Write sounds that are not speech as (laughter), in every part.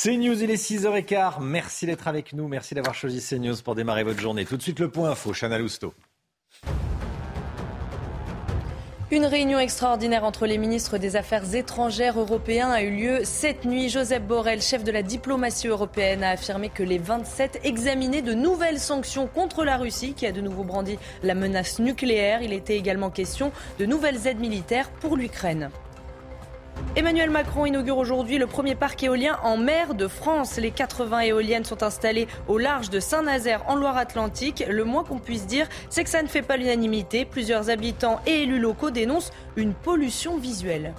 CNews, il est 6h15. Merci d'être avec nous. Merci d'avoir choisi CNews pour démarrer votre journée. Tout de suite, le point info. Chana Lousteau. Une réunion extraordinaire entre les ministres des Affaires étrangères européens a eu lieu cette nuit. Joseph Borrell, chef de la diplomatie européenne, a affirmé que les 27 examinaient de nouvelles sanctions contre la Russie, qui a de nouveau brandi la menace nucléaire. Il était également question de nouvelles aides militaires pour l'Ukraine. Emmanuel Macron inaugure aujourd'hui le premier parc éolien en mer de France. Les 80 éoliennes sont installées au large de Saint-Nazaire en Loire-Atlantique. Le moins qu'on puisse dire, c'est que ça ne fait pas l'unanimité. Plusieurs habitants et élus locaux dénoncent une pollution visuelle.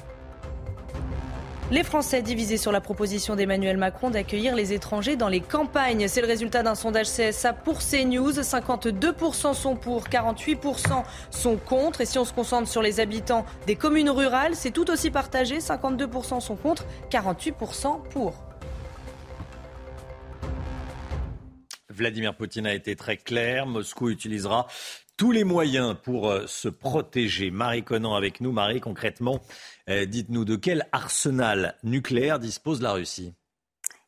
Les Français divisés sur la proposition d'Emmanuel Macron d'accueillir les étrangers dans les campagnes. C'est le résultat d'un sondage CSA pour CNews. 52% sont pour, 48% sont contre. Et si on se concentre sur les habitants des communes rurales, c'est tout aussi partagé. 52% sont contre, 48% pour. Vladimir Poutine a été très clair. Moscou utilisera tous les moyens pour euh, se protéger. Marie Conan avec nous. Marie, concrètement, euh, dites-nous de quel arsenal nucléaire dispose la Russie?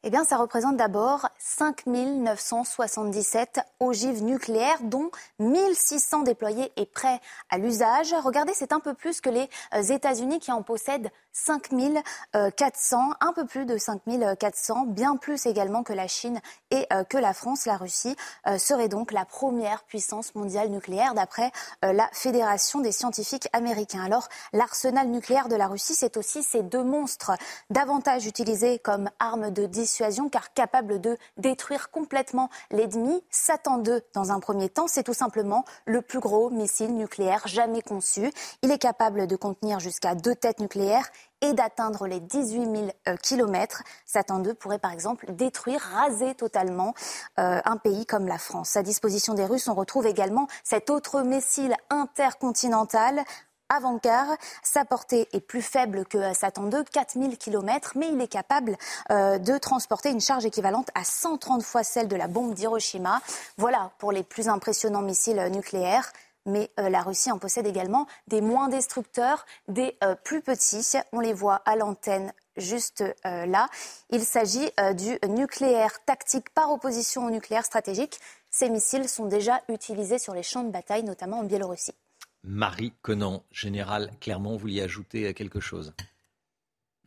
Eh bien, ça représente d'abord 5 977 ogives nucléaires, dont 1600 déployés et prêts à l'usage. Regardez, c'est un peu plus que les euh, États-Unis qui en possèdent 5400, un peu plus de 5400, bien plus également que la Chine et euh, que la France. La Russie euh, serait donc la première puissance mondiale nucléaire d'après la Fédération des scientifiques américains. Alors, l'arsenal nucléaire de la Russie, c'est aussi ces deux monstres, davantage utilisés comme armes de dissuasion car capable de détruire complètement l'ennemi. Satan 2, dans un premier temps, c'est tout simplement le plus gros missile nucléaire jamais conçu. Il est capable de contenir jusqu'à deux têtes nucléaires et d'atteindre les 18 000 euh, kilomètres. Satan 2 pourrait par exemple détruire, raser totalement euh, un pays comme la France. À disposition des Russes, on retrouve également cet autre missile intercontinental avant-car. Sa portée est plus faible que Satan 2, 4000 km, mais il est capable euh, de transporter une charge équivalente à 130 fois celle de la bombe d'Hiroshima. Voilà pour les plus impressionnants missiles nucléaires. Mais euh, la Russie en possède également des moins destructeurs, des euh, plus petits. On les voit à l'antenne juste là. Il s'agit du nucléaire tactique par opposition au nucléaire stratégique. Ces missiles sont déjà utilisés sur les champs de bataille, notamment en Biélorussie. Marie Conan, général Clermont, vous y ajoutez quelque chose?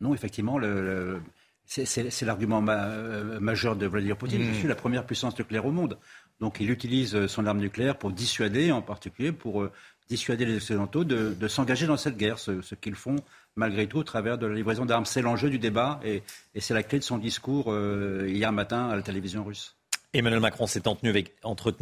Non, effectivement, c'est l'argument euh, majeur de Vladimir Poutine. Je mmh. suis la première puissance nucléaire au monde. Donc il utilise son arme nucléaire pour dissuader, en particulier pour euh, dissuader les Occidentaux de, s'engager dans cette guerre, ce, qu'ils font malgré tout au travers de la livraison d'armes. C'est l'enjeu du débat et, c'est la clé de son discours euh, hier matin à la télévision russe. Emmanuel Macron s'est entretenu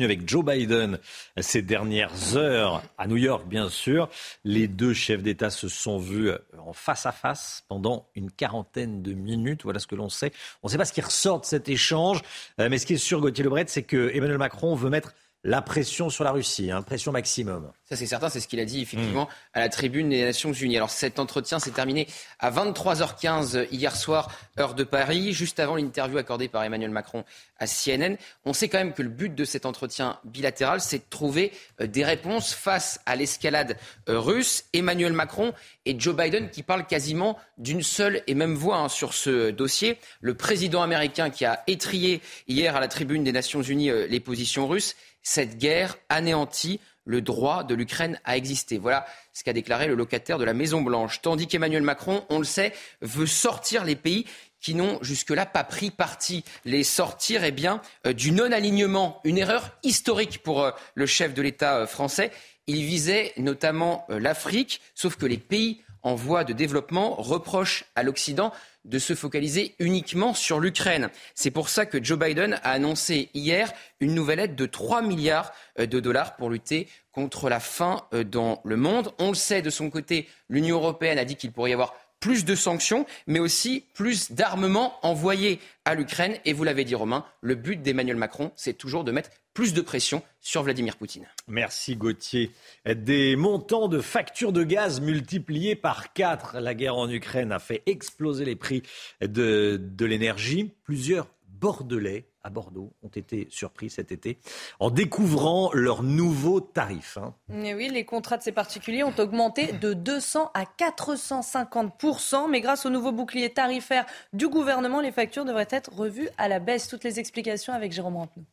avec, Joe Biden ces dernières heures à New York, bien sûr. Les deux chefs d'État se sont vus en face à face pendant une quarantaine de minutes. Voilà ce que l'on sait. On ne sait pas ce qui ressort de cet échange, euh, mais ce qui est sûr, Gauthier Lebret, c'est que Emmanuel Macron veut mettre la pression sur la Russie, hein, pression maximum. Ça c'est certain, c'est ce qu'il a dit effectivement à la tribune des Nations Unies. Alors cet entretien s'est terminé à 23h15 hier soir, heure de Paris, juste avant l'interview accordée par Emmanuel Macron à CNN. On sait quand même que le but de cet entretien bilatéral, c'est de trouver euh, des réponses face à l'escalade euh, russe. Emmanuel Macron et Joe Biden qui parlent quasiment d'une seule et même voix hein, sur ce dossier. Le président américain qui a étrié hier à la tribune des Nations Unies euh, les positions russes cette guerre anéantit le droit de l'Ukraine à exister. Voilà ce qu'a déclaré le locataire de la Maison Blanche. Tandis qu'Emmanuel Macron, on le sait, veut sortir les pays qui n'ont jusque-là pas pris parti. Les sortir eh bien, euh, du non-alignement, une erreur historique pour euh, le chef de l'État euh, français. Il visait notamment l'Afrique, sauf que les pays en voie de développement reprochent à l'Occident de se focaliser uniquement sur l'Ukraine. C'est pour ça que Joe Biden a annoncé hier une nouvelle aide de 3 milliards euh, de dollars pour lutter contre la faim euh, dans le monde. On le sait de son côté, l'Union européenne a dit qu'il pourrait y avoir plus de sanctions, mais aussi plus d'armements envoyés à l'Ukraine. Et vous l'avez dit, Romain, le but d'Emmanuel Macron, c'est toujours de mettre plus de pression sur Vladimir Poutine. Merci Gauthier. Des montants de factures de gaz multipliés par 4. La guerre en Ukraine a fait exploser les prix de, de l'énergie. Plusieurs Bordelais à Bordeaux ont été surpris cet été en découvrant leurs nouveaux tarifs. Hein. oui, les contrats de ces particuliers ont augmenté de 200 à 450 mais grâce au nouveau bouclier tarifaire du gouvernement, les factures devraient être revues à la baisse. Toutes les explications avec Jérôme Rampenou.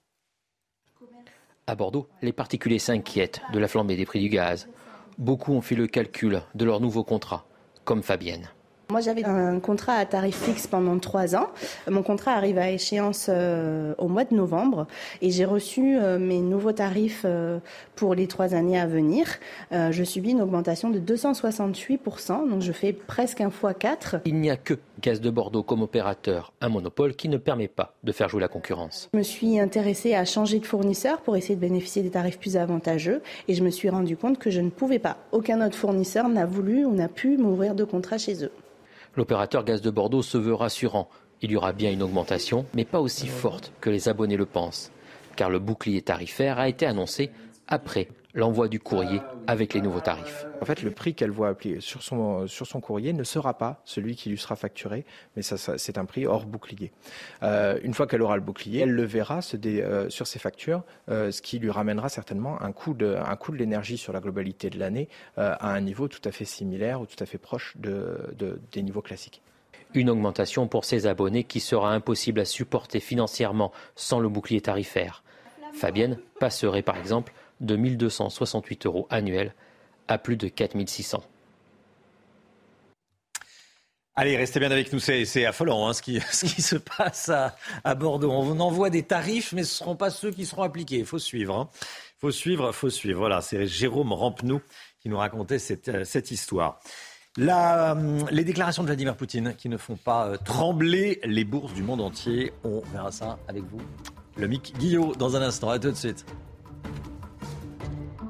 À Bordeaux, les particuliers s'inquiètent de la flambée des prix du gaz. Beaucoup ont fait le calcul de leur nouveau contrat, comme Fabienne. Moi, j'avais un contrat à tarif fixe pendant trois ans. Mon contrat arrive à échéance euh, au mois de novembre et j'ai reçu euh, mes nouveaux tarifs euh, pour les trois années à venir. je subis une augmentation de 268%, donc je fais presque un fois quatre. Il n'y a que Gaz de Bordeaux comme opérateur, un monopole qui ne permet pas de faire jouer la concurrence. Je me suis intéressée à changer de fournisseur pour essayer de bénéficier des tarifs plus avantageux et je me suis rendu compte que je ne pouvais pas. Aucun autre fournisseur n'a voulu ou n'a pu m'ouvrir de contrat chez eux. L'opérateur Gaz de Bordeaux se veut rassurant. Il y aura bien une augmentation, mais pas aussi forte que les abonnés le pensent, car le bouclier tarifaire a été annoncé après l'envoi du courrier avec les nouveaux tarifs. En fait, le prix qu'elle voit appliquer sur son, sur son courrier ne sera pas celui qui lui sera facturé, mais ça, c'est un prix hors bouclier. Euh, une fois qu'elle aura le bouclier, elle le verra euh, sur ses factures, euh, ce qui lui ramènera certainement un coût de, un coût de l'énergie sur la globalité de l'année à un niveau tout à fait similaire ou tout à fait proche de, des niveaux classiques. Une augmentation pour ses abonnés qui sera impossible à supporter financièrement sans le bouclier tarifaire. Fabienne passerait par exemple de 1268 euros annuels à plus de 4600. Allez, restez bien avec nous, c'est affolant hein, (laughs) ce, qui, se passe à, Bordeaux. On envoie des tarifs, mais ce ne seront pas ceux qui seront appliqués. Il faut suivre. Il hein. faut suivre, faut suivre. Voilà, c'est Jérôme Rampenou qui nous racontait cette, euh, histoire. Euh, les déclarations de Vladimir Poutine qui ne font pas euh, trembler les bourses du monde entier. On verra ça avec vous. Le Mick Guillot dans un instant. À tout de suite.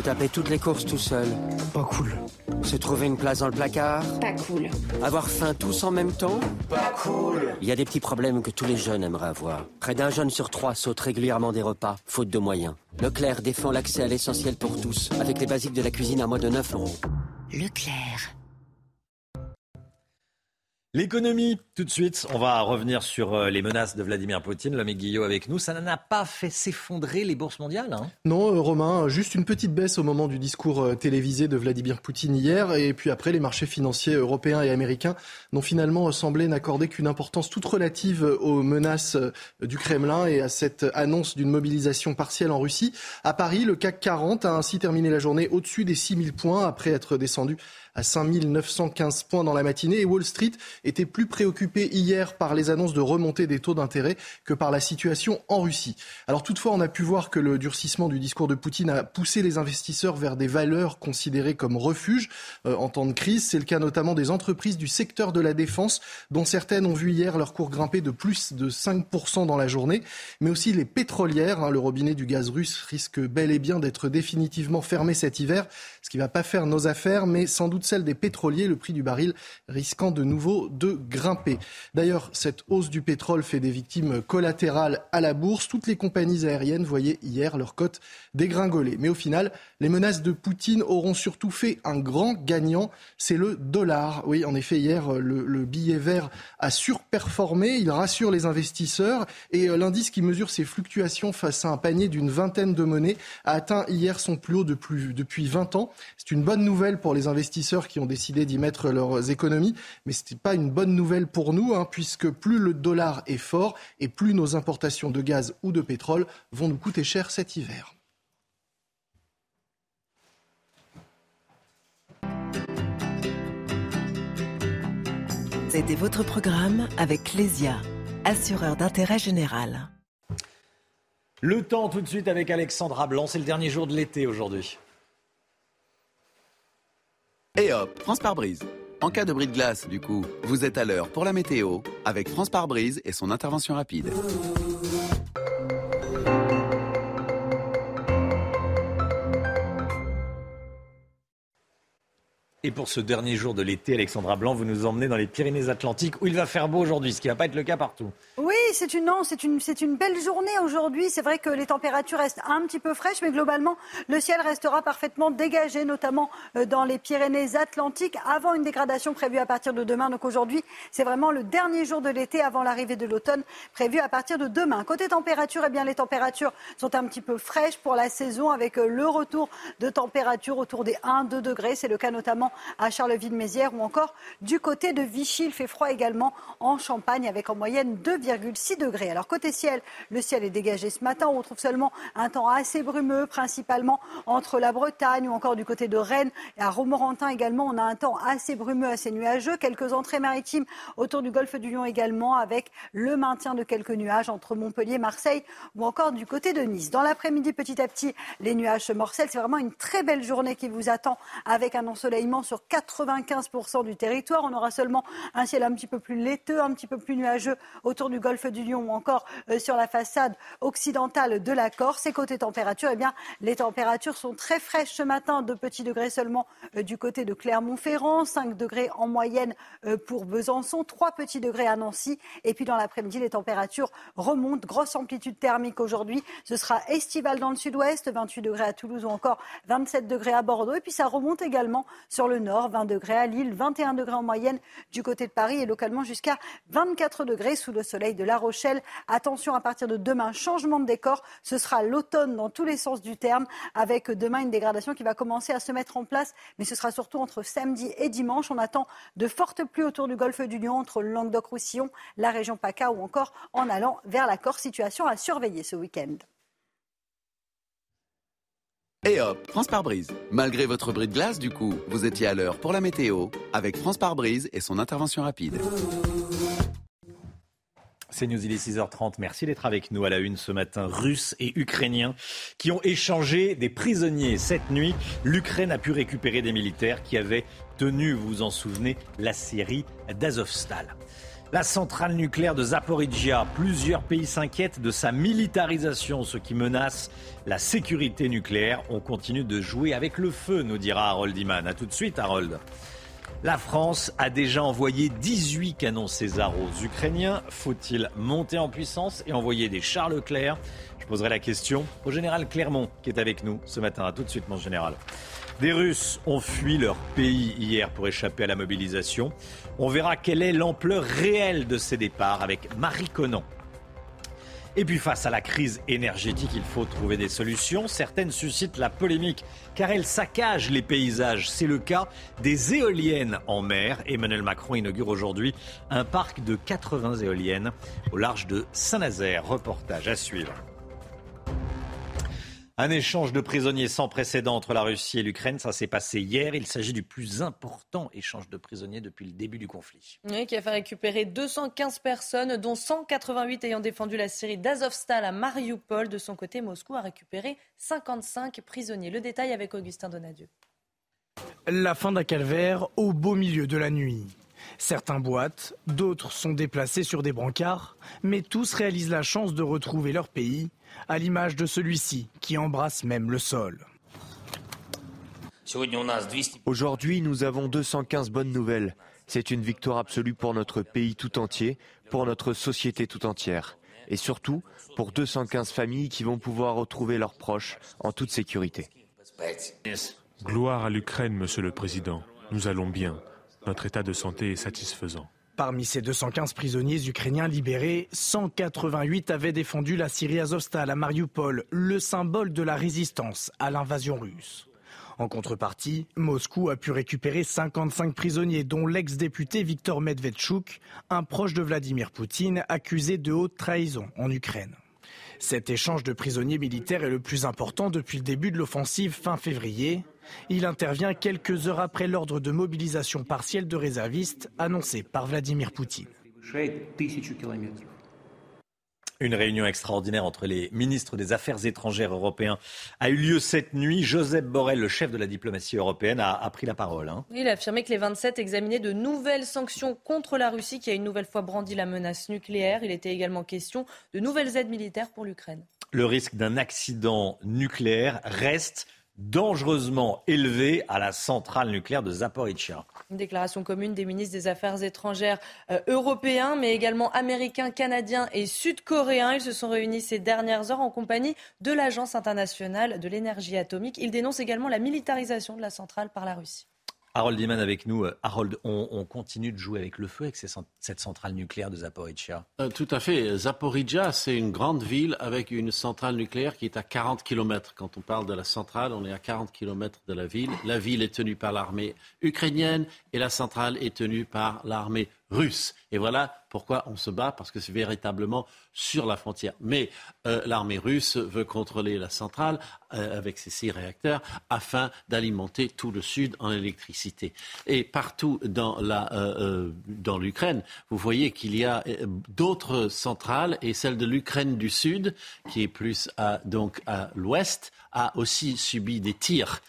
Se taper toutes les courses tout seul. Pas cool. Se trouver une place dans le placard. Pas cool. Avoir faim tous en même temps. Pas cool. Il y a des petits problèmes que tous les jeunes aimeraient avoir. Près d'un jeune sur trois saute régulièrement des repas, faute de moyens. Leclerc défend l'accès à l'essentiel pour tous, avec les basiques de la cuisine à moins de 9 euros. Leclerc. L'économie, tout de suite, on va revenir sur euh, les menaces de Vladimir Poutine. L'homme Guillot avec nous. Ça n'a pas fait s'effondrer les bourses mondiales hein Non, euh, Romain, juste une petite baisse au moment du discours euh, télévisé de Vladimir Poutine hier. Et puis après, les marchés financiers européens et américains n'ont finalement semblé n'accorder qu'une importance toute relative aux menaces du Kremlin et à cette annonce d'une mobilisation partielle en Russie. À Paris, le CAC 40 a ainsi terminé la journée au-dessus des 6000 points après être descendu à 5915 points dans la matinée et Wall Street était plus préoccupé hier par les annonces de remontée des taux d'intérêt que par la situation en Russie. Alors toutefois, on a pu voir que le durcissement du discours de Poutine a poussé les investisseurs vers des valeurs considérées comme refuges euh, en temps de crise. C'est le cas notamment des entreprises du secteur de la défense, dont certaines ont vu hier leur cours grimper de plus de 5% dans la journée, mais aussi les pétrolières. Hein, le robinet du gaz russe risque bel et bien d'être définitivement fermé cet hiver, ce qui ne va pas faire nos affaires, mais sans doute celle des pétroliers, le prix du baril risquant de nouveau de grimper. D'ailleurs, cette hausse du pétrole fait des victimes collatérales à la bourse. Toutes les compagnies aériennes voyaient hier leur cote dégringoler. Mais au final, les menaces de Poutine auront surtout fait un grand gagnant, c'est le dollar. Oui, en effet, hier, le, le billet vert a surperformé, il rassure les investisseurs et euh, l'indice qui mesure ses fluctuations face à un panier d'une vingtaine de monnaies a atteint hier son plus haut depuis 20 ans. C'est une bonne nouvelle pour les investisseurs qui ont décidé d'y mettre leurs économies. Mais ce n'est pas une bonne nouvelle pour nous, hein, puisque plus le dollar est fort et plus nos importations de gaz ou de pétrole vont nous coûter cher cet hiver. C'était votre programme avec Lesia, assureur d'intérêt général. Le temps tout de suite avec Alexandra Blanc, c'est le dernier jour de l'été aujourd'hui. Et hop, France par brise. En cas de bris de glace, du coup, vous êtes à l'heure pour la météo avec France par brise et son intervention rapide. Et pour ce dernier jour de l'été, Alexandra Blanc, vous nous emmenez dans les Pyrénées-Atlantiques où il va faire beau aujourd'hui, ce qui ne va pas être le cas partout. Oui, c'est une, c'est une, une belle journée aujourd'hui. C'est vrai que les températures restent un petit peu fraîches, mais globalement, le ciel restera parfaitement dégagé, notamment euh, dans les Pyrénées-Atlantiques, avant une dégradation prévue à partir de demain. Donc aujourd'hui, c'est vraiment le dernier jour de l'été avant l'arrivée de l'automne, prévu à partir de demain. Côté température, eh bien, les températures sont un petit peu fraîches pour la saison, avec euh, le retour de température autour des 1-2 degrés. C'est le cas notamment à Charleville-Mézières ou encore du côté de Vichy. Il fait froid également en Champagne avec en moyenne 2,6 degrés. Alors côté ciel, le ciel est dégagé ce matin. On retrouve seulement un temps assez brumeux, principalement entre la Bretagne ou encore du côté de Rennes et à Romorantin également. On a un temps assez brumeux, assez nuageux. Quelques entrées maritimes autour du golfe du Lion également avec le maintien de quelques nuages entre Montpellier, Marseille ou encore du côté de Nice. Dans l'après-midi, petit à petit, les nuages se morcellent. C'est vraiment une très belle journée qui vous attend avec un ensoleillement sur 95% du territoire. On aura seulement un ciel un petit peu plus laiteux, un petit peu plus nuageux autour du golfe du Lion ou encore euh, sur la façade occidentale de la Corse. Et côté température, eh bien, les températures sont très fraîches ce matin, 2 petits degrés seulement euh, du côté de Clermont-Ferrand, 5 degrés en moyenne euh, pour Besançon, 3 petits degrés à Nancy. Et puis dans l'après-midi, les températures remontent. Grosse amplitude thermique aujourd'hui. Ce sera estival dans le sud-ouest, 28 degrés à Toulouse ou encore 27 degrés à Bordeaux. Et puis ça remonte également sur le nord, 20 degrés à Lille, 21 degrés en moyenne du côté de Paris et localement jusqu'à 24 degrés sous le soleil de La Rochelle. Attention à partir de demain, changement de décor. Ce sera l'automne dans tous les sens du terme avec demain une dégradation qui va commencer à se mettre en place. Mais ce sera surtout entre samedi et dimanche. On attend de fortes pluies autour du golfe du Lion, entre le Languedoc-Roussillon, la région PACA ou encore en allant vers la Corse. Situation à surveiller ce week-end. Et hop, France par brise. Malgré votre bris de glace, du coup, vous étiez à l'heure pour la météo avec France par brise et son intervention rapide. C'est News, il est 6h30. Merci d'être avec nous à la une ce matin. Russes et Ukrainiens qui ont échangé des prisonniers. Cette nuit, l'Ukraine a pu récupérer des militaires qui avaient tenu, vous vous en souvenez, la série d'Azovstal. La centrale nucléaire de Zaporizhia, plusieurs pays s'inquiètent de sa militarisation, ce qui menace la sécurité nucléaire. On continue de jouer avec le feu, nous dira Harold Iman. A tout de suite, Harold. La France a déjà envoyé 18 canons César aux Ukrainiens. Faut-il monter en puissance et envoyer des chars Leclerc? Je poserai la question au général Clermont qui est avec nous ce matin. A tout de suite, mon général. Des Russes ont fui leur pays hier pour échapper à la mobilisation. On verra quelle est l'ampleur réelle de ces départs avec Marie Conan. Et puis face à la crise énergétique, il faut trouver des solutions. Certaines suscitent la polémique car elles saccagent les paysages. C'est le cas des éoliennes en mer. Emmanuel Macron inaugure aujourd'hui un parc de 80 éoliennes au large de Saint-Nazaire. Reportage à suivre. Un échange de prisonniers sans précédent entre la Russie et l'Ukraine, ça s'est passé hier. Il s'agit du plus important échange de prisonniers depuis le début du conflit. Oui, qui a fait récupérer 215 personnes, dont 188 ayant défendu la Syrie d'Azovstal à Mariupol. De son côté, Moscou a récupéré 55 prisonniers. Le détail avec Augustin Donadieu. La fin d'un calvaire au beau milieu de la nuit. Certains boitent, d'autres sont déplacés sur des brancards, mais tous réalisent la chance de retrouver leur pays à l'image de celui-ci qui embrasse même le sol. Aujourd'hui, nous avons 215 bonnes nouvelles. C'est une victoire absolue pour notre pays tout entier, pour notre société tout entière. Et surtout, pour 215 familles qui vont pouvoir retrouver leurs proches en toute sécurité. Gloire à l'Ukraine, Monsieur le Président. Nous allons bien. Notre état de santé est satisfaisant. Parmi ces 215 prisonniers ukrainiens libérés, 188 avaient défendu la Syrie Azovstal à Mariupol, le symbole de la résistance à l'invasion russe. En contrepartie, Moscou a pu récupérer 55 prisonniers, dont l'ex-député Viktor Medvedchuk, un proche de Vladimir Poutine, accusé de haute trahison en Ukraine. Cet échange de prisonniers militaires est le plus important depuis le début de l'offensive fin février. Il intervient quelques heures après l'ordre de mobilisation partielle de réservistes annoncé par Vladimir Poutine. Une réunion extraordinaire entre les ministres des Affaires étrangères européens a eu lieu cette nuit. Joseph Borrell, le chef de la diplomatie européenne, a, pris la parole. Hein. Il a affirmé que les 27 examinaient de nouvelles sanctions contre la Russie qui a une nouvelle fois brandi la menace nucléaire. Il était également question de nouvelles aides militaires pour l'Ukraine. Le risque d'un accident nucléaire reste dangereusement élevé à la centrale nucléaire de Zaporizhia. Une déclaration commune des ministres des Affaires étrangères euh, européens, mais également américains, canadiens et sud-coréens. Ils se sont réunis ces dernières heures en compagnie de l'Agence internationale de l'énergie atomique. Ils dénoncent également la militarisation de la centrale par la Russie. Harold Diman avec nous. Euh, Harold, on, continue de jouer avec le feu avec cette centrale nucléaire de Zaporizhia euh, Tout à fait. Zaporizhia, c'est une grande ville avec une centrale nucléaire qui est à 40 km. Quand on parle de la centrale, on est à 40 km de la ville. La ville est tenue par l'armée ukrainienne et la centrale est tenue par l'armée russe. Et voilà pourquoi on se bat, parce que c'est véritablement sur la frontière. Mais euh, l'armée russe veut contrôler la centrale euh, avec ses six réacteurs afin d'alimenter tout le sud en électricité. Et partout dans, euh, l'Ukraine, vous voyez qu'il y a d'autres centrales et celle de l'Ukraine du sud, qui est plus à, à l'ouest, a aussi subi des tirs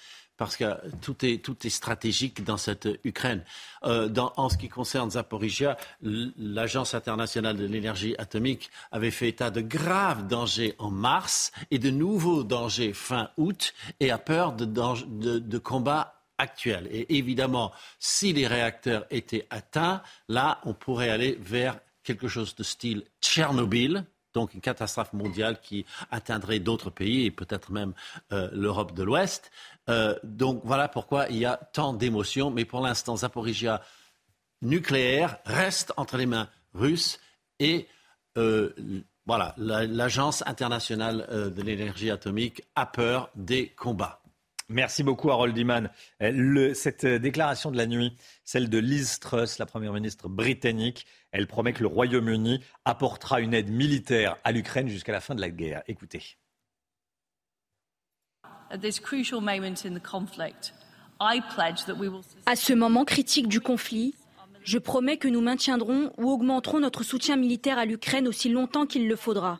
parce que tout est, tout est stratégique dans cette Ukraine. Euh, dans, en ce qui concerne Zaporizhia, l'Agence internationale de l'énergie atomique avait fait état de graves dangers en mars et de nouveaux dangers fin août et a peur de, de, de combats actuels. Et évidemment, si les réacteurs étaient atteints, là, on pourrait aller vers quelque chose de style Tchernobyl, donc une catastrophe mondiale qui atteindrait d'autres pays et peut-être même euh, l'Europe de l'Ouest. Euh, donc voilà pourquoi il y a tant d'émotions. Mais pour l'instant, Zaporizhia nucléaire reste entre les mains russes et euh, voilà, l'Agence internationale de l'énergie atomique a peur des combats. Merci beaucoup, Harold Iman. Euh, cette déclaration de la nuit, celle de Liz Truss, la première ministre britannique, elle promet que le Royaume-Uni apportera une aide militaire à l'Ukraine jusqu'à la fin de la guerre. Écoutez. À ce moment critique du conflit, je promets que nous maintiendrons ou augmenterons notre soutien militaire à l'Ukraine aussi longtemps qu'il le faudra.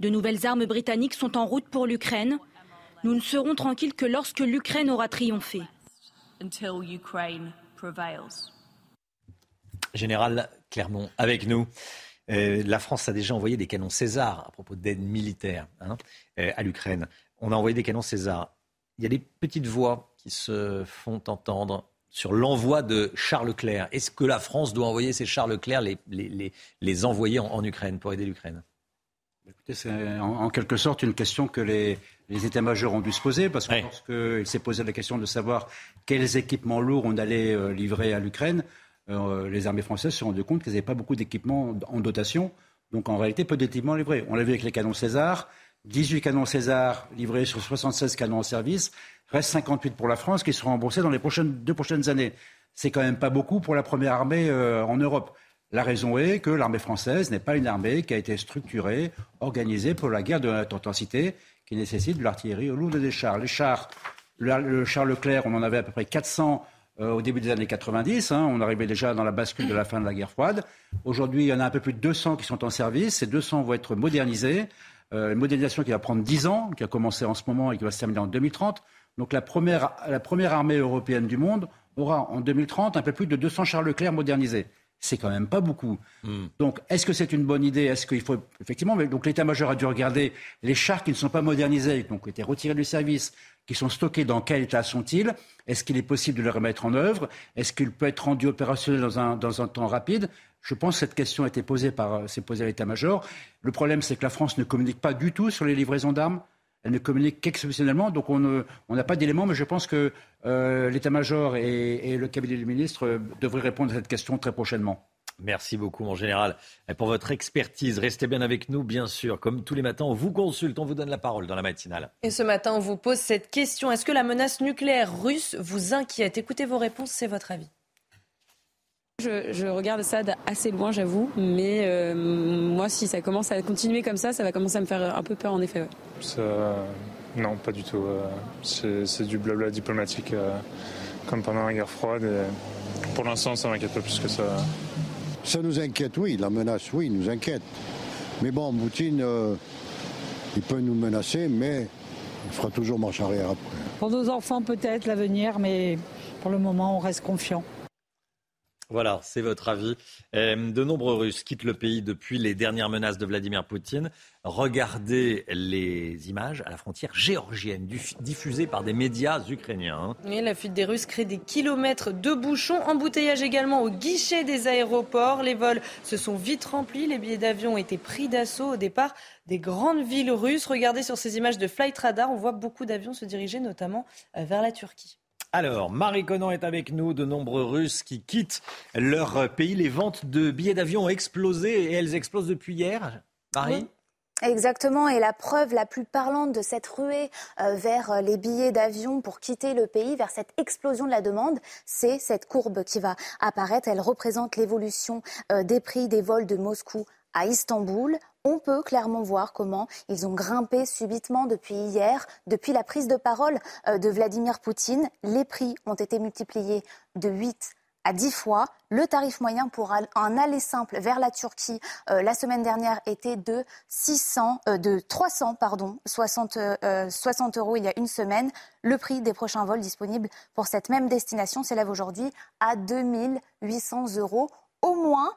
De nouvelles armes britanniques sont en route pour l'Ukraine. Nous ne serons tranquilles que lorsque l'Ukraine aura triomphé. Général Clermont, avec nous. Euh, la France a déjà envoyé des canons César à propos d'aide militaire hein, euh, à l'Ukraine. On a envoyé des canons César. Il y a des petites voix qui se font entendre sur l'envoi de Charles Leclerc. Est-ce que la France doit envoyer ces Charles Leclerc, les, les, les envoyer en, Ukraine pour aider l'Ukraine? C'est en, quelque sorte une question que les, les états-majors ont dû se poser, parce que lorsqu'il s'est posé la question de savoir quels équipements lourds on allait euh, livrer à l'Ukraine, euh, les armées françaises se sont rendues compte qu'elles n'avaient pas beaucoup d'équipements en dotation. Donc en réalité, peu d'équipements livrés. On l'a vu avec les canons César, 18 canons César livrés sur 76 canons en service, reste 58 pour la France qui seront remboursés dans les prochaines, deux prochaines années. C'est quand même pas beaucoup pour la première armée euh, en Europe. La raison est que l'armée française n'est pas une armée qui a été structurée, organisée pour la guerre de la intensité, qui nécessite de l'artillerie au lourd des chars. Les chars, le, char Leclerc, on en avait à peu près 400 euh, au début des années 90. Hein. on arrivait déjà dans la bascule de la fin de la guerre froide. Aujourd'hui, il y en a un peu plus de 200 qui sont en service. Ces 200 vont être modernisés. Euh, une modernisation qui va prendre 10 ans, qui a commencé en ce moment et qui va se terminer en 2030. Donc la première, la première armée européenne du monde aura en 2030 un peu plus de 200 chars Leclerc modernisés c'est quand même pas beaucoup. Hmm. Donc, est-ce que c'est une bonne idée? Est-ce qu'il faut effectivement Donc, l'état-major a dû regarder les chars qui ne sont pas modernisés, donc qui ont été retirés du service, qui sont stockés. Dans quel état sont-ils? Est-ce qu'il est possible de les remettre en œuvre? Est-ce qu'il peut être rendu opérationnel dans un, dans un temps rapide? Je pense que cette question a été posée par, s'est posée à l'état-major. Le problème, c'est que la France ne communique pas du tout sur les livraisons d'armes elle ne communique qu'exceptionnellement. Donc on n'a pas d'éléments, mais je pense que euh, l'état-major et, le cabinet du ministre euh, devraient répondre à cette question très prochainement. Merci beaucoup, mon général, pour votre expertise. Restez bien avec nous, bien sûr. Comme tous les matins, on vous consulte, on vous donne la parole dans la matinale. Et ce matin, on vous pose cette question. Est-ce que la menace nucléaire russe vous inquiète? Écoutez vos réponses, c'est votre avis. Je, regarde ça assez loin, j'avoue, mais euh, moi, si ça commence à continuer comme ça, ça va commencer à me faire un peu peur, en effet. non, pas du tout. Euh, c'est du blabla diplomatique, euh, comme pendant la guerre froide. pour l'instant, ça m'inquiète pas plus que ça. Ça nous inquiète, oui. La menace, oui, nous inquiète. Mais bon, Poutine, euh, il peut nous menacer, mais il fera toujours marche arrière après. Pour nos enfants, peut-être l'avenir, mais pour le moment, on reste confiant. Voilà, c'est votre avis. Euh, de nombreux Russes quittent le pays depuis les dernières menaces de Vladimir Poutine. Regardez les images à la frontière géorgienne diffusées par des médias ukrainiens. Oui, la fuite des Russes crée des kilomètres de bouchons, embouteillage également au guichet des aéroports. Les vols se sont vite remplis, les billets d'avion ont été pris d'assaut au départ des grandes villes russes. Regardez sur ces images de Flight Radar, on voit beaucoup d'avions se diriger notamment euh, vers la Turquie. Alors, Marie Conan est avec nous. De nombreux Russes qui quittent leur pays. Les ventes de billets d'avion ont explosé et elles explosent depuis hier. Marie Exactement, et la preuve la plus parlante de cette ruée euh, vers euh, les billets d'avion pour quitter le pays, vers cette explosion de la demande, c'est cette courbe qui va apparaître. Elle représente l'évolution euh, des prix des vols de Moscou à Istanbul on peut clairement voir comment ils ont grimpé subitement depuis hier, depuis la prise de parole euh, de Vladimir Poutine. Les prix ont été multipliés de 8 à 10 fois. Le tarif moyen pour un aller simple vers la Turquie euh, la semaine dernière était de 600, euh, de 300 pardon, 60, 60 euros il y a une semaine. Le prix des prochains vols disponibles pour cette même destination s'élève aujourd'hui à 2800 euros au moins.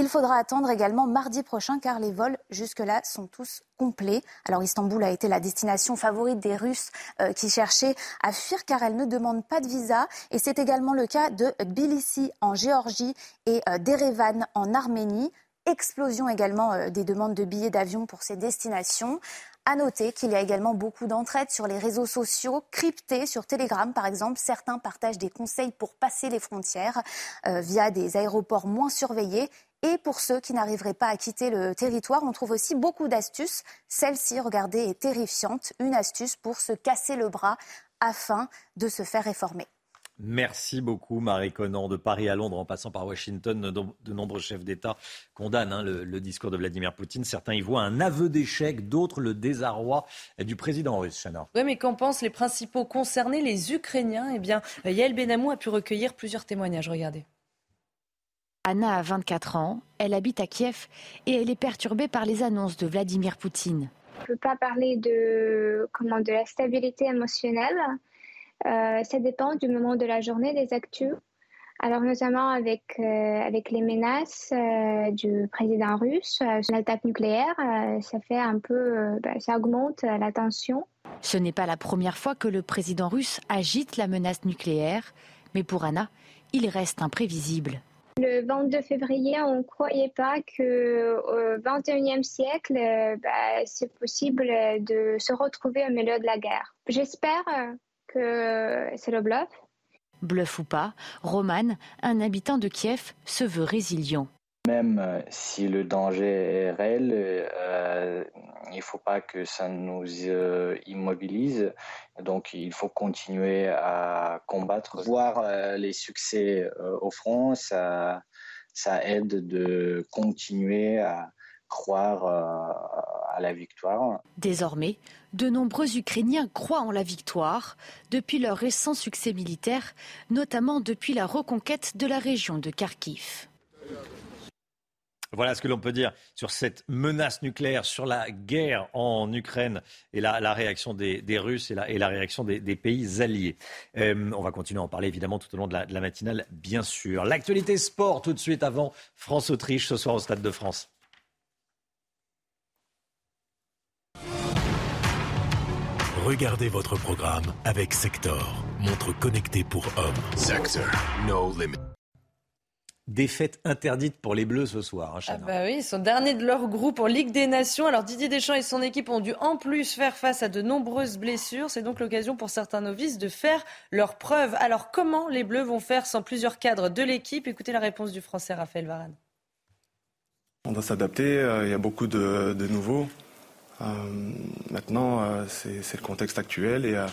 Il faudra attendre également mardi prochain car les vols jusque-là sont tous complets. Alors Istanbul a été la destination favorite des Russes euh, qui cherchaient à fuir car elle ne demande pas de visa et c'est également le cas de Tbilissi en Géorgie et euh, d'Erevan en Arménie. Explosion également euh, des demandes de billets d'avion pour ces destinations. À noter qu'il y a également beaucoup d'entraide sur les réseaux sociaux, cryptés sur Telegram par exemple. Certains partagent des conseils pour passer les frontières via des aéroports moins surveillés et pour ceux qui n'arriveraient pas à quitter le territoire, on trouve aussi beaucoup d'astuces. Celle-ci, regardez, est terrifiante. Une astuce pour se casser le bras afin de se faire réformer. Merci beaucoup, Marie Conan. De Paris à Londres, en passant par Washington, de nombreux chefs d'État condamnent hein, le, discours de Vladimir Poutine. Certains y voient un aveu d'échec, d'autres le désarroi du président russe. Oui, mais qu'en pensent les principaux concernés, les Ukrainiens? Eh bien, Yael Benamou a pu recueillir plusieurs témoignages. Regardez. Anna a 24 ans, elle habite à Kiev et elle est perturbée par les annonces de Vladimir Poutine. Je ne peux pas parler de, comment, de la stabilité émotionnelle. Euh, ça dépend du moment de la journée, des actus. Alors notamment avec, euh, avec les menaces euh, du président russe sur l'attaque nucléaire, ça fait un peu, bah, ça augmente la tension. Ce n'est pas la première fois que le président russe agite la menace nucléaire, mais pour Anna, il reste imprévisible. Le 22 février, on ne croyait pas qu'au XXIe siècle, euh, bah, c'est possible de se retrouver au milieu de la guerre. J'espère que c'est le bluff. Bluff ou pas, Roman, un habitant de Kiev, se veut résilient. Même euh, si le danger est réel, euh, il ne faut pas que ça nous euh, immobilise. Donc il faut continuer à combattre. Voir les succès au front, ça, ça aide de continuer à croire à la victoire. Désormais, de nombreux Ukrainiens croient en la victoire depuis leur récent succès militaire, notamment depuis la reconquête de la région de Kharkiv. Voilà ce que l'on peut dire sur cette menace nucléaire, sur la guerre en Ukraine et la, réaction des, Russes et la, réaction des, pays alliés. Euh, on va continuer à en parler évidemment tout au long de la, de matinale, bien sûr. L'actualité sport tout de suite avant France-Autriche ce soir au Stade de France. Regardez votre programme avec Sector, montre connectée pour hommes. Sector, no limit. Défaite interdite pour les Bleus ce soir. Hein, ah bah oui, ils sont derniers de leur groupe en Ligue des Nations. Alors Didier Deschamps et son équipe ont dû en plus faire face à de nombreuses blessures. C'est donc l'occasion pour certains novices de faire leurs preuves. Alors comment les Bleus vont faire sans plusieurs cadres de l'équipe? Écoutez la réponse du Français Raphaël Varane. On doit s'adapter. Euh, il y a beaucoup de, nouveaux. Euh, maintenant, euh, c'est le contexte actuel et,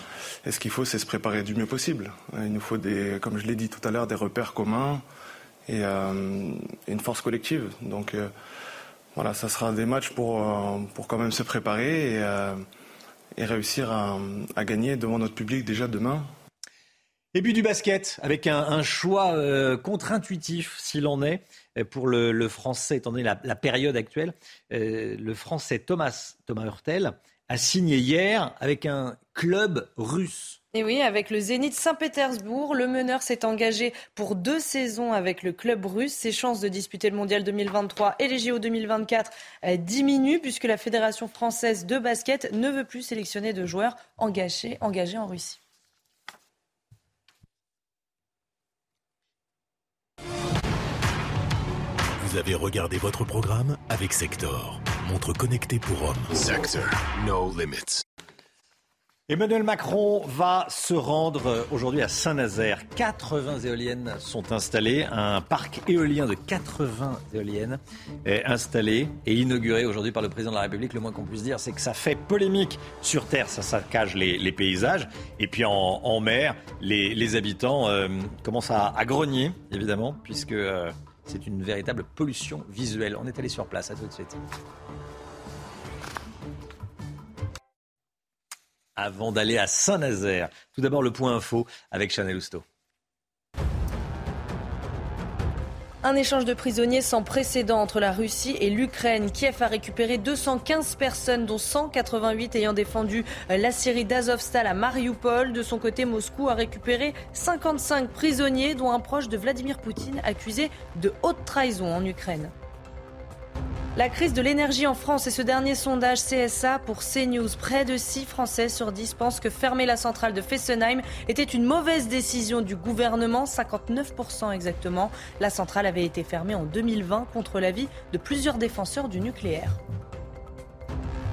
et ce qu'il faut, c'est se préparer du mieux possible. Il nous faut des, comme je l'ai dit tout à l'heure, des repères communs et euh, une force collective. Donc euh, voilà, ça sera des matchs pour, euh, pour quand même se préparer et, réussir à, gagner devant notre public déjà demain. Et puis du basket, avec un, choix contre-intuitif, s'il en est, pour le, français, étant donné la, période actuelle. Le français Thomas, Thomas Hurtel a signé hier avec un club russe. Et oui, avec le Zénith Saint-Pétersbourg, le meneur s'est engagé pour deux saisons avec le club russe. Ses chances de disputer le Mondial 2023 et les JO 2024 diminuent puisque la Fédération française de basket ne veut plus sélectionner de joueurs engagés, engagés en Russie. Vous avez regardé votre programme avec Sector, montre connectée pour hommes. Sector, no limits. Emmanuel Macron va se rendre aujourd'hui à Saint-Nazaire. 80 éoliennes sont installées. Un parc éolien de 80 éoliennes est installé et inauguré aujourd'hui par le président de la République. Le moins qu'on puisse dire, c'est que ça fait polémique sur Terre. Ça saccage les, paysages. Et puis en, mer, les, habitants euh, commencent à, grogner, évidemment, puisque euh, c'est une véritable pollution visuelle. On est allé sur place. À tout de suite. avant d'aller à Saint-Nazaire. Tout d'abord le point info avec Chanel Housteau. Un échange de prisonniers sans précédent entre la Russie et l'Ukraine. Kiev a récupéré 215 personnes, dont 188 ayant défendu la Syrie d'Azovstal à Mariupol. De son côté, Moscou a récupéré 55 prisonniers, dont un proche de Vladimir Poutine accusé de haute trahison en Ukraine. La crise de l'énergie en France et ce dernier sondage CSA pour CNews. Près de 6 Français sur 10 pensent que fermer la centrale de Fessenheim était une mauvaise décision du gouvernement, 59% exactement. La centrale avait été fermée en 2020 contre l'avis de plusieurs défenseurs du nucléaire.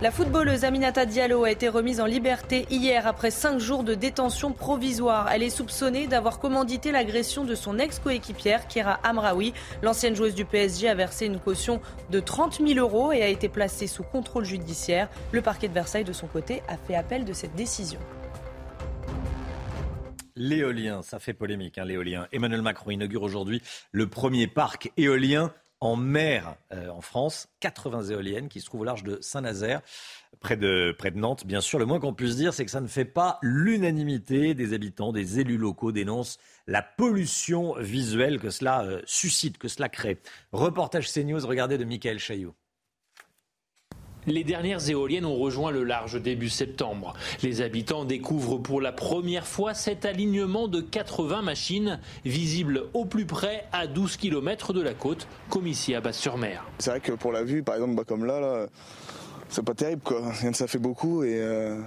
La footballeuse Aminata Diallo a été remise en liberté hier après cinq jours de détention provisoire. Elle est soupçonnée d'avoir commandité l'agression de son ex-coéquipière Kira Amraoui. L'ancienne joueuse du PSG a versé une caution de 30 000 euros et a été placée sous contrôle judiciaire. Le parquet de Versailles, de son côté, a fait appel de cette décision. L'éolien, ça fait polémique, hein, l'éolien. Emmanuel Macron inaugure aujourd'hui le premier parc éolien en mer euh, en France, 80 éoliennes qui se trouvent au large de Saint-Nazaire, près de, Nantes. Bien sûr, le moins qu'on puisse dire, c'est que ça ne fait pas l'unanimité des habitants, des élus locaux dénoncent la pollution visuelle que cela euh, suscite, que cela crée. Reportage CNews, regardez de Michael Chaillot. Les dernières éoliennes ont rejoint le large début septembre. Les habitants découvrent pour la première fois cet alignement de 80 machines visibles au plus près à 12 km de la côte, comme ici à Basse-sur-Mer. C'est vrai que pour la vue, par exemple, bah, comme là, là c'est pas terrible quoi. Ça fait beaucoup et euh,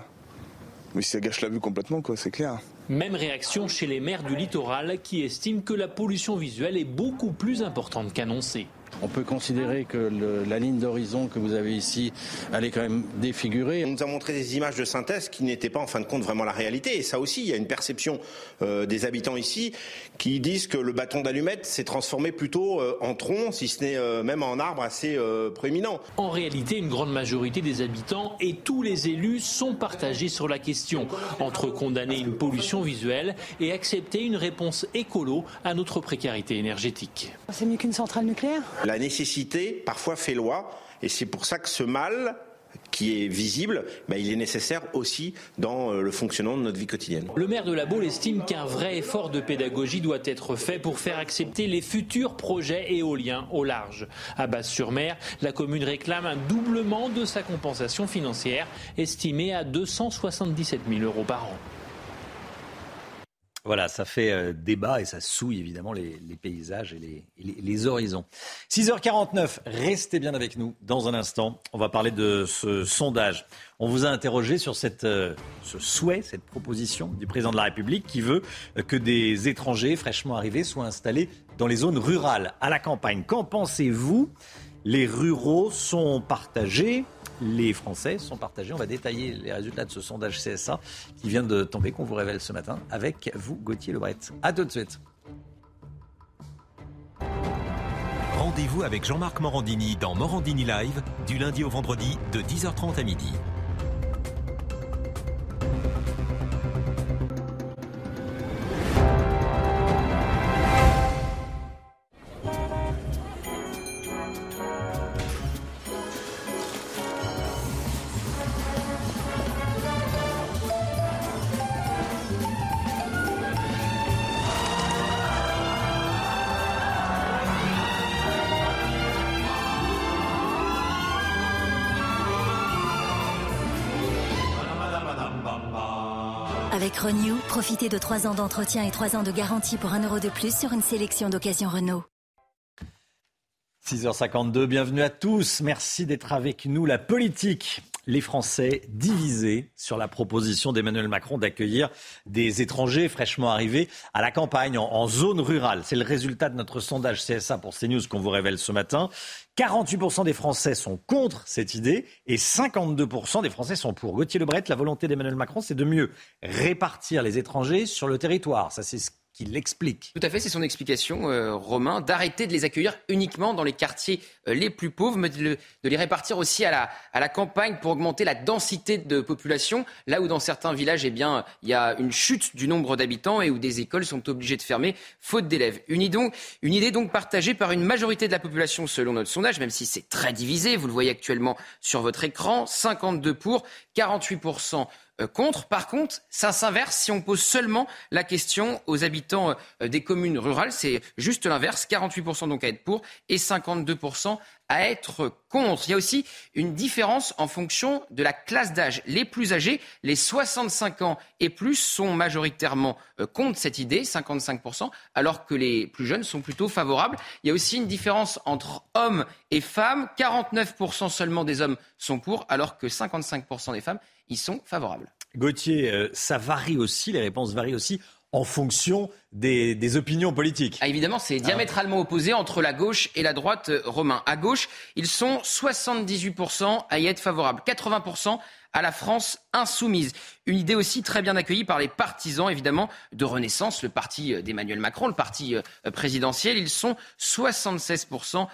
mais ça gâche la vue complètement quoi, c'est clair. Même réaction chez les maires du littoral qui estiment que la pollution visuelle est beaucoup plus importante qu'annoncée. On peut considérer que la ligne d'horizon que vous avez ici, elle est quand même défigurée. On nous a montré des images de synthèse qui n'étaient pas en fin de compte vraiment la réalité. Et ça aussi, il y a une perception euh, des habitants ici qui disent que le bâton d'allumette s'est transformé plutôt euh, en tronc, si ce n'est euh, même en arbre assez proéminent. En réalité, une grande majorité des habitants et tous les élus sont partagés sur la question, entre condamner une pollution visuelle et accepter une réponse écolo à notre précarité énergétique. C'est mieux qu'une centrale nucléaire? La nécessité parfois fait loi et c'est pour ça que ce mal qui est visible, bah, il est nécessaire aussi dans euh, le fonctionnement de notre vie quotidienne. Le maire de la Baule estime qu'un vrai effort de pédagogie doit être fait pour faire accepter les futurs projets éoliens au large. À Basse-sur-Mer, la commune réclame un doublement de sa compensation financière, estimée à 277 000 euros par an. Voilà, ça fait euh, débat et ça souille évidemment les, paysages et les, horizons. 6h49, restez bien avec nous dans un instant. On va parler de ce sondage. On vous a interrogé sur cette, euh, ce souhait, cette proposition du président de la République qui veut euh, que des étrangers fraîchement arrivés soient installés dans les zones rurales, à la campagne. Qu'en pensez-vous? Les ruraux sont partagés les Français sont partagés. On va détailler les résultats de ce sondage CSA qui vient de tomber, qu'on vous révèle ce matin, avec vous, Gauthier Lebret. A tout de suite. Rendez-vous avec Jean-Marc Morandini dans Morandini Live, du lundi au vendredi, de 10h30 à midi. De 3 ans d'entretien et 3 ans de garantie pour 1 euro de plus sur une sélection d'occasions Renault. 6h52, bienvenue à tous. Merci d'être avec nous. La politique, les Français divisés sur la proposition d'Emmanuel Macron d'accueillir des étrangers fraîchement arrivés à la campagne, en, zone rurale. C'est le résultat de notre sondage CSA pour CNews qu'on vous révèle ce matin. 48% des Français sont contre cette idée et 52% des Français sont pour. Gauthier Lebret, la volonté d'Emmanuel Macron, c'est de mieux répartir les étrangers sur le territoire. Ça, c'est ce Tout à fait, c'est son explication, euh, Romain, d'arrêter de les accueillir uniquement dans les quartiers euh, les plus pauvres, mais de, les répartir aussi à la, campagne pour augmenter la densité de population, là où dans certains villages, eh bien, il y a une chute du nombre d'habitants et où des écoles sont obligées de fermer faute d'élèves. Une, idée, une idée donc partagée par une majorité de la population selon notre sondage, même si c'est très divisé, vous le voyez actuellement sur votre écran, 52 pour, 48 euh, contre. Par contre, ça s'inverse si on pose seulement la question aux habitants euh, des communes rurales. C'est juste l'inverse, 48% donc à être pour et 52% à être contre. Il y a aussi une différence en fonction de la classe d'âge. Les plus âgés, les 65 ans et plus, sont majoritairement euh, contre cette idée, 55%, alors que les plus jeunes sont plutôt favorables. Il y a aussi une différence entre hommes et femmes. 49% seulement des hommes sont pour, alors que 55% des femmes ils sont favorables. Gauthier, euh, ça varie aussi, les réponses varient aussi en fonction des, opinions politiques. Ah, évidemment, c'est diamétralement opposé entre la gauche et la droite euh, romain. À gauche, ils sont 78% à y être favorables, 80% à la France insoumise. Une idée aussi très bien accueillie par les partisans, évidemment, de Renaissance, le parti euh, d'Emmanuel Macron, le parti présidentiel. Ils sont 76%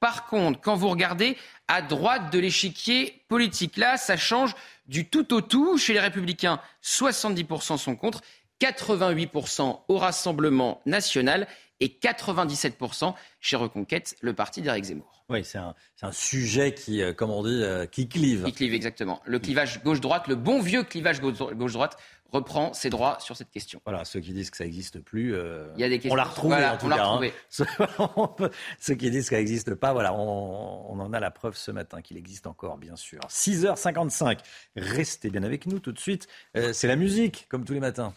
Par contre, quand vous regardez à droite de l'échiquier politique, là, ça change du tout au tout. Chez les Républicains, 70% sont contre, 88% au Rassemblement national et 97% chez Reconquête, le parti d'Éric Zemmour. Oui, c'est un, sujet qui, euh, comme on dit, euh, qui clive. Qui clive, exactement. Le clivage gauche-droite, le bon vieux clivage gauche-droite reprend ses droits sur cette question. Voilà, ceux qui disent que ça n'existe plus, euh, Il y a des questions. on l'a retrouvé en tout cas. Hein. (laughs) ceux qui disent que ça n'existe pas, voilà, on, en a la preuve ce matin qu'il existe encore, bien sûr. 6h55, restez bien avec nous tout de suite. C'est la musique, comme tous les matins.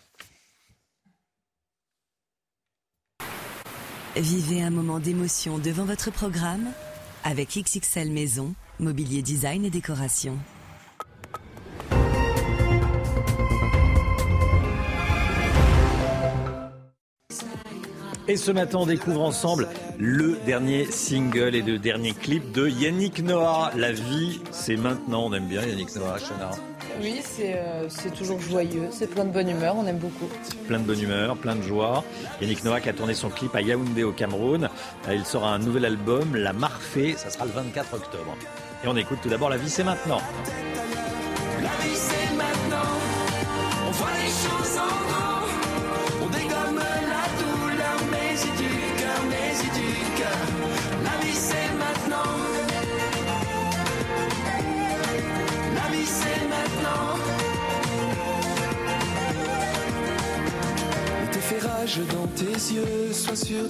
Vivez un moment d'émotion devant votre programme avec XXL Maison, mobilier design et décoration. Et ce matin, on découvre ensemble le dernier single et le dernier clip de Yannick Noah. La vie, c'est maintenant. On aime bien Yannick Noah. Oui, euh, c'est toujours joyeux, c'est plein de bonne humeur, on aime beaucoup. Plein de bonne humeur, plein de joie. Yannick Noah a tourné son clip à Yaoundé au Cameroun. Euh, il sera un nouvel album, La Marfée, ça sera le 24 octobre. Et on écoute tout d'abord La vie, c'est maintenant.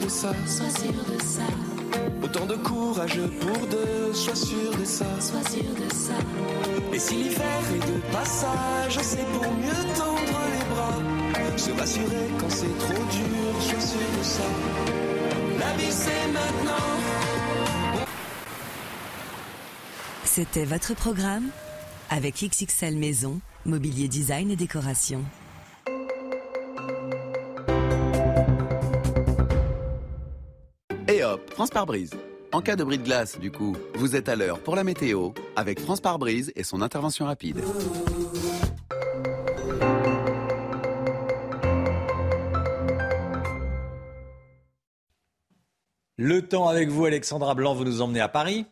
De ça. Sois sûr de ça. Autant de courage pour deux, sois sûr de ça. Sois sûr de ça. Et si l'hiver est de passage, c'est pour mieux tendre les bras. Se rassurer quand c'est trop dur, sois sûr de ça. La vie c'est maintenant. C'était votre programme avec XXL Maison, mobilier design et décoration. France par brise. En cas de bris de glace, du coup, vous êtes à l'heure pour la météo avec France par brise et son intervention rapide. Le temps avec vous, Alexandra Blanc, vous nous emmenez à Paris.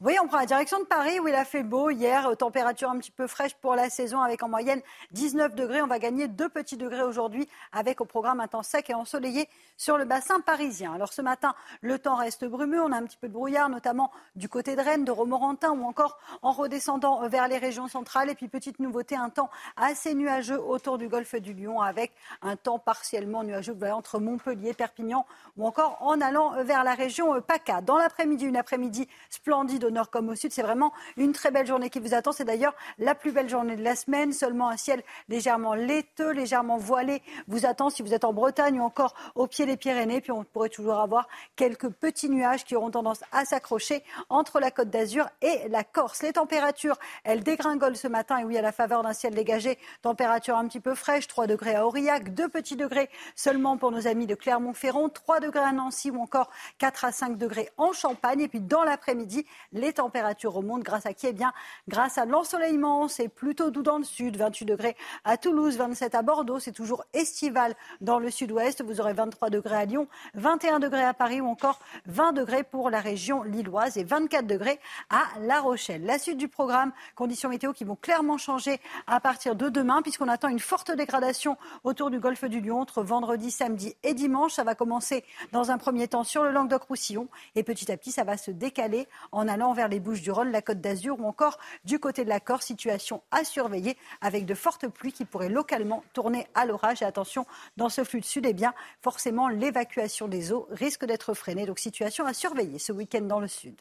Oui, on prend la direction de Paris où il a fait beau hier, température un petit peu fraîche pour la saison avec en moyenne 19 degrés. On va gagner deux petits degrés aujourd'hui avec au programme un temps sec et ensoleillé sur le bassin parisien. Alors ce matin, le temps reste brumeux, on a un petit peu de brouillard notamment du côté de Rennes, de Romorantin ou encore en redescendant vers les régions centrales. Et puis petite nouveauté, un temps assez nuageux autour du golfe du Lion avec un temps partiellement nuageux entre Montpellier, Perpignan ou encore en allant vers la région PACA. Dans l'après-midi, une après-midi splendide au nord comme au sud. C'est vraiment une très belle journée qui vous attend. C'est d'ailleurs la plus belle journée de la semaine. Seulement un ciel légèrement laiteux, légèrement voilé vous attend si vous êtes en Bretagne ou encore au pied des Pyrénées. Puis on pourrait toujours avoir quelques petits nuages qui auront tendance à s'accrocher entre la côte d'Azur et la Corse. Les températures, elles dégringolent ce matin. Et oui, à la faveur d'un ciel dégagé, température un petit peu fraîche, 3 degrés à Aurillac, 2 petits degrés seulement pour nos amis de Clermont-Ferrand, 3 degrés à Nancy ou encore 4 à 5 degrés en Champagne. Et puis dans l'après-midi, les températures remontent grâce à qui? Eh bien, grâce à l'ensoleillement. C'est plutôt doux dans le sud, 28 degrés à Toulouse, 27 à Bordeaux. C'est toujours estival dans le sud-ouest. Vous aurez 23 degrés à Lyon, 21 degrés à Paris ou encore 20 degrés pour la région lilloise et 24 degrés à La Rochelle. La suite du programme, conditions météo qui vont clairement changer à partir de demain puisqu'on attend une forte dégradation autour du golfe du Lion entre vendredi, samedi et dimanche. Ça va commencer dans un premier temps sur le Languedoc-Roussillon et petit à petit ça va se décaler en allant vers les Bouches du Rhône, la Côte d'Azur ou encore du côté de la Corse. Situation à surveiller avec de fortes pluies qui pourraient localement tourner à l'orage. Et attention, dans ce flux de sud, eh bien, forcément, l'évacuation des eaux risque d'être freinée. Donc situation à surveiller ce week-end dans le sud.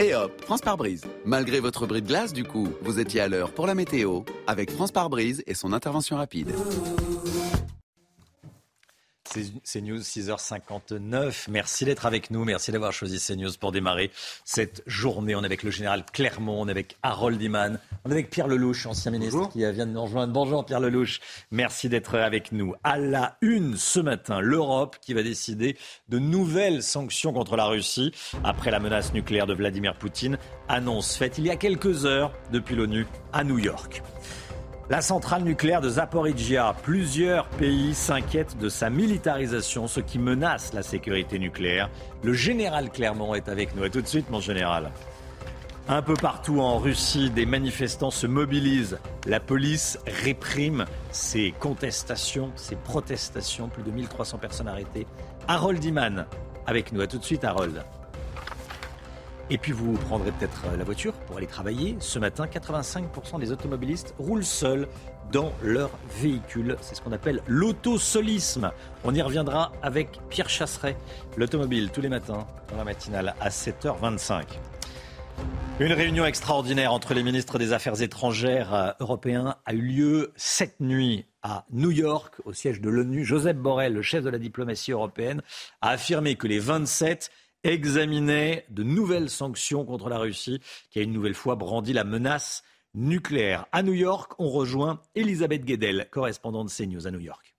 Et hop, France par brise. Malgré votre bris de glace, du coup, vous étiez à l'heure pour la météo avec France par brise et son intervention rapide. C'est News 6h59. Merci d'être avec nous. Merci d'avoir choisi CNews pour démarrer cette journée. On est avec le général Clermont, on est avec Harold Iman, on est avec Pierre Lelouch, ancien ministre qui vient de nous rejoindre. Bonjour Pierre Lelouch. Merci d'être avec nous. À la une ce matin, l'Europe qui va décider de nouvelles sanctions contre la Russie après la menace nucléaire de Vladimir Poutine. Annonce faite il y a quelques heures depuis l'ONU à New York. La centrale nucléaire de Zaporizhia, plusieurs pays s'inquiètent de sa militarisation, ce qui menace la sécurité nucléaire. Le général Clermont est avec nous. Et tout de suite, mon général. Un peu partout en Russie, des manifestants se mobilisent. La police réprime ces contestations, ces protestations. Plus de 1300 personnes arrêtées. Harold Iman avec nous. À tout de suite, Harold. Et puis vous prendrez peut-être la voiture pour aller travailler. Ce matin, 85% des automobilistes roulent seuls dans leur véhicule. C'est ce qu'on appelle l'autosolisme. On y reviendra avec Pierre Chasseret, l'automobile, tous les matins dans la matinale à 7h25. Une réunion extraordinaire entre les ministres des Affaires étrangères européens a eu lieu cette nuit à New York, au siège de l'ONU. Joseph Borrell, le chef de la diplomatie européenne, a affirmé que les 27 examinait de nouvelles sanctions contre la Russie, qui a une nouvelle fois brandi la menace nucléaire. À New York, on rejoint Elisabeth Guedel, correspondante CNews à New York.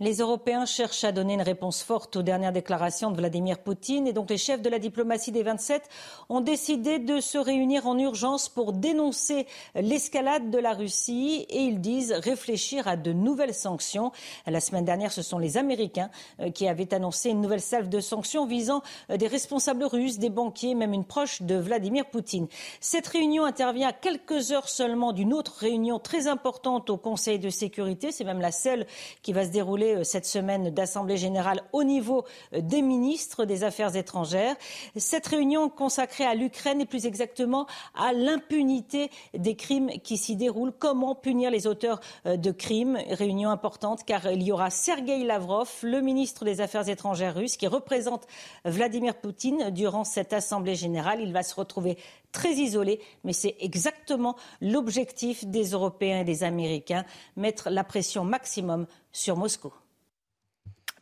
Les Européens cherchent à donner une réponse forte aux dernières déclarations de Vladimir Poutine et donc les chefs de la diplomatie des 27 ont décidé de se réunir en urgence pour dénoncer l'escalade de la Russie et ils disent réfléchir à de nouvelles sanctions. La semaine dernière, ce sont les Américains euh, qui avaient annoncé une nouvelle salve de sanctions visant euh, des responsables russes, des banquiers, même une proche de Vladimir Poutine. Cette réunion intervient à quelques heures seulement d'une autre réunion très importante au Conseil de sécurité. C'est même la seule qui va se dérouler euh, cette semaine d'Assemblée générale au niveau euh, des ministres des Affaires étrangères. Cette réunion consacrée à l'Ukraine et plus exactement à l'impunité des crimes qui s'y déroulent. Comment punir les auteurs euh, de crimes? Réunion importante car il y aura Sergei Lavrov, le ministre des Affaires étrangères russe, qui représente Vladimir Poutine durant cette Assemblée générale. Il va se retrouver très isolé, mais c'est exactement l'objectif des Européens et des Américains, mettre la pression maximum sur Moscou.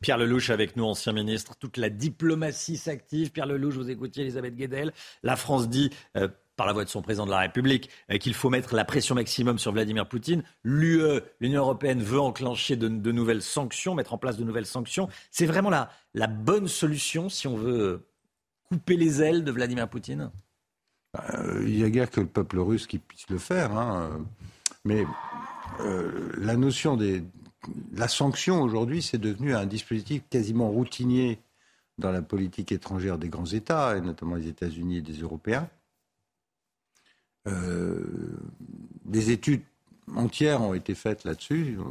Pierre Lelouch avec nous, ancien ministre. Toute la diplomatie s'active. Pierre Lelouch, vous écoutiez Elisabeth Guedel. La France dit, euh, par la voix de son président de la République, euh, qu'il faut mettre la pression maximum sur Vladimir Poutine. L'UE, l'Union européenne, veut enclencher de, nouvelles sanctions, mettre en place de nouvelles sanctions. C'est vraiment la, bonne solution si on veut couper les ailes de Vladimir Poutine? Il n'y a guère que le peuple russe qui puisse le faire. Hein. Mais la notion des, la sanction aujourd'hui, c'est devenu un dispositif quasiment routinier dans la politique étrangère des grands États, et notamment les États-Unis et des Européens. Euh, des études entières ont été faites là-dessus euh,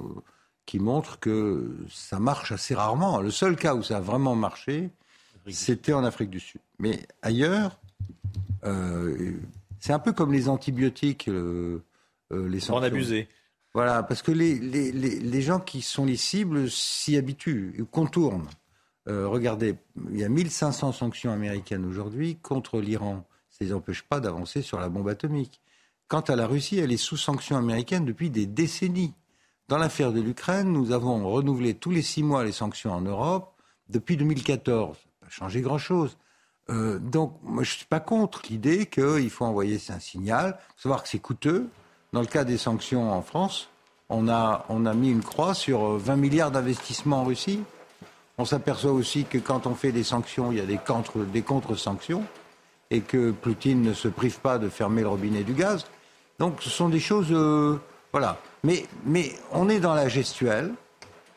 qui montrent que ça marche assez rarement. Le seul cas où ça a vraiment marché, c'était en Afrique du Sud. Mais ailleurs, euh, c'est un peu comme les antibiotiques, les sanctions. En abuser. Voilà, parce que les, les, les, gens qui sont les cibles s'y habituent, contournent Euh, regardez, il y a 1500 sanctions américaines aujourd'hui contre l'Iran. Ça ne les empêche pas d'avancer sur la bombe atomique. Quant à la Russie, elle est sous sanctions américaines depuis des décennies. Dans l'affaire de l'Ukraine, nous avons renouvelé tous les six mois les sanctions en Europe depuis 2014. Ça n'a pas changé grand-chose. Euh, donc, je ne suis pas contre l'idée qu'il faut envoyer un signal. Savoir que c'est coûteux. Dans le cas des sanctions en France, on a, on a mis une croix sur 20 milliards d'investissements en Russie. On s'aperçoit aussi que quand on fait des sanctions, il y a des contre, des contre-sanctions et que Poutine ne se prive pas de fermer le robinet du gaz. Donc ce sont des choses... Euh, voilà. Mais, mais on est dans la gestuelle.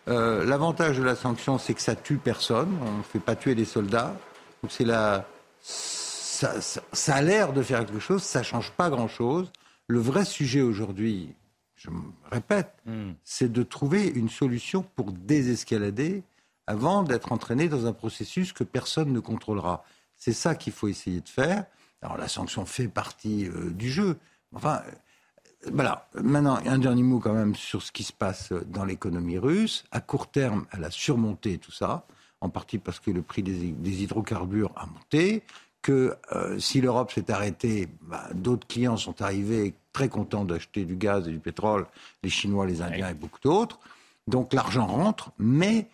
Euh, L'avantage de la sanction, c'est que ça tue personne. On ne fait pas tuer des soldats. Donc c'est la... Ça, ça, ça a l'air de faire quelque chose, ça ne change pas grand-chose. Le vrai sujet aujourd'hui, je me répète, Hmm. c'est de trouver une solution pour désescalader avant d'être entraîné dans un processus que personne ne contrôlera. C'est ça qu'il faut essayer de faire. Alors la sanction fait partie euh, du jeu. Enfin, euh, voilà. Maintenant, un dernier mot quand même sur ce qui se passe dans l'économie russe. À court terme, elle a surmonté tout ça, en partie parce que le prix des, des hydrocarbures a monté, que euh, si l'Europe s'est arrêtée, bah, d'autres clients sont arrivés très contents d'acheter du gaz et du pétrole, les Chinois, les Indiens et beaucoup d'autres. Donc l'argent rentre, mais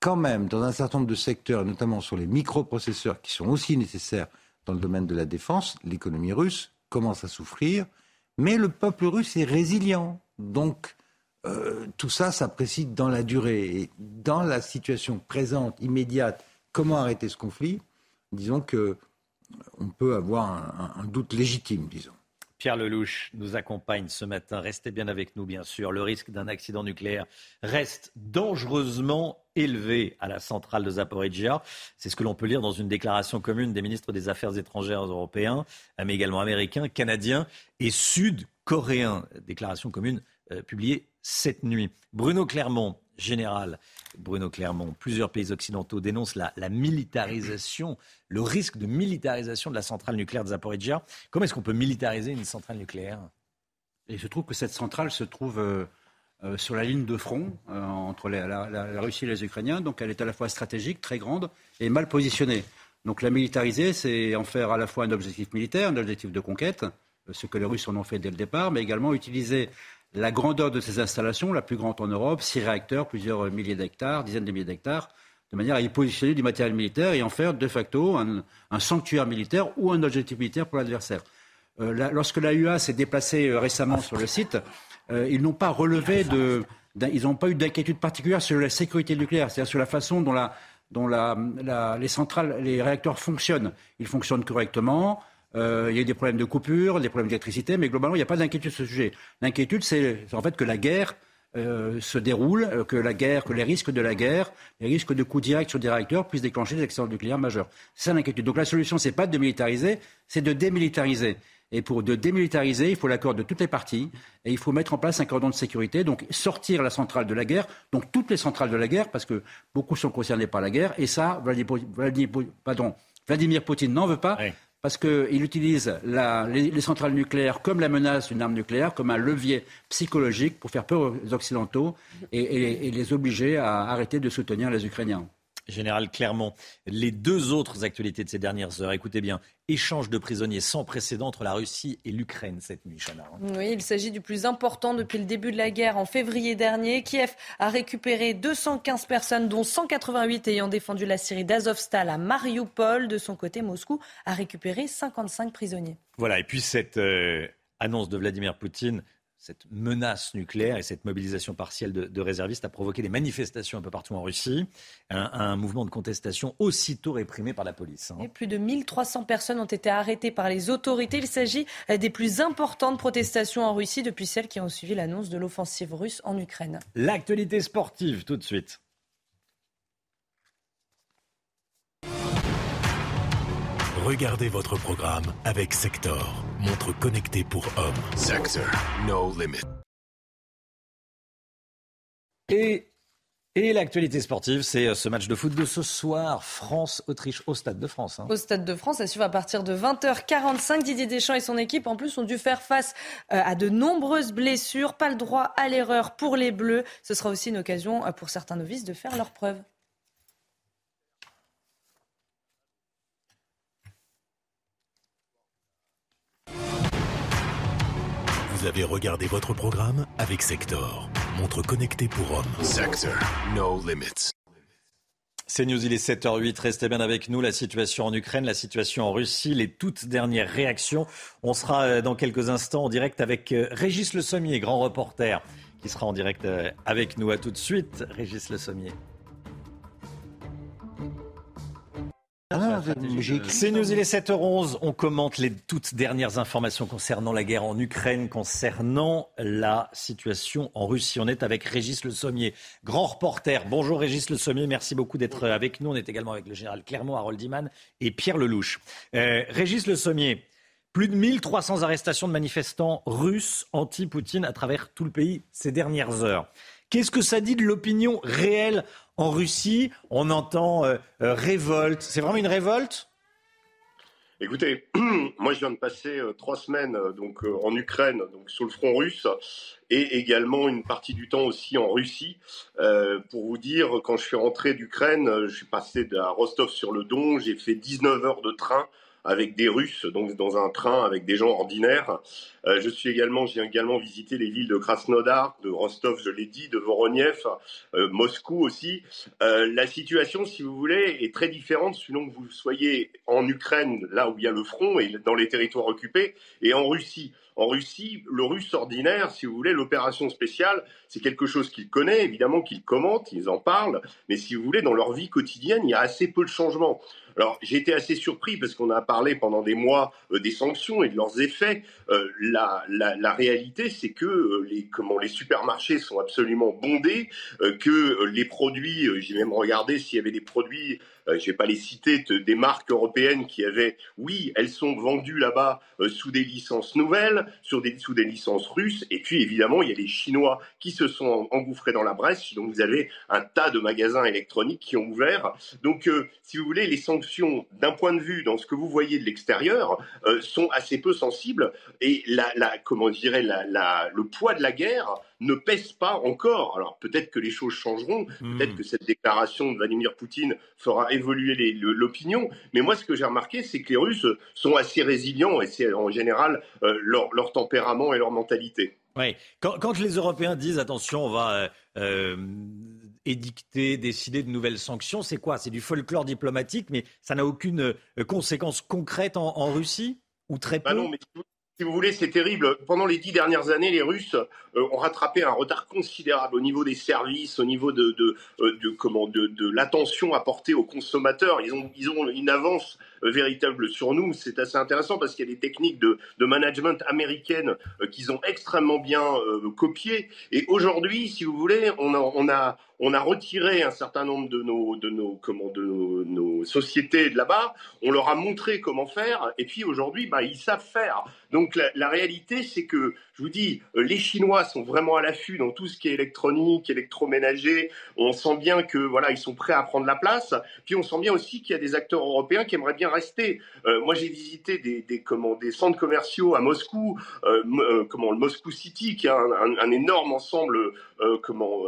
quand même, dans un certain nombre de secteurs, notamment sur les microprocesseurs qui sont aussi nécessaires dans le domaine de la défense, l'économie russe commence à souffrir, mais le peuple russe est résilient. Donc euh, tout ça s'apprécie dans la durée. Et dans la situation présente, immédiate, comment arrêter ce conflit Disons que euh, on peut avoir un, doute légitime, disons. Pierre Lelouch nous accompagne ce matin. Restez bien avec nous, bien sûr. Le risque d'un accident nucléaire reste dangereusement élevé à la centrale de Zaporizhia. C'est ce que l'on peut lire dans une déclaration commune des ministres des Affaires étrangères européens, mais également américains, canadiens et sud-coréens. Déclaration commune euh, publiée cette nuit. Bruno Clermont, général Bruno Clermont, plusieurs pays occidentaux dénoncent la, militarisation, le risque de militarisation de la centrale nucléaire de Zaporizhia. Comment est-ce qu'on peut militariser une centrale nucléaire? Il se trouve que cette centrale se trouve euh, euh, sur la ligne de front euh, entre la, la- Russie et les Ukrainiens. Donc elle est à la fois stratégique, très grande et mal positionnée. Donc la militariser, c'est en faire à la fois un objectif militaire, un objectif de conquête, ce que les Russes en ont fait dès le départ, mais également utiliser la grandeur de ces installations, la plus grande en Europe, six réacteurs, plusieurs milliers d'hectares, dizaines de milliers d'hectares, de manière à y positionner du matériel militaire et en faire de facto un, sanctuaire militaire ou un objectif militaire pour l'adversaire. Euh, la- lorsque la UA s'est déplacée euh, récemment sur le site, euh, ils n'ont pas relevé de, ils n'ont pas eu d'inquiétude particulière sur la sécurité nucléaire, c'est-à-dire sur la façon dont, la, dont la- les centrales, les réacteurs fonctionnent. Ils fonctionnent correctement. Euh, il y a eu des problèmes de coupure, des problèmes d'électricité, mais globalement, il n'y a pas d'inquiétude sur ce sujet. L'inquiétude, c'est en fait que la guerre euh, se déroule, euh, que la guerre, que les risques de la guerre, les risques de coups directs sur des réacteurs puissent déclencher des accidents nucléaires majeurs. C'est ça l'inquiétude. Donc la solution, c'est pas de militariser, c'est de démilitariser. Et pour de démilitariser, il faut l'accord de toutes les parties et il faut mettre en place un cordon de sécurité, donc sortir la centrale de la guerre, donc toutes les centrales de la guerre, parce que beaucoup sont concernés par la guerre, et ça, Vladimir, Vladimir- pardon, Vladimir Poutine n'en veut pas, parce qu'il utilise les, les centrales nucléaires comme la menace d'une arme nucléaire, comme un levier psychologique pour faire peur aux Occidentaux et les obliger à arrêter de soutenir les Ukrainiens. Général Clermont, les deux autres actualités de ces dernières heures, écoutez bien, échange de prisonniers sans précédent entre la Russie et l'Ukraine cette nuit, Chana. Oui, il s'agit du plus important depuis le début de la guerre. En février dernier, Kiev a récupéré 215 personnes, dont 188 ayant défendu la Syrie d'Azovstal à Mariupol. De son côté, Moscou a récupéré 55 prisonniers. Voilà, et puis cette euh, annonce de Vladimir Poutine, cette menace nucléaire et cette mobilisation partielle de, de réservistes a provoqué des manifestations un peu partout en Russie, un, un mouvement de contestation aussitôt réprimé par la police. hein. Et plus de 1300 personnes ont été arrêtées par les autorités. Il s'agit des plus importantes protestations en Russie depuis celles qui ont suivi l'annonce de l'offensive russe en Ukraine. L'actualité sportive tout de suite. Regardez votre programme avec Sector, montre connectée pour hommes. Sector, no limit. Et, et l'actualité sportive, c'est euh, ce match de foot de ce soir, France-Autriche au Stade de France. hein. Au Stade de France, à suivre à partir de 20h45. Didier Deschamps et son équipe, en plus, ont dû faire face euh, à de nombreuses blessures. Pas le droit à l'erreur pour les Bleus. Ce sera aussi une occasion euh, pour certains novices de faire leurs preuves. Vous avez regardé votre programme avec Sector, montre connectée pour hommes. Sector, no limits. C'est News, il est 7h08. Restez bien avec nous. La situation en Ukraine, la situation en Russie, les toutes dernières réactions. On sera euh, dans quelques instants en direct avec euh, Régis Le Sommier, grand reporter, qui sera en direct euh, avec nous. À tout de suite, Régis Le Sommier. Ah, C'est News, il est 7h11. On commente les toutes dernières informations concernant la guerre en Ukraine, concernant la situation en Russie. On est avec Régis Le Sommier, grand reporter. Bonjour Régis Le Sommier, merci beaucoup d'être avec nous. On est également avec le général Clermont, Harold Iman et Pierre Lelouch. Euh, Régis Le Sommier, plus de 1300 arrestations de manifestants russes anti-Poutine à travers tout le pays ces dernières heures. Qu'est-ce que ça dit de l'opinion réelle en Russie On entend euh, euh, révolte. C'est vraiment une révolte? Écoutez, (clears throat) moi je viens de passer euh, trois semaines donc en Ukraine, donc sur le front russe, et également une partie du temps aussi en Russie. Pour vous dire, quand je suis rentré d'Ukraine, je suis passé à Rostov-sur-le-Don, j'ai fait 19 heures de train avec des Russes, donc dans un train avec des gens ordinaires. Euh, je suis également, j'ai également visité les villes de Krasnodar, de Rostov, je l'ai dit, de Voronev, euh, Moscou aussi. Euh, la situation, si vous voulez, est très différente selon que vous soyez en Ukraine, là où il y a le front et dans les territoires occupés, et en Russie. En Russie, le russe ordinaire, si vous voulez, l'opération spéciale, c'est quelque chose qu'ils connaissent, évidemment qu'ils commentent, ils en parlent, mais si vous voulez, dans leur vie quotidienne, il y a assez peu de changements. Alors, j'ai été assez surpris parce qu'on a parlé pendant des mois euh, des sanctions et de leurs effets. Euh, la, la, la, réalité, c'est que euh, les, comment, les supermarchés sont absolument bondés, euh, que les produits, j'ai même regardé s'il y avait des produits, je ne vais pas les citer, de, des marques européennes qui avaient, oui, elles sont vendues là-bas sous des licences nouvelles, sous des licences russes, et puis évidemment, il y a les Chinois qui se sont engouffrés dans la brèche, donc vous avez un tas de magasins électroniques qui ont ouvert. Donc, si vous voulez, les sanctions d'un point de vue dans ce que vous voyez de l'extérieur euh, sont assez peu sensibles et la, comment je dirais le poids de la guerre ne pèse pas encore. Alors peut-être que les choses changeront, mmh. peut-être que cette déclaration de Vladimir Poutine fera évoluer l'opinion, mais moi ce que j'ai remarqué c'est que les Russes sont assez résilients et c'est en général euh, leur, leur tempérament et leur mentalité. Oui, quand, quand, les Européens disent attention, on va euh, édicter, décider de nouvelles sanctions, c'est quoi? C'est du folklore diplomatique, mais ça n'a aucune euh, conséquence concrète en, en, Russie? Ou très peu? bah non, mais si vous voulez, c'est terrible. Pendant les dix dernières années, les Russes euh, ont rattrapé un retard considérable au niveau des services, au niveau de, de, de, comment, de, de l'attention apportée aux consommateurs. Ils ont, ils ont une avance euh, véritable sur nous. C'est assez intéressant parce qu'il y a des techniques de, de management américaines euh, qu'ils ont extrêmement bien euh, copiées. Et aujourd'hui, si vous voulez, on a, on a, retiré un certain nombre de nos, de nos, comment, de nos, sociétés de là-bas. On leur a montré comment faire. Et puis aujourd'hui, bah, ils savent faire. Donc la, la réalité, c'est que je vous dis, les Chinois sont vraiment à l'affût dans tout ce qui est électronique, électroménager. On sent bien que voilà, ils sont prêts à prendre la place. Puis on sent bien aussi qu'il y a des acteurs européens qui aimeraient bien rester. Euh, moi, j'ai visité des, centres commerciaux à Moscou, euh, euh, comment le Moscou City, qui a un, un, un énorme ensemble, comment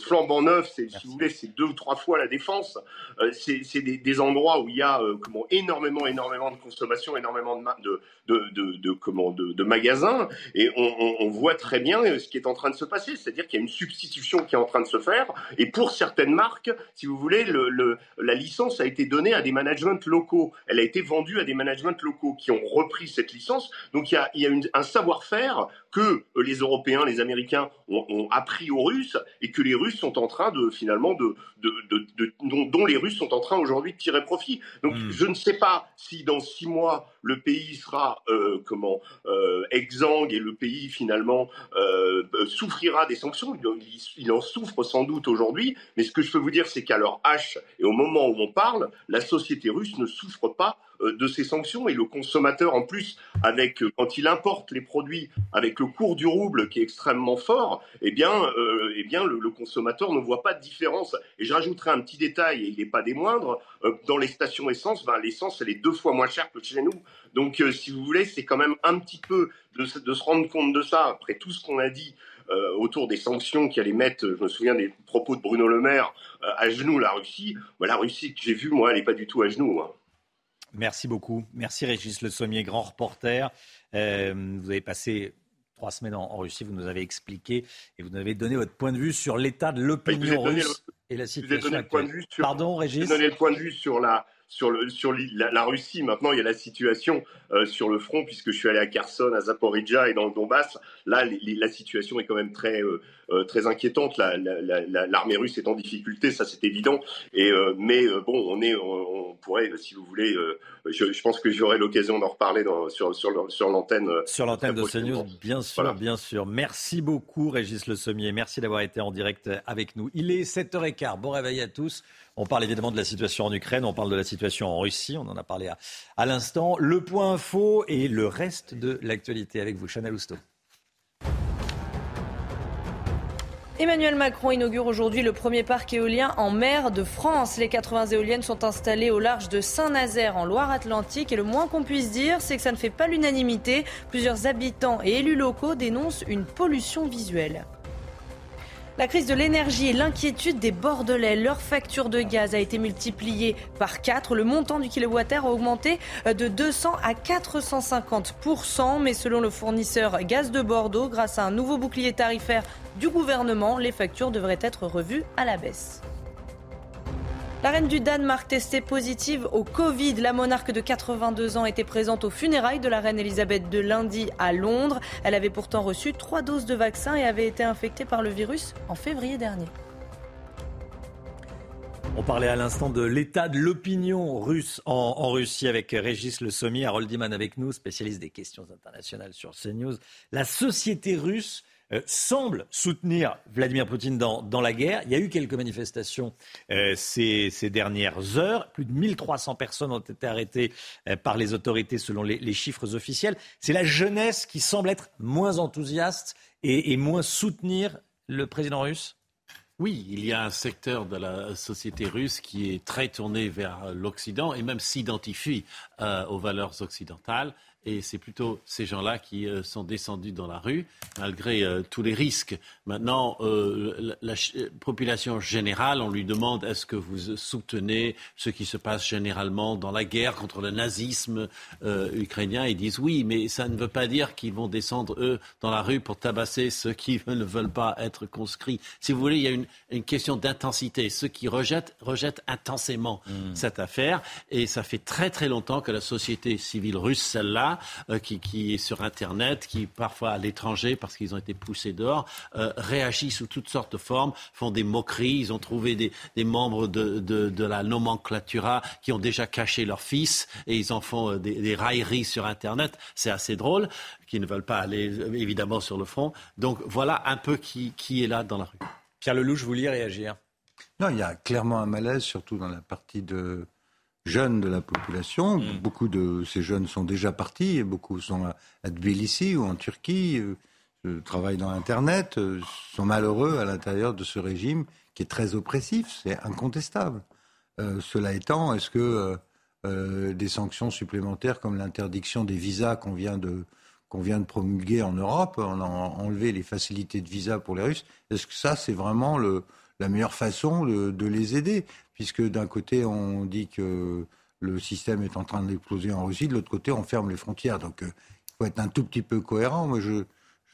flambant neuf. C'est, si vous voulez, c'est deux ou trois fois la défense. c'est, des, des, endroits où il y a comment énormément, énormément de consommation, énormément de, de, de, de, de comment, de, de magasins. Et on, on, on, voit très bien ce qui est en train de se passer, c'est-à-dire qu'il y a une substitution qui est en train de se faire. Et pour certaines marques, si vous voulez, le, le, la licence a été donnée à des managements locaux. Elle a été vendue à des managements locaux qui ont repris cette licence. Donc il y a, il y a une, un savoir-faire que les Européens, les Américains ont, ont, appris aux Russes et que les Russes sont en train de finalement de, de, de, de dont, dont, les Russes sont en train aujourd'hui de tirer profit. Donc mmh. je ne sais pas si dans six mois le pays sera euh, comment euh, exsangue et le pays finalement euh, souffrira des sanctions. Il, il en souffre sans doute aujourd'hui, mais ce que je peux vous dire, c'est qu'à leur H et au moment où on parle, la société russe ne souffre pas de ces sanctions et le consommateur en plus avec quand il importe les produits avec le cours du rouble qui est extrêmement fort eh bien euh, eh bien le, consommateur ne voit pas de différence et je rajouterai un petit détail et il n'est pas des moindres euh, dans les stations essence ben, l'essence elle est deux fois moins chère que chez nous donc euh, si vous voulez c'est quand même un petit peu de, se rendre compte de ça après tout ce qu'on a dit euh, autour des sanctions qui allaient mettre, je me souviens des propos de Bruno Le Maire, euh, à genoux la Russie. Ben, la Russie que j'ai vue, moi, elle n'est pas du tout à genoux. Hein. Merci beaucoup. Merci Régis Le Sommier, grand reporter. Euh, vous avez passé trois semaines en, Russie. Vous nous avez expliqué et vous nous avez donné votre point de vue sur l'état de l'opinion russe et la situation. Vous point de vue sur, Pardon, Régis. donné le point de vue sur la sur, le, sur la, Russie. Maintenant, il y a la situation euh, sur le front, puisque je suis allé à Kherson, à Zaporizhia et dans le Donbass. Là, la situation est quand même très, euh, euh, très inquiétante. L'armée russe est en difficulté, ça c'est évident. Et, mais bon, on, est, on, pourrait, si vous voulez, je, pense que j'aurai l'occasion d'en reparler dans, sur, sur, sur l'antenne. Sur l'antenne de CNews, bien sûr, bien sûr. Merci beaucoup, Régis Le Sommier. Merci d'avoir été en direct avec nous. Il est 7h15. Bon réveil à tous. On parle évidemment de la situation en Ukraine, on parle de la situation en Russie, on en a parlé à, l'instant. Le point info et le reste de l'actualité avec vous, Chanel Housteau. Emmanuel Macron inaugure aujourd'hui le premier parc éolien en mer de France. Les 80 éoliennes sont installées au large de Saint-Nazaire en Loire-Atlantique et le moins qu'on puisse dire, c'est que ça ne fait pas l'unanimité. Plusieurs habitants et élus locaux dénoncent une pollution visuelle. La crise de l'énergie et l'inquiétude des Bordelais. Leur facture de gaz a été multipliée par 4. Le montant du kilowattheure a augmenté de 200 à 450% mais selon le fournisseur Gaz de Bordeaux, grâce à un nouveau bouclier tarifaire du gouvernement, les factures devraient être revues à la baisse. La reine du Danemark testée positive au Covid. La monarque de 82 ans était présente aux funérailles de la reine Elisabeth de lundi à Londres. Elle avait pourtant reçu trois doses de vaccin et avait été infectée par le virus en février dernier. On parlait à l'instant de l'état de l'opinion russe en, Russie avec Régis Le Sommier, Harold Diman avec nous, spécialiste des questions internationales sur CNews. La société russe euh, semble soutenir Vladimir Poutine dans, la guerre. Il y a eu quelques manifestations euh, ces, dernières heures. Plus de 1300 personnes ont été arrêtées euh, par les autorités selon les, chiffres officiels. C'est la jeunesse qui semble être moins enthousiaste et moins soutenir le président russe? Oui, il y a un secteur de la société russe qui est très tourné vers l'Occident et même s'identifie aux valeurs occidentales et c'est plutôt ces gens-là qui euh, sont descendus dans la rue, malgré euh, tous les risques. Maintenant, euh, la, population générale, on lui demande est-ce que vous soutenez ce qui se passe généralement dans la guerre contre le nazisme ukrainien? Ils disent oui, mais ça ne veut pas dire qu'ils vont descendre, eux, dans la rue pour tabasser ceux qui (laughs) ne veulent pas être conscrits. Si vous voulez, il y a une, une question d'intensité. Ceux qui rejettent, rejettent intensément mmh. cette affaire. Et ça fait très très longtemps que la société civile russe, celle-là, euh, qui, est sur Internet, qui parfois à l'étranger, parce qu'ils ont été poussés dehors, euh, réagissent sous toutes sortes de formes, font des moqueries. Ils ont trouvé des, membres de, la nomenclatura qui ont déjà caché leur fils et ils en font euh, des, railleries sur Internet. C'est assez drôle, qui ne veulent pas aller évidemment sur le front. Donc voilà un peu qui, qui est là dans la rue. Pierre Lelouch, vous vouliez réagir? Non, il y a clairement un malaise, surtout dans la partie de jeunes de la population. Mm. Beaucoup de ces jeunes sont déjà partis, et beaucoup sont à, Tbilissi ou en Turquie, euh, travaillent dans Internet, euh, sont malheureux à l'intérieur de ce régime qui est très oppressif, c'est incontestable. Euh, cela étant, est-ce que des sanctions supplémentaires comme l'interdiction des visas qu'on vient de qu'on vient de promulguer en Europe, on a enlevé les facilités de visa pour les Russes. Est-ce que ça, c'est vraiment le, la meilleure façon de les aider? Puisque d'un côté, on dit que le système est en train d'exploser en Russie, de l'autre côté, on ferme les frontières. Donc, euh, il faut être un tout petit peu cohérent. Moi, je,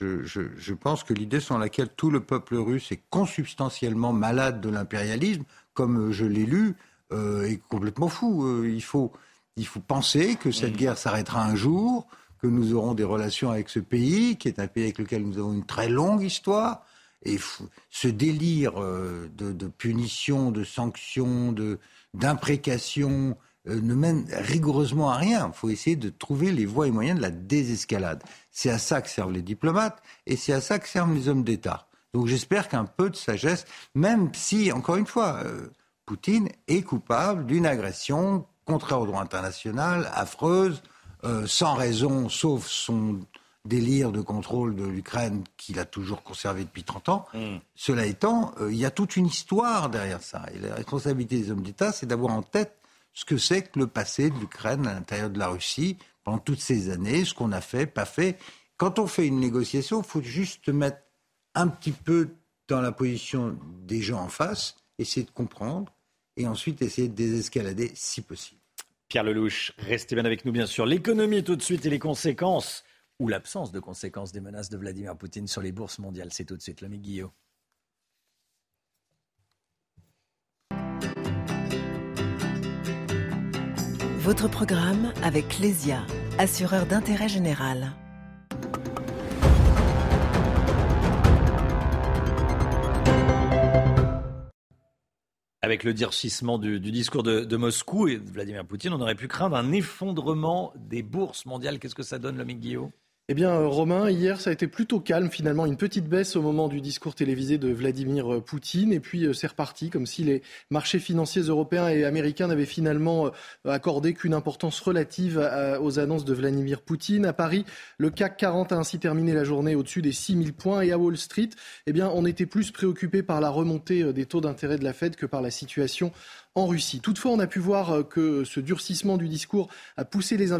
je, pense que l'idée selon laquelle tout le peuple russe est consubstantiellement malade de l'impérialisme, comme je l'ai lu, euh, est complètement fou. Euh, il, faut, il faut penser que cette guerre s'arrêtera un jour, que nous aurons des relations avec ce pays, qui est un pays avec lequel nous avons une très longue histoire, et ce délire euh, de, punition, de sanction, de, d'imprécation euh, ne mène rigoureusement à rien. Il faut essayer de trouver les voies et moyens de la désescalade. C'est à ça que servent les diplomates et c'est à ça que servent les hommes d'État. Donc j'espère qu'un peu de sagesse, même si, encore une fois, euh, Poutine est coupable d'une agression contraire au droit international, affreuse, sans raison, sauf son délire de contrôle de l'Ukraine qu'il a toujours conservé depuis 30 ans. Hmm. Cela étant, euh, il y a toute une histoire derrière ça. Et la responsabilité des hommes d'État, c'est d'avoir en tête ce que c'est que le passé de l'Ukraine à l'intérieur de la Russie pendant toutes ces années, ce qu'on a fait, pas fait. Quand on fait une négociation, il faut juste mettre un petit peu dans la position des gens en face, essayer de comprendre et ensuite essayer de désescalader si possible. Pierre Lelouch, restez bien avec nous bien sûr. L'économie tout de suite et les conséquences ou l'absence de conséquences des menaces de Vladimir Poutine sur les bourses mondiales. C'est tout de suite, l'ami Guillaume. Votre programme avec Lesia, assureur d'intérêt général. Avec le durcissement du, discours de, de, Moscou et de Vladimir Poutine, on aurait pu craindre un effondrement des bourses mondiales. Qu'est-ce que ça donne, l'ami Guillaume? Eh bien, euh, Romain, hier, ça a été plutôt calme finalement. Une petite baisse au moment du discours télévisé de Vladimir euh, Poutine. Et puis, euh, c'est reparti, comme si les marchés financiers européens et américains n'avaient finalement accordé qu'une importance relative aux annonces de Vladimir Poutine. À Paris, le CAC 40 a ainsi terminé la journée au-dessus des 6000 points. Et à Wall Street, eh bien, on était plus préoccupé par la remontée des taux d'intérêt de la Fed que par la situation en Russie. Toutefois, on a pu voir euh, que ce durcissement du discours a poussé les,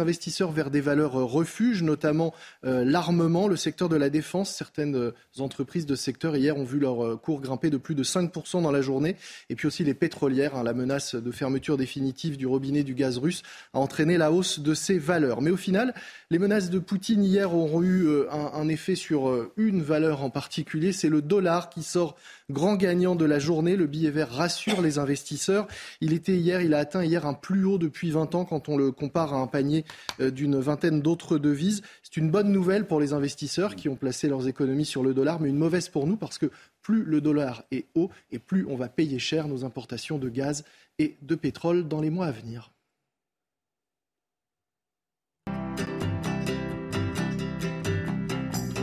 investisseurs vers des valeurs euh, refuges, notamment euh, l'armement, le secteur de la défense. Certaines entreprises de secteur hier ont vu leur cours grimper de plus de 5% dans la journée. Et puis aussi les pétrolières. Hein. la menace de fermeture définitive du robinet du gaz russe a entraîné la hausse de ces valeurs. Mais au final, les menaces de Poutine hier auront eu un effet sur une valeur en particulier. C'est le dollar qui sort grand gagnant de la journée. Le billet vert rassure les investisseurs. Il était hier, il a atteint hier un plus haut depuis 20 ans quand on le compare à un panier euh, d'une vingtaine d'autres devises. C'est une bonne nouvelle pour les investisseurs qui ont placé leurs économies sur le dollar, mais une mauvaise pour nous parce que plus le dollar est haut et plus on va payer cher nos importations de gaz et de pétrole dans les mois à venir.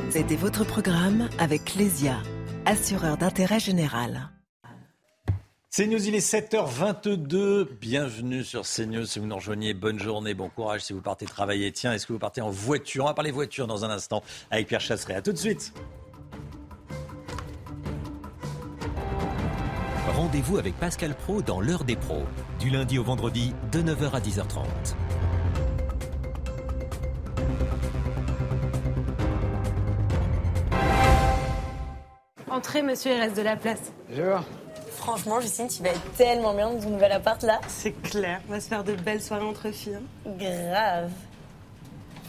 C'était votre programme avec Clésia assureur d'intérêt général. CNews, il est 7h22. Bienvenue sur CNews. Si vous nous rejoignez, bonne journée, bon courage si vous partez travailler. Tiens, est-ce que vous partez en voiture? On va parler voiture dans un instant avec Pierre Chasseret. A tout de suite. Rendez-vous avec Pascal Pro dans l'heure des pros, du lundi au vendredi de 9h à 10h30. Entrez, monsieur, il reste de la place. Je vois. Franchement, Justine, tu vas être tellement bien dans ton nouvel appart là. C'est clair, on va se faire de belles soirées entre filles. Hein. Grave.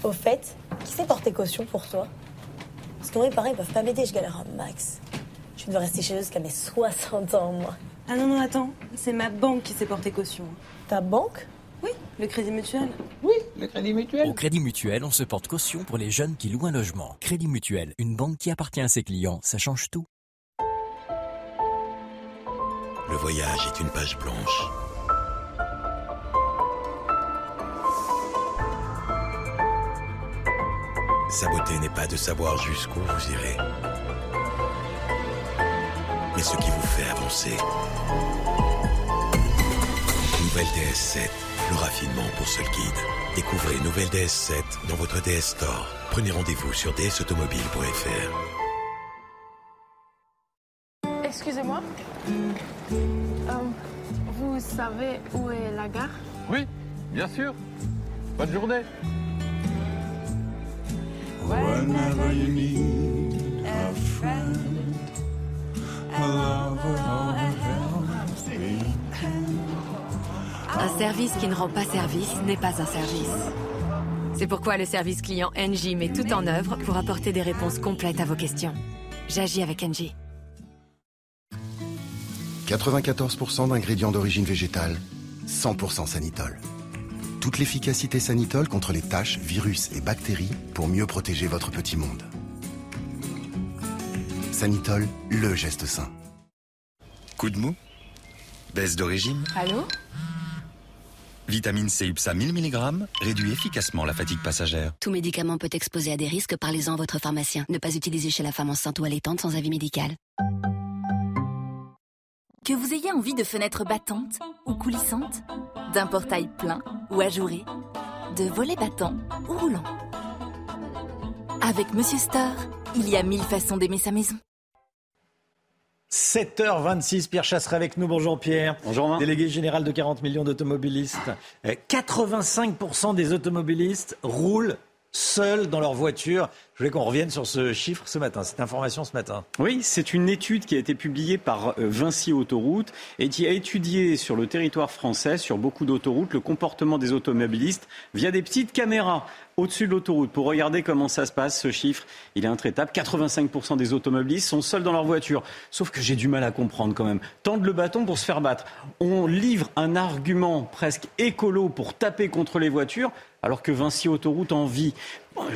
Au fait, qui sait porter caution pour toi? Parce que moi, mes parents, ils peuvent pas m'aider, je galère un max. Je dois rester chez eux jusqu'à mes 60 ans, moi. Ah non, non, attends, c'est ma banque qui sait porter caution. Ta banque? Oui, le Crédit Mutuel. Oui, le Crédit Mutuel. Au Crédit Mutuel, on se porte caution pour les jeunes qui louent un logement. Crédit Mutuel, une banque qui appartient à ses clients, ça change tout. Le voyage est une page blanche. Sa beauté n'est pas de savoir jusqu'où vous irez, mais ce qui vous fait avancer. Nouvelle DS7, le raffinement pour seul guide. Découvrez Nouvelle DS7 dans votre DS Store. Prenez rendez-vous sur dsautomobile.fr. Excusez-moi. Euh, vous savez où est la gare? Oui, bien sûr. Bonne journée. Un service qui ne rend pas service n'est pas un service. C'est pourquoi le service client NJ met tout en œuvre pour apporter des réponses complètes à vos questions. J'agis avec NJ. 94% d'ingrédients d'origine végétale, 100% Sanitol. Toute l'efficacité Sanitol contre les taches, virus et bactéries pour mieux protéger votre petit monde. Sanitol, le geste sain. Coup de mou? Baisse de régime Allô? Vitamine C UPSA 1000 mg réduit efficacement la fatigue passagère. Tout médicament peut exposer à des risques, parlez-en à votre pharmacien. Ne pas utiliser chez la femme enceinte ou allaitante sans avis médical. Que vous ayez envie de fenêtres battantes ou coulissantes, d'un portail plein ou ajouré, de volets battants ou roulants. Avec Monsieur Store, il y a mille façons d'aimer sa maison. 7h26, Pierre Chasseret avec nous. Bonjour Pierre. Bonjour Délégué général de 40 millions d'automobilistes. 85% des automobilistes roulent seuls dans leur voiture. Je voulais qu'on revienne sur ce chiffre ce matin, cette information ce matin. Oui, c'est une étude qui a été publiée par euh, Vinci Autoroute et qui a étudié sur le territoire français, sur beaucoup d'autoroutes, le comportement des automobilistes via des petites caméras au-dessus de l'autoroute pour regarder comment ça se passe. Ce chiffre, il est intraitable. 85% des automobilistes sont seuls dans leur voiture. Sauf que j'ai du mal à comprendre quand même. Tendre le bâton pour se faire battre. On livre un argument presque écolo pour taper contre les voitures alors que Vinci Autoroute en vit.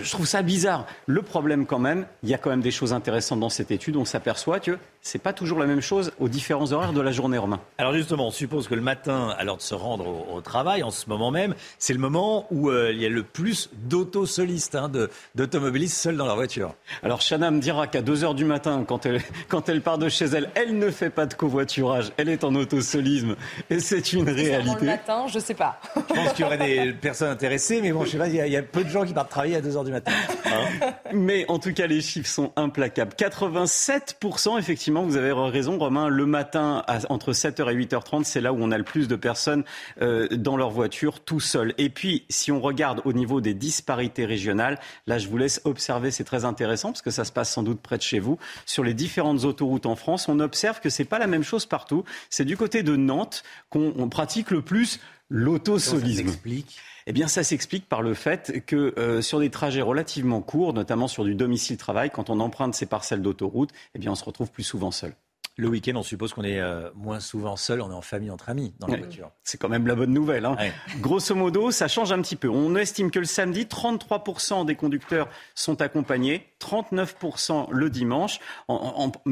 Je trouve ça bizarre. Le problème quand même, il y a quand même des choses intéressantes dans cette étude. On s'aperçoit que c'est pas toujours la même chose aux différents horaires de la journée, Romain. Alors justement, on suppose que le matin, à l'heure de se rendre au, travail, en ce moment même, c'est le moment où euh, il y a le plus d'autosolistes, hein, d'automobilistes seuls dans leur voiture. Alors Chana me dira qu'à 2 heures du matin, quand elle, quand elle part de chez elle, elle ne fait pas de covoiturage, elle est en autosolisme. Et c'est une réalité. Le matin, je sais pas. Je pense qu'il y aurait des personnes intéressées, mais bon, je sais pas, il y, a, peu de gens qui partent travailler à 2 heures du matin. Hein. mais en tout cas, les chiffres sont implacables. 87%, effectivement, vous avez raison, Romain. Le matin, entre 7h et 8h30, c'est là où on a le plus de personnes euh, dans leur voiture tout seul. Et puis, si on regarde au niveau des disparités régionales, là, je vous laisse observer, c'est très intéressant parce que ça se passe sans doute près de chez vous. Sur les différentes autoroutes en France, on observe que c'est pas la même chose partout. C'est du côté de Nantes qu'on pratique le plus l'autosolisme. Eh bien, ça s'explique par le fait que euh, sur des trajets relativement courts, notamment sur du domicile-travail, quand on emprunte ces parcelles d'autoroute, eh bien, on se retrouve plus souvent seul. Le week-end, on suppose qu'on est euh, moins souvent seul, on est en famille, entre amis, dans la voiture. C'est quand même la bonne nouvelle. Hein. Grosso modo, ça change un petit peu. On estime que le samedi, 33% des conducteurs sont accompagnés, 39% le dimanche.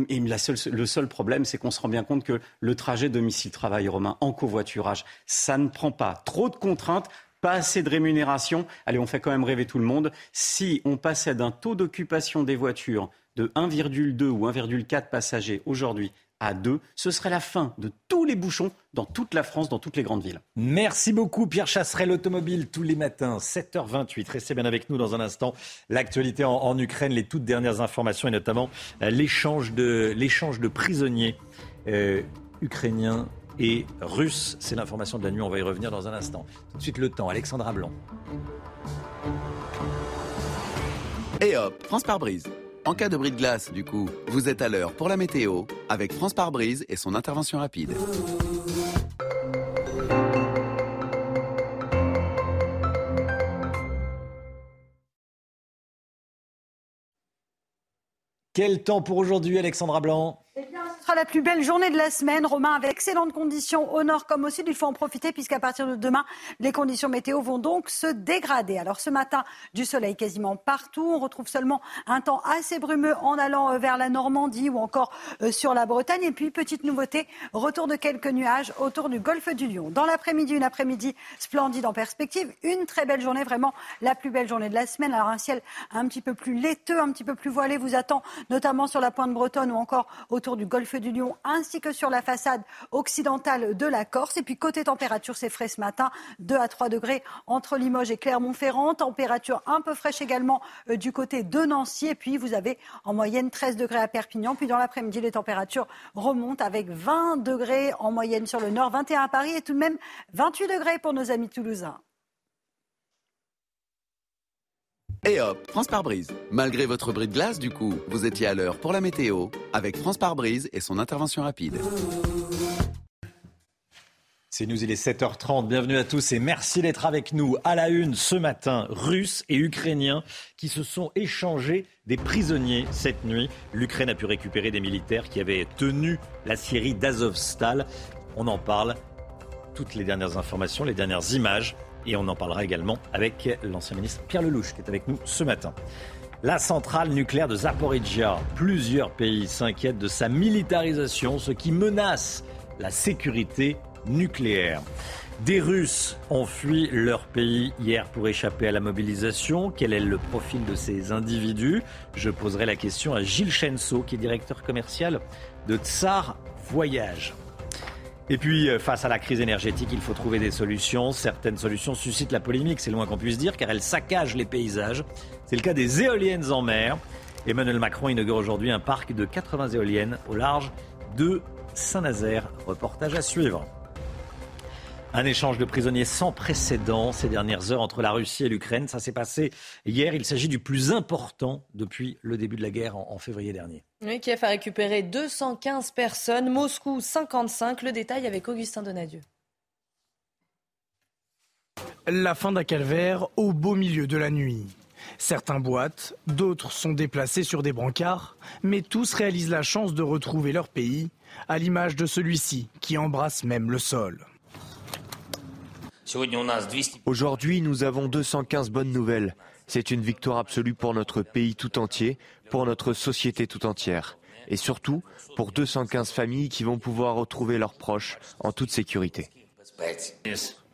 et le seul problème, c'est qu'on se rend bien compte que le trajet domicile-travail romain en covoiturage, ça ne prend pas trop de contraintes pas assez de rémunération. Allez, on fait quand même rêver tout le monde. Si on passait d'un taux d'occupation des voitures de 1,2 ou 1,4 passagers aujourd'hui à 2, ce serait la fin de tous les bouchons dans toute la France, dans toutes les grandes villes. Merci beaucoup Pierre Chasseret, l'automobile tous les matins, 7h28. Restez bien avec nous dans un instant. L'actualité en, Ukraine, les toutes dernières informations et notamment euh, l'échange de, de prisonniers euh, ukrainiens et russe. C'est l'information de la nuit, on va y revenir dans un instant. Tout de suite le temps, Alexandra Blanc. Et hop, France par brise. En cas de bris de glace, du coup, vous êtes à l'heure pour la météo avec France par brise et son intervention rapide. Quel temps pour aujourd'hui, Alexandra Blanc? La plus belle journée de la semaine, Romain, avec excellentes conditions au nord comme au sud. Il faut en profiter puisqu'à partir de demain, les conditions météo vont donc se dégrader. Alors ce matin, du soleil quasiment partout. On retrouve seulement un temps assez brumeux en allant euh, vers la Normandie ou encore euh, sur la Bretagne. Et puis, petite nouveauté, retour de quelques nuages autour du golfe du Lion. Dans l'après-midi, une après-midi splendide en perspective. Une très belle journée, vraiment la plus belle journée de la semaine. Alors un ciel un petit peu plus laiteux, un petit peu plus voilé vous attend, notamment sur la pointe bretonne ou encore autour du golfe du Lion ainsi que sur la façade occidentale de la Corse. Et puis côté température, c'est frais ce matin, 2 à 3 degrés entre Limoges et Clermont-Ferrand. Température un peu fraîche également euh, du côté de Nancy. Et puis vous avez en moyenne 13 degrés à Perpignan. Puis dans l'après-midi, les températures remontent avec 20 degrés en moyenne sur le nord, 21 à Paris et tout de même 28 degrés pour nos amis toulousains. Et hop, France par brise. Malgré votre bris de glace, du coup, vous étiez à l'heure pour la météo avec France par brise et son intervention rapide. C'est nous, il est 7h30. Bienvenue à tous et merci d'être avec nous. À la une ce matin, Russes et Ukrainiens qui se sont échangés des prisonniers cette nuit. L'Ukraine a pu récupérer des militaires qui avaient tenu la Syrie d'Azovstal. On en parle. Toutes les dernières informations, les dernières images et on en parlera également avec l'ancien ministre Pierre Lelouch qui est avec nous ce matin. La centrale nucléaire de Zaporizhia, plusieurs pays s'inquiètent de sa militarisation, ce qui menace la sécurité nucléaire. Des Russes ont fui leur pays hier pour échapper à la mobilisation. Quel est le profil de ces individus? Je poserai la question à Gilles Chenso, qui est directeur commercial de Tsar Voyage. Et puis, euh, face à la crise énergétique, il faut trouver des solutions. Certaines solutions suscitent la polémique, c'est le moins qu'on puisse dire, car elles saccagent les paysages. C'est le cas des éoliennes en mer. Emmanuel Macron inaugure aujourd'hui un parc de 80 éoliennes au large de Saint-Nazaire. Reportage à suivre. Un échange de prisonniers sans précédent ces dernières heures entre la Russie et l'Ukraine. Ça s'est passé hier. Il s'agit du plus important depuis le début de la guerre en, février dernier. Oui, Kiev a récupéré 215 personnes, Moscou 55. Le détail avec Augustin Donadieu. La fin d'un calvaire au beau milieu de la nuit. Certains boitent, d'autres sont déplacés sur des brancards, mais tous réalisent la chance de retrouver leur pays, à l'image de celui-ci qui embrasse même le sol. Aujourd'hui, nous avons 215 bonnes nouvelles. C'est une victoire absolue pour notre pays tout entier, pour notre société tout entière. Et surtout, pour 215 familles qui vont pouvoir retrouver leurs proches en toute sécurité.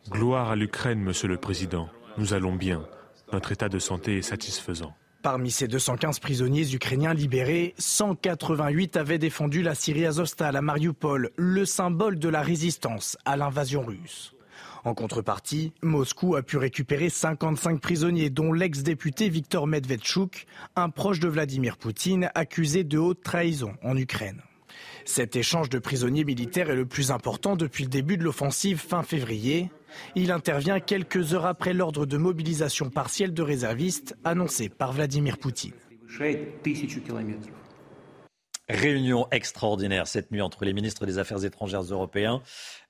Gloire à l'Ukraine, Monsieur le Président. Nous allons bien. Notre état de santé est satisfaisant. Parmi ces 215 prisonniers ukrainiens libérés, 188 avaient défendu la Syrie Azovstal à Mariupol, le symbole de la résistance à l'invasion russe. En contrepartie, Moscou a pu récupérer 55 prisonniers, dont l'ex-député Viktor Medvedchuk, un proche de Vladimir Poutine, accusé de haute trahison en Ukraine. Cet échange de prisonniers militaires est le plus important depuis le début de l'offensive fin février. Il intervient quelques heures après l'ordre de mobilisation partielle de réservistes annoncé par Vladimir Poutine. Réunion extraordinaire cette nuit entre les ministres des Affaires étrangères européens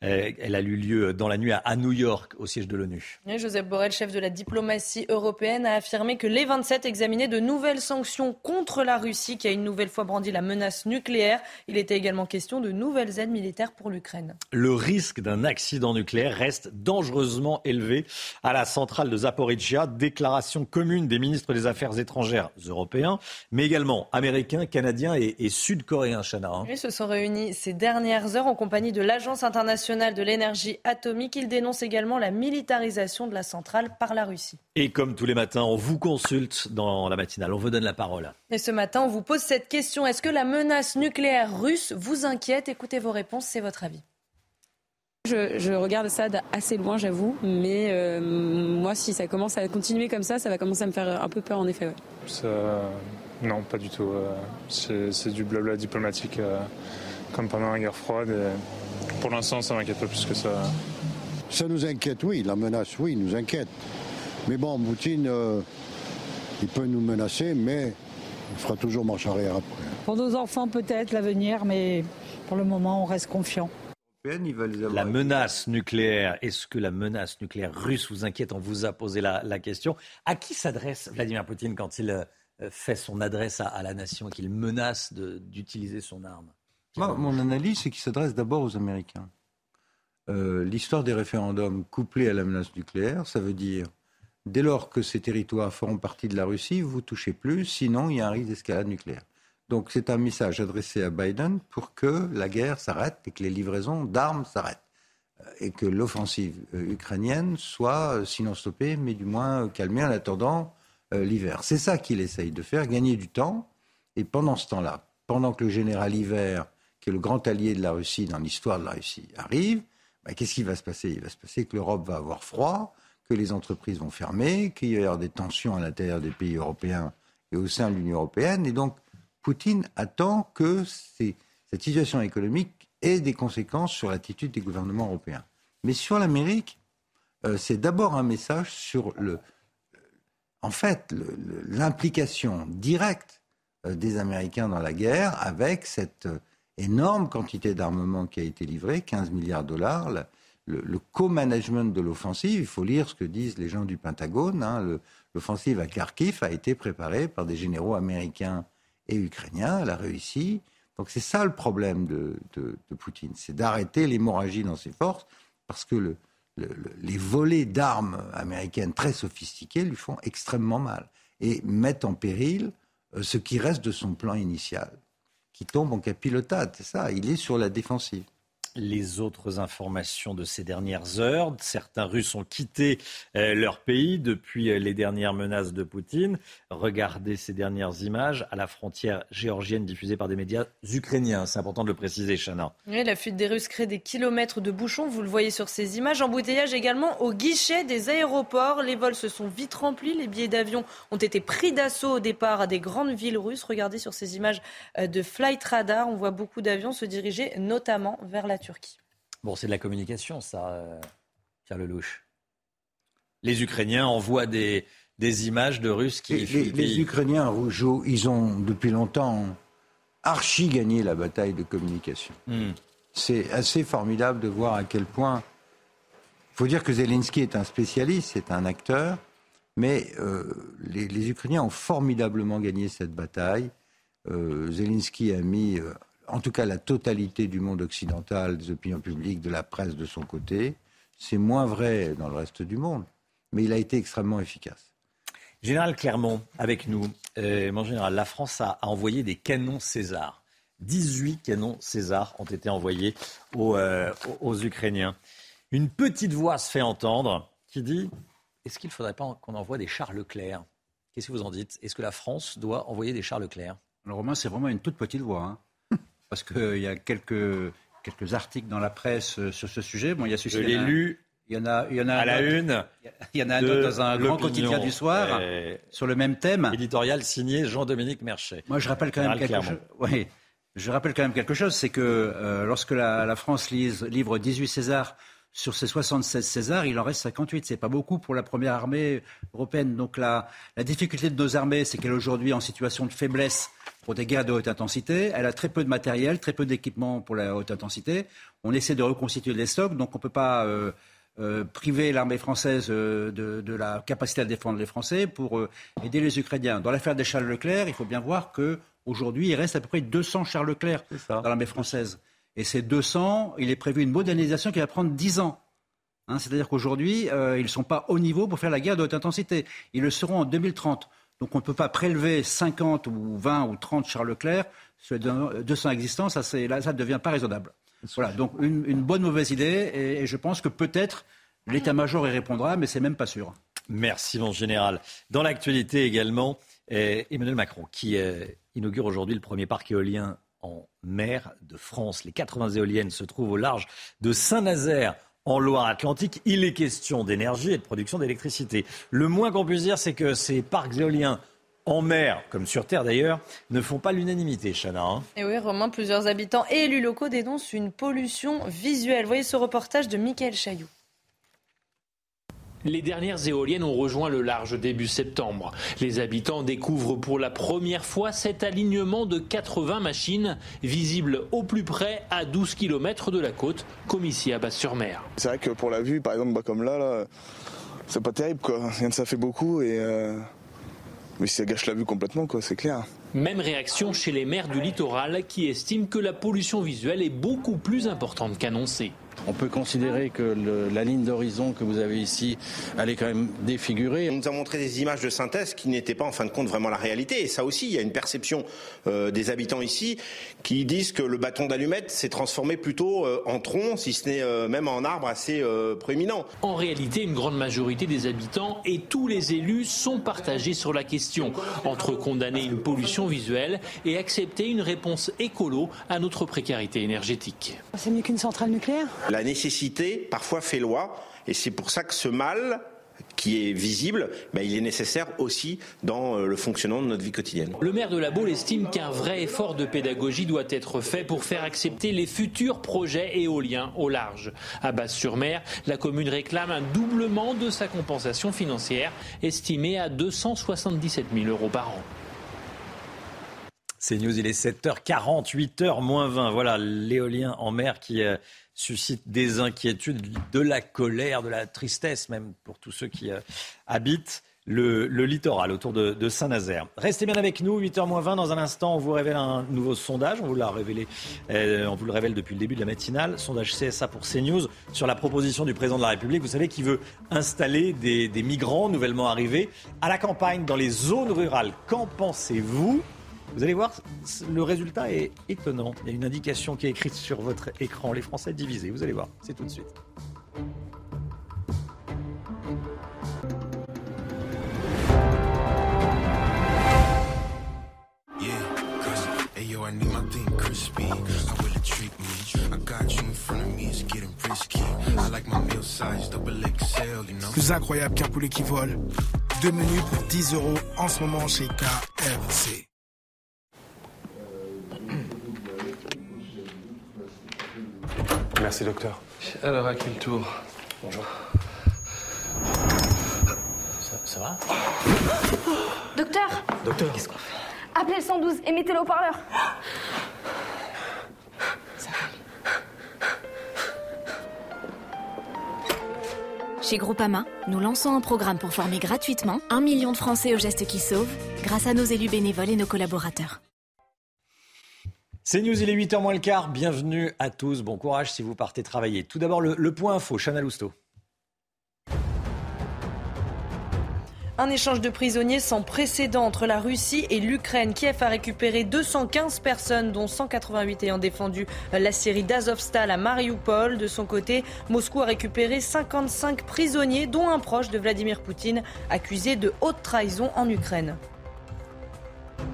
elle a eu lieu dans la nuit à New York, au siège de l'ONU. Joseph Borrell, chef de la diplomatie européenne, a affirmé que les 27 examinaient de nouvelles sanctions contre la Russie, qui a une nouvelle fois brandi la menace nucléaire. Il était également question de nouvelles aides militaires pour l'Ukraine. Le risque d'un accident nucléaire reste dangereusement élevé à la centrale de Zaporizhia. Déclaration commune des ministres des Affaires étrangères européens, mais également américains, canadiens et, sud-coréens, Chana. Hein. Ils se sont réunis ces dernières heures en compagnie de l'Agence internationale de l'énergie atomique. Il dénonce également la militarisation de la centrale par la Russie. Et comme tous les matins, on vous consulte dans la matinale. On vous donne la parole. Et ce matin, on vous pose cette question. Est-ce que la menace nucléaire russe vous inquiète? Écoutez vos réponses, c'est votre avis. Je, regarde ça assez loin, j'avoue, mais euh, moi, si ça commence à continuer comme ça, ça va commencer à me faire un peu peur, en effet. non, pas du tout. Euh, c'est du blabla diplomatique, euh, comme pendant la guerre froide. Pour l'instant, ça m'inquiète pas plus que ça. Ça nous inquiète, oui. La menace, oui, nous inquiète. Mais bon, Poutine, euh, il peut nous menacer, mais il fera toujours marche arrière après. Pour nos enfants, peut-être l'avenir, mais pour le moment, on reste confiant. La menace nucléaire, est-ce que la menace nucléaire russe vous inquiète? On vous a posé la, question. À qui s'adresse Vladimir Poutine quand il euh, fait son adresse à la nation, qu'il menace d'utiliser son arme? Mon analyse, c'est qu'il s'adresse d'abord aux Américains. Euh, l'histoire des référendums couplée à la menace nucléaire, ça veut dire, dès lors que ces territoires feront partie de la Russie, vous ne touchez plus, sinon il y a un risque d'escalade nucléaire. Donc c'est un message adressé à Biden pour que la guerre s'arrête et que les livraisons d'armes s'arrêtent. Euh, et que l'offensive euh, ukrainienne soit, sinon stoppée, mais du moins calmée en attendant l'hiver. C'est ça qu'il essaye de faire, gagner du temps. Et pendant ce temps-là, pendant que le général Hiver qui est le grand allié de la Russie dans l'histoire de la Russie, arrive, bah, qu'est-ce qui va se passer? Il va se passer que l'Europe va avoir froid, que les entreprises vont fermer, qu'il va y avoir des tensions à l'intérieur des pays européens et au sein de l'Union européenne. Et donc, Poutine attend que cette situation économique ait des conséquences sur l'attitude des gouvernements européens. Mais sur l'Amérique, euh, c'est d'abord un message sur le, en fait, l'implication directe euh, des Américains dans la guerre avec cette énorme quantité d'armement qui a été livrée, 15 milliards de dollars. Le, co-management de l'offensive, il faut lire ce que disent les gens du Pentagone. Hein, l'offensive à Kharkiv a été préparée par des généraux américains et ukrainiens. Elle a réussi. Donc c'est ça le problème de, Poutine, c'est d'arrêter l'hémorragie dans ses forces, parce que les volets d'armes américaines très sophistiquées lui font extrêmement mal et mettent en péril euh, ce qui reste de son plan initial qui tombe en capilotade, c'est ça, il est sur la défensive les autres informations de ces dernières heures. Certains Russes ont quitté euh, leur pays depuis euh, les dernières menaces de Poutine. Regardez ces dernières images à la frontière géorgienne diffusée par des médias ukrainiens. C'est important de le préciser, Chana. Oui, la fuite des Russes crée des kilomètres de bouchons. Vous le voyez sur ces images. Embouteillage également au guichet des aéroports. Les vols se sont vite remplis. Les billets d'avion ont été pris d'assaut au départ à des grandes villes russes. Regardez sur ces images euh, de Flight Radar. On voit beaucoup d'avions se diriger notamment vers la Turquie. Bon, c'est de la communication, ça. Euh, Pierre Lelouch Les Ukrainiens envoient des, des images de Russes qui. Les, les, Ukrainiens, Rougeau, ils ont depuis longtemps archi gagné la bataille de communication. Hmm. C'est assez formidable de voir à quel point. Il faut dire que Zelensky est un spécialiste, c'est un acteur, mais euh, les, Ukrainiens ont formidablement gagné cette bataille. Euh, Zelensky a mis, en tout cas, la totalité du monde occidental, des opinions publiques, de la presse de son côté. C'est moins vrai dans le reste du monde, mais il a été extrêmement efficace. Général Clermont, avec nous. Euh, mon général, la France a, envoyé des canons César. 18 canons César ont été envoyés euh, aux, Ukrainiens. Une petite voix se fait entendre qui dit Est-ce qu'il ne faudrait pas qu'on envoie des chars Leclerc? Qu'est-ce que vous en dites? Est-ce que la France doit envoyer des chars Leclerc? Alors, Romain, c'est vraiment une toute petite voix. Hein. Parce qu'il y a quelques, quelques articles dans la presse euh, sur ce sujet. Bon, il y a Je l'ai lu il y en a, il y en a à la une. Il y en a un autre dans un grand quotidien du soir sur le même thème. Éditorial signé Jean-Dominique Merchet. Moi, je rappelle quand même quelque chose. (laughs) Oui, je rappelle quand même quelque chose, c'est que euh, lorsque la, France livre 18 Césars sur ces 76 Césars, il en reste 58. C'est pas beaucoup pour la première armée européenne. Donc la, la difficulté de nos armées, c'est qu'elle est aujourd'hui en situation de faiblesse pour des guerres de haute intensité. Elle a très peu de matériel, très peu d'équipement pour la haute intensité. On essaie de reconstituer les stocks, donc on ne peut pas euh, euh, priver l'armée française euh, de, la capacité à défendre les Français pour aider les Ukrainiens. Dans l'affaire des Charles Leclerc, il faut bien voir qu'aujourd'hui, il reste à peu près 200 Charles Leclerc dans l'armée française. Et ces 200, il est prévu une modernisation qui va prendre 10 ans. Hein, c'est-à-dire qu'aujourd'hui, ils ne sont pas au niveau pour faire la guerre de haute intensité. Ils le seront en 2030. Donc on ne peut pas prélever 50 ou 20 ou 30 Charles Leclerc sur les 200 existants. Ça, là, ça ne devient pas raisonnable. Voilà, donc une, bonne mauvaise idée, et, je pense que peut-être l'état-major y répondra, mais c'est même pas sûr. Merci, mon général. Dans l'actualité également, eh, Emmanuel Macron, qui eh, inaugure aujourd'hui le premier parc éolien en mer de France. Les 80 éoliennes se trouvent au large de Saint-Nazaire. En Loire-Atlantique, il est question d'énergie et de production d'électricité. Le moins qu'on puisse dire, c'est que ces parcs éoliens en mer, comme sur Terre d'ailleurs, ne font pas l'unanimité, Chana. Hein. et oui, Romain, plusieurs habitants et élus locaux dénoncent une pollution visuelle. Voyez ce reportage de Michael Chailloux. Les dernières éoliennes ont rejoint le large début septembre. Les habitants découvrent pour la première fois cet alignement de 80 machines visibles au plus près à 12 km de la côte, comme ici à Basse-sur-Mer. C'est vrai que pour la vue, par exemple, bah, comme là, là c'est pas terrible quoi. Rien de ça fait beaucoup et euh, mais ça gâche la vue complètement, quoi, c'est clair. Même réaction chez les maires du littoral qui estiment que la pollution visuelle est beaucoup plus importante qu'annoncée. On peut considérer que la ligne d'horizon que vous avez ici, elle est quand même défigurée. On nous a montré des images de synthèse qui n'étaient pas en fin de compte vraiment la réalité. Et ça aussi, il y a une perception euh, des habitants ici qui disent que le bâton d'allumette s'est transformé plutôt euh, en tronc, si ce n'est euh, même en arbre assez proéminent. En réalité, une grande majorité des habitants et tous les élus sont partagés sur la question, entre condamner une pollution visuelle et accepter une réponse écolo à notre précarité énergétique. C'est mieux qu'une centrale nucléaire? La nécessité parfois fait loi et c'est pour ça que ce mal qui est visible, ben, il est nécessaire aussi dans euh, le fonctionnement de notre vie quotidienne. Le maire de la Baule estime qu'un vrai effort de pédagogie doit être fait pour faire accepter les futurs projets éoliens au large. À Basse-sur-Mer, la commune réclame un doublement de sa compensation financière, estimée à 277 000 euros par an. C'est News, il est 7h40, 8h moins 20. Voilà, l'éolien en mer qui euh, suscite des inquiétudes, de la colère, de la tristesse même pour tous ceux qui euh, habitent le, littoral autour de, Saint-Nazaire. Restez bien avec nous, 8h20. Dans un instant, on vous révèle un nouveau sondage. On vous euh, on vous le révèle depuis le début de la matinale. Sondage CSA pour CNews sur la proposition du président de la République. Vous savez, qui veut installer des migrants nouvellement arrivés à la campagne, dans les zones rurales. Qu'en pensez-vous? Vous allez voir, le résultat est étonnant. Il y a une indication qui est écrite sur votre écran. Les Français divisés. Vous allez voir, c'est tout de suite. Plus incroyable qu'un poulet qui vole. Deux menus pour 10 euros en ce moment chez KFC. Merci, docteur. Alors, à quel tour Bonjour. Ça, va? Docteur Docteur, qu'est-ce qu'on fait? Appelez le 112 et mettez le haut-parleur. Chez Groupama, nous lançons un programme pour former gratuitement un million de Français aux gestes qui sauvent grâce à nos élus bénévoles et nos collaborateurs. C'est News, il est 8h moins le quart. Bienvenue à tous. Bon courage si vous partez travailler. Tout d'abord, le, point info. Chana Lousteau. Un échange de prisonniers sans précédent entre la Russie et l'Ukraine. Kiev a récupéré 215 personnes, dont 188 ayant défendu la Syrie d'Azovstal à Mariupol. De son côté, Moscou a récupéré 55 prisonniers, dont un proche de Vladimir Poutine, accusé de haute trahison en Ukraine.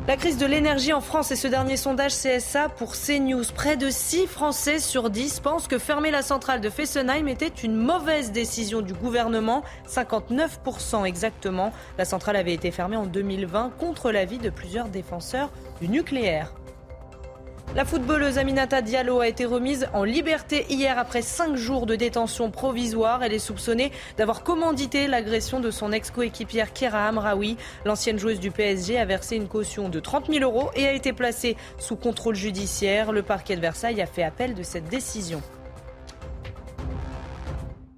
La crise de l'énergie en France et ce dernier sondage CSA pour CNews. Près de 6 Français sur 10 pensent que fermer la centrale de Fessenheim était une mauvaise décision du gouvernement. 59% exactement. La centrale avait été fermée en 2020 contre l'avis de plusieurs défenseurs du nucléaire. La footballeuse Aminata Diallo a été remise en liberté hier après cinq jours de détention provisoire. Elle est soupçonnée d'avoir commandité l'agression de son ex-coéquipière Kira Amraoui. L'ancienne joueuse du PSG a versé une caution de 30 000 euros et a été placée sous contrôle judiciaire. Le parquet de Versailles a fait appel de cette décision.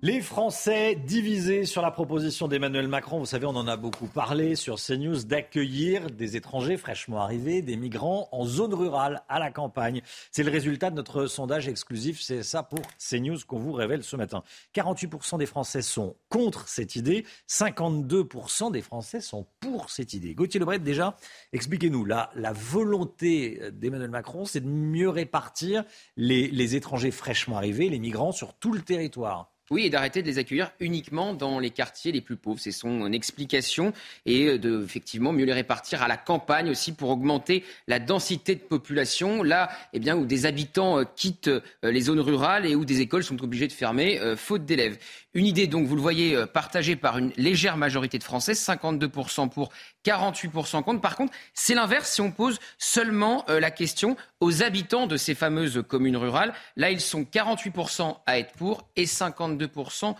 Les Français divisés sur la proposition d'Emmanuel Macron, vous savez, on en a beaucoup parlé sur CNews, d'accueillir des étrangers fraîchement arrivés, des migrants en zone rurale, à la campagne. C'est le résultat de notre sondage exclusif, c'est ça pour CNews qu'on vous révèle ce matin. 48% des Français sont contre cette idée, 52% des Français sont pour cette idée. Gauthier Lebret, déjà, expliquez-nous, la, la volonté d'Emmanuel Macron, c'est de mieux répartir les, les étrangers fraîchement arrivés, les migrants, sur tout le territoire. Oui, et d'arrêter de les accueillir uniquement dans les quartiers les plus pauvres. C'est son explication. Et de, effectivement, mieux les répartir à la campagne aussi pour augmenter la densité de population. Là, eh bien, où des habitants quittent les zones rurales et où des écoles sont obligées de fermer, faute d'élèves. Une idée, donc, vous le voyez, partagée par une légère majorité de Français, 52% pour, 48% contre. Par contre, c'est l'inverse si on pose seulement la question aux habitants de ces fameuses communes rurales. Là, ils sont 48% à être pour et 52%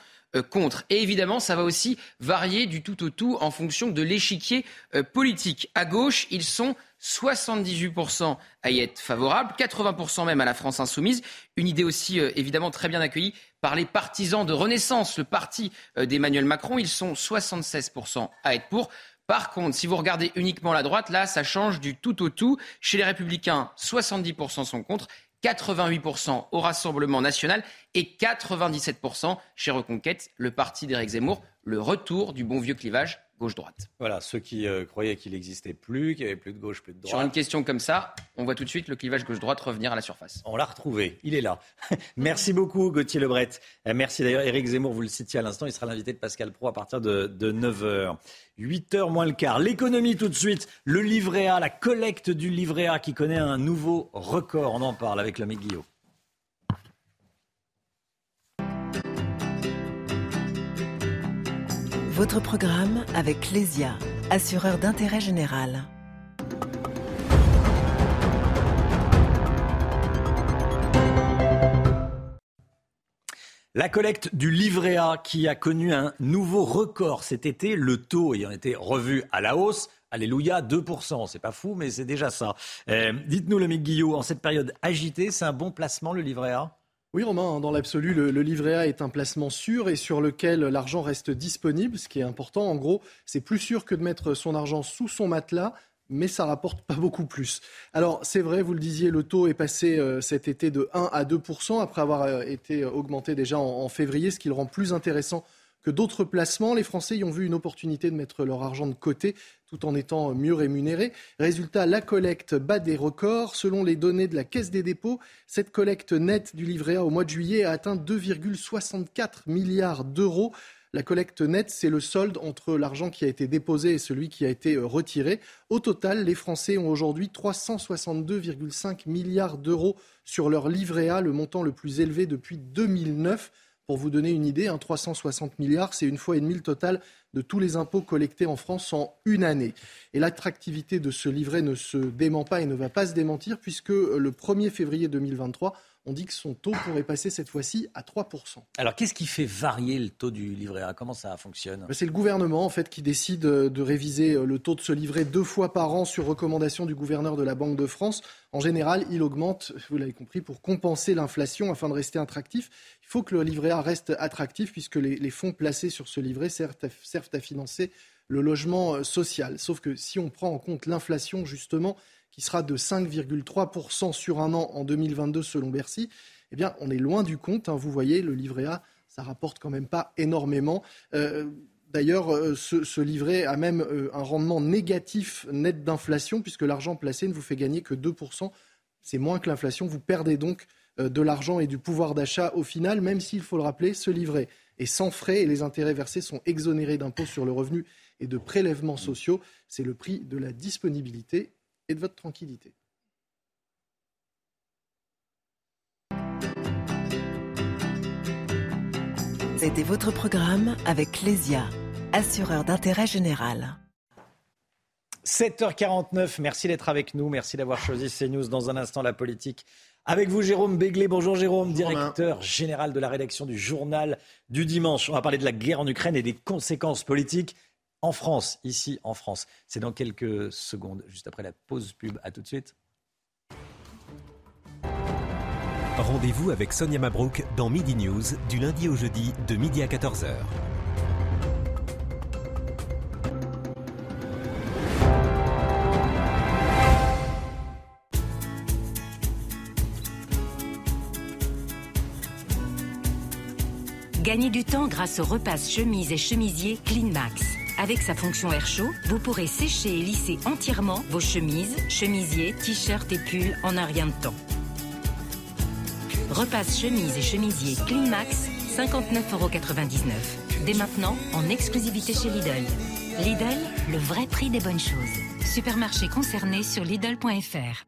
contre. Et évidemment, ça va aussi varier du tout au tout en fonction de l'échiquier politique. À gauche, ils sont 78% à y être favorables, 80% même à la France insoumise. Une idée aussi évidemment très bien accueillie par les partisans de Renaissance, le parti d'Emmanuel Macron. Ils sont 76% à être pour. Par contre, si vous regardez uniquement la droite, là, ça change du tout au tout. Chez les Républicains, 70% sont contre, 88% au Rassemblement national et 97% chez Reconquête, le parti d'Éric Zemmour. Le retour du bon vieux clivage gauche-droite. Voilà, ceux qui euh, croyaient qu'il n'existait plus, qu'il n'y avait plus de gauche, plus de droite. Sur une question comme ça, on voit tout de suite le clivage gauche-droite revenir à la surface. On l'a retrouvé, il est là. (laughs) Merci beaucoup Gauthier Lebret. Merci d'ailleurs Éric Zemmour, vous le citiez à l'instant, il sera l'invité de Pascal Pro à partir de, de 9h. 8h moins le quart. L'économie tout de suite, le livret A, la collecte du livret A qui connaît un nouveau record. On en parle avec l'ami Guillaume. Votre programme avec Lesia, assureur d'intérêt général. La collecte du livret A qui a connu un nouveau record cet été, le taux ayant été revu à la hausse. Alléluia, 2%. C'est pas fou, mais c'est déjà ça. Euh, Dites-nous, le Guillot, en cette période agitée, c'est un bon placement le livret A? Oui, Romain, dans l'absolu, le, livret A est un placement sûr et sur lequel l'argent reste disponible. Ce qui est important, en gros, c'est plus sûr que de mettre son argent sous son matelas, mais ça rapporte pas beaucoup plus. Alors, c'est vrai, vous le disiez, le taux est passé euh, cet été de 1 à 2% après avoir euh, été augmenté déjà en février, ce qui le rend plus intéressant d'autres placements. Les Français y ont vu une opportunité de mettre leur argent de côté tout en étant mieux rémunérés. Résultat, la collecte bat des records. Selon les données de la Caisse des dépôts, cette collecte nette du livret A au mois de juillet a atteint 2,64 milliards d'euros. La collecte nette, c'est le solde entre l'argent qui a été déposé et celui qui a été retiré. Au total, les Français ont aujourd'hui 362,5 milliards d'euros sur leur livret A, le montant le plus élevé depuis 2009. Pour vous donner une idée, un 360 milliards, c'est une fois et demie le total de tous les impôts collectés en France en une année. Et l'attractivité de ce livret ne se dément pas et ne va pas se démentir puisque le 1er février 2023, on dit que son taux pourrait passer cette fois-ci à 3%. Alors qu'est-ce qui fait varier le taux du livret A? Comment ça fonctionne? Ben, C'est le gouvernement en fait qui décide de réviser le taux de ce livret deux fois par an sur recommandation du gouverneur de la Banque de France. En général, il augmente, vous l'avez compris, pour compenser l'inflation afin de rester attractif. Il faut que le livret A reste attractif puisque les, fonds placés sur ce livret servent à financer le logement social. Sauf que si on prend en compte l'inflation, justement, qui sera de 5,3% sur un an en 2022 selon Bercy, eh bien, on est loin du compte. Hein. Vous voyez, le livret A, ça rapporte quand même pas énormément. Euh, d'ailleurs, euh, ce, livret a même euh, un rendement négatif net d'inflation, puisque l'argent placé ne vous fait gagner que 2%. C'est moins que l'inflation. Vous perdez donc de l'argent et du pouvoir d'achat au final, même s'il faut le rappeler, ce livret est sans frais et les intérêts versés sont exonérés d'impôts sur le revenu et de prélèvements sociaux. C'est le prix de la disponibilité et de votre tranquillité. C'était votre programme avec Lesia, assureur d'intérêt général. 7h49, merci d'être avec nous, merci d'avoir choisi CNews dans un instant la politique. Avec vous, Jérôme Béglé. Bonjour, Jérôme, directeur général de la rédaction du journal du dimanche. On va parler de la guerre en Ukraine et des conséquences politiques en France, ici en France. C'est dans quelques secondes, juste après la pause pub. À tout de suite. Rendez-vous avec Sonia Mabrouk dans Midi News du lundi au jeudi de midi à 14h. Gagnez du temps grâce au repas chemise et chemisier Clean Max. Avec sa fonction air chaud, vous pourrez sécher et lisser entièrement vos chemises, chemisiers, t-shirts et pulls en un rien de temps. Repasse chemise et chemisier Max, 59,99€. Dès maintenant, en exclusivité chez Lidl. Lidl, le vrai prix des bonnes choses. Supermarché concerné sur Lidl.fr.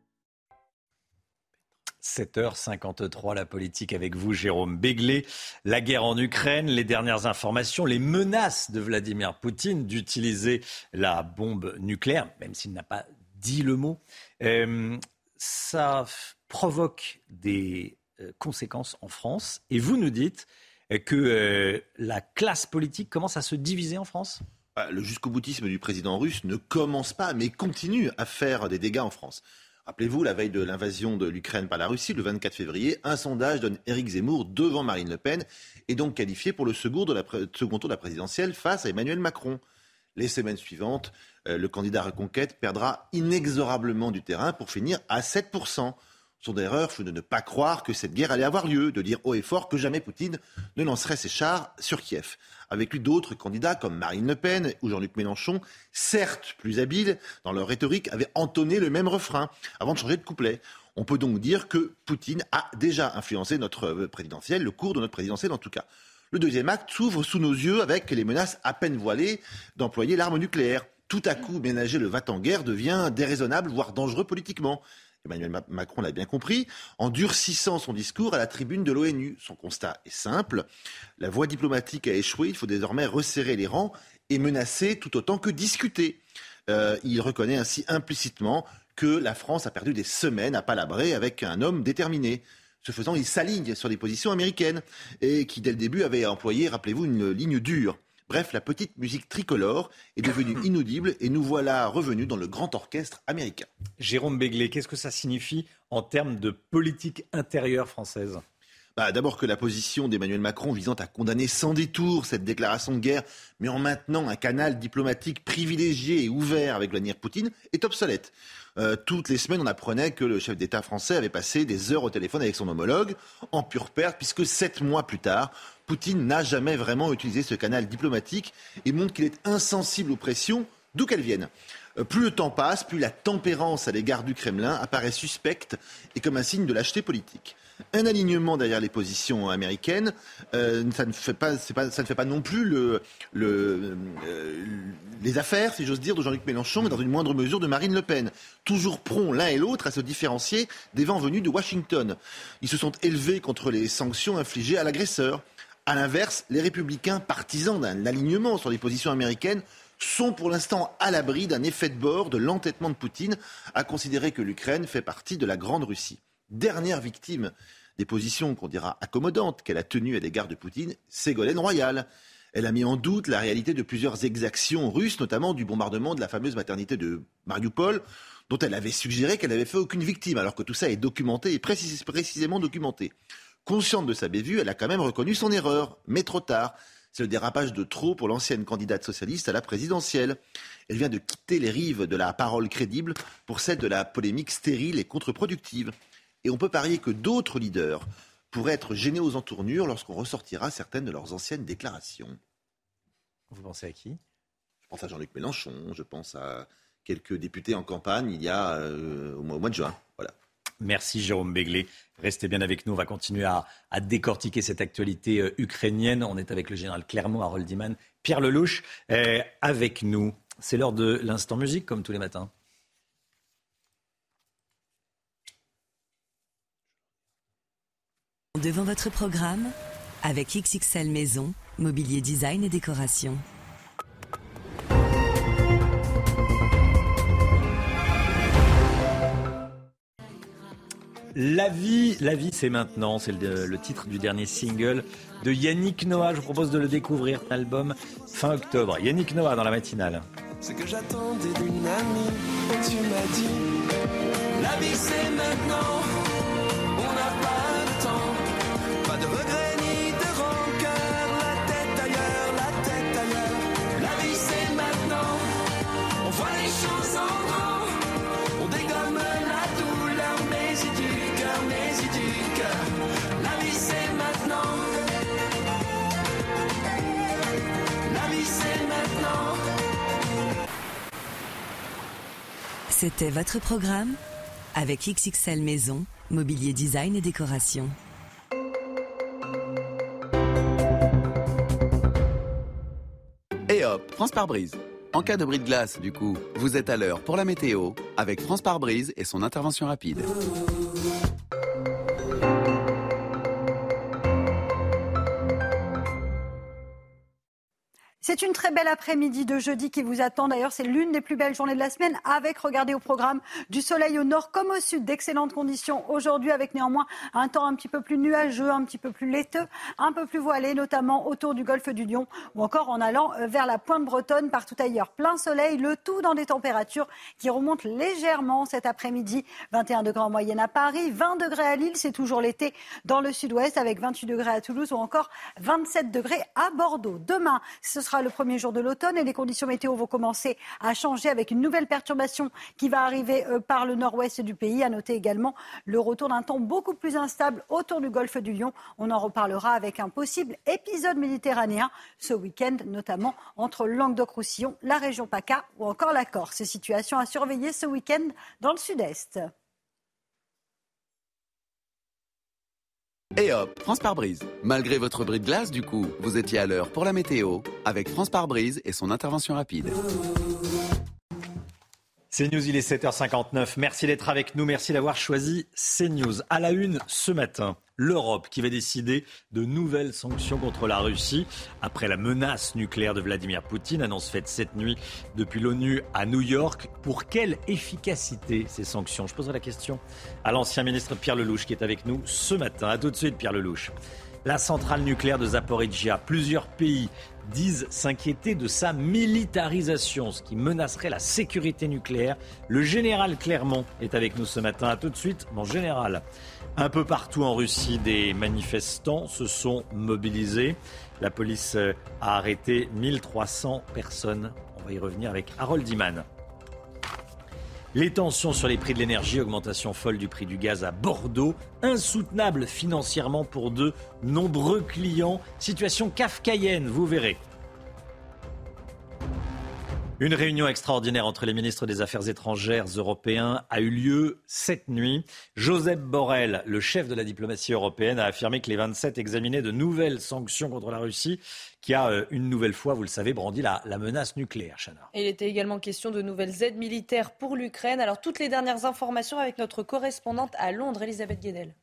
7h53, la politique avec vous, Jérôme Béglé. La guerre en Ukraine, les dernières informations, les menaces de Vladimir Poutine d'utiliser la bombe nucléaire, même s'il n'a pas dit le mot, euh, ça provoque des euh, conséquences en France. Et vous nous dites que euh, la classe politique commence à se diviser en France? Bah, le jusqu'au boutisme du président russe ne commence pas, mais continue à faire des dégâts en France. Rappelez-vous, la veille de l'invasion de l'Ukraine par la Russie, le 24 février, un sondage donne Éric Zemmour devant Marine Le Pen et donc qualifié pour le second, tour de la présidentielle face à Emmanuel Macron. Les semaines suivantes, euh, le candidat Reconquête perdra inexorablement du terrain pour finir à 7%. Son erreur fut de ne pas croire que cette guerre allait avoir lieu, de dire haut et fort que jamais Poutine ne lancerait ses chars sur Kiev. Avec lui, d'autres candidats comme Marine Le Pen ou Jean-Luc Mélenchon, certes plus habiles dans leur rhétorique, avaient entonné le même refrain avant de changer de couplet. On peut donc dire que Poutine a déjà influencé notre présidentiel, le cours de notre présidentiel en tout cas. Le deuxième acte s'ouvre sous nos yeux avec les menaces à peine voilées d'employer l'arme nucléaire. Tout à coup, ménager le va en guerre devient déraisonnable, voire dangereux politiquement. Emmanuel Macron l'a bien compris, en durcissant son discours à la tribune de l'ONU. Son constat est simple, la voie diplomatique a échoué, il faut désormais resserrer les rangs et menacer tout autant que discuter. Euh, il reconnaît ainsi implicitement que la France a perdu des semaines à palabrer avec un homme déterminé. Ce faisant, il s'aligne sur les positions américaines et qui, dès le début, avait employé, rappelez-vous, une ligne dure. Bref, la petite musique tricolore est devenue (coughs) inaudible et nous voilà revenus dans le grand orchestre américain. Jérôme Béglé, qu'est-ce que ça signifie en termes de politique intérieure française? Bah, D'abord que la position d'Emmanuel Macron visant à condamner sans détour cette déclaration de guerre, mais en maintenant un canal diplomatique privilégié et ouvert avec Vladimir Poutine, est obsolète. Euh, toutes les semaines, on apprenait que le chef d'État français avait passé des heures au téléphone avec son homologue, en pure perte, puisque sept mois plus tard, Poutine n'a jamais vraiment utilisé ce canal diplomatique et montre qu'il est insensible aux pressions, d'où qu'elles viennent. Euh, plus le temps passe, plus la tempérance à l'égard du Kremlin apparaît suspecte et comme un signe de lâcheté politique un alignement derrière les positions américaines. Euh, ça, ne fait pas, ça ne fait pas non plus euh, les affaires, si j'ose dire, de Jean-Luc Mélenchon, mais dans une moindre mesure de Marine Le Pen. Toujours prompt l'un et l'autre à se différencier des vents venus de Washington. Ils se sont élevés contre les sanctions infligées à l'agresseur. À l'inverse, les républicains, partisans d'un alignement sur les positions américaines, sont pour l'instant à l'abri d'un effet de bord de l'entêtement de Poutine à considérer que l'Ukraine fait partie de la Grande Russie dernière victime des positions qu'on dira accommodantes qu'elle a tenues à l'égard de Poutine, Ségolène Royal. Elle a mis en doute la réalité de plusieurs exactions russes, notamment du bombardement de la fameuse maternité de Mariupol, dont elle avait suggéré qu'elle n'avait fait aucune victime, alors que tout ça est documenté et précisément documenté. Consciente de sa bévue, elle a quand même reconnu son erreur, mais trop tard. C'est le dérapage de trop pour l'ancienne candidate socialiste à la présidentielle. Elle vient de quitter les rives de la parole crédible pour celle de la polémique stérile et contre-productive. Et on peut parier que d'autres leaders pourraient être gênés aux entournures lorsqu'on ressortira certaines de leurs anciennes déclarations. Vous pensez à qui? Je pense à Jean-Luc Mélenchon, je pense à quelques députés en campagne il y a euh, au, mois, de juin. Voilà. Merci Jérôme Béglé. Restez bien avec nous. On va continuer à, décortiquer cette actualité euh, ukrainienne. On est avec le général Clermont, Harold Diman, Pierre Lelouch euh, avec nous. C'est l'heure de l'instant musique, comme tous les matins. Devant votre programme, avec XXL Maison, mobilier design et décoration. La vie, la vie c'est maintenant, c'est le, titre du dernier single de Yannick Noah. Je vous propose de le découvrir, album fin octobre. Yannick Noah dans la matinale. Ce que j'attendais d'une amie, tu m'as dit, la vie c'est maintenant, C'était votre programme avec XXL Maison, mobilier design et décoration. Et hop, France par brise. En cas de bris de glace, du coup, vous êtes à l'heure pour la météo avec France par brise et son intervention rapide. C'est une très belle après-midi de jeudi qui vous attend. D'ailleurs, c'est l'une des plus belles journées de la semaine avec, regardez au programme, du soleil au nord comme au sud, d'excellentes conditions aujourd'hui avec néanmoins un temps un petit peu plus nuageux, un petit peu plus laiteux, un peu plus voilé, notamment autour du golfe du Lion ou encore en allant euh, vers la pointe bretonne, partout ailleurs. Plein soleil, le tout dans des températures qui remontent légèrement cet après-midi. 21 degrés en moyenne à Paris, 20 degrés à Lille, c'est toujours l'été dans le sud-ouest avec 28 degrés à Toulouse ou encore 27 degrés à Bordeaux. Demain, ce sera le premier jour de l'automne et les conditions météo vont commencer à changer avec une nouvelle perturbation qui va arriver euh, par le nord-ouest du pays. À noter également le retour d'un temps beaucoup plus instable autour du golfe du Lion. On en reparlera avec un possible épisode méditerranéen ce week-end, notamment entre Languedoc-Roussillon, la région PACA ou encore la Corse. Situation à surveiller ce week-end dans le sud-est. Et hop, France par brise. Malgré votre bris de glace, du coup, vous étiez à l'heure pour la météo avec France par brise et son intervention rapide. CNews, il est 7h59. Merci d'être avec nous. Merci d'avoir choisi CNews. À la une ce matin, l'Europe qui va décider de nouvelles sanctions contre la Russie après la menace nucléaire de Vladimir Poutine, annonce faite cette nuit depuis l'ONU à New York. Pour quelle efficacité ces sanctions? Je poserai la question à l'ancien ministre Pierre Lelouch qui est avec nous ce matin. À tout de suite, Pierre Lelouch. La centrale nucléaire de Zaporizhia, plusieurs pays disent s'inquiéter de sa militarisation, ce qui menacerait la sécurité nucléaire. Le général Clermont est avec nous ce matin. A tout de suite, mon général. Un peu partout en Russie, des manifestants se sont mobilisés. La police a arrêté 1300 personnes. On va y revenir avec Harold Iman. Les tensions sur les prix de l'énergie, augmentation folle du prix du gaz à Bordeaux, insoutenable financièrement pour de nombreux clients, situation kafkaïenne, vous verrez. Une réunion extraordinaire entre les ministres des Affaires étrangères européens a eu lieu cette nuit. Joseph Borrell, le chef de la diplomatie européenne, a affirmé que les 27 examinaient de nouvelles sanctions contre la Russie, qui a euh, une nouvelle fois, vous le savez, brandi la, menace nucléaire. Il était également question de nouvelles aides militaires pour l'Ukraine. Alors toutes les dernières informations avec notre correspondante à Londres, Elisabeth Guedel.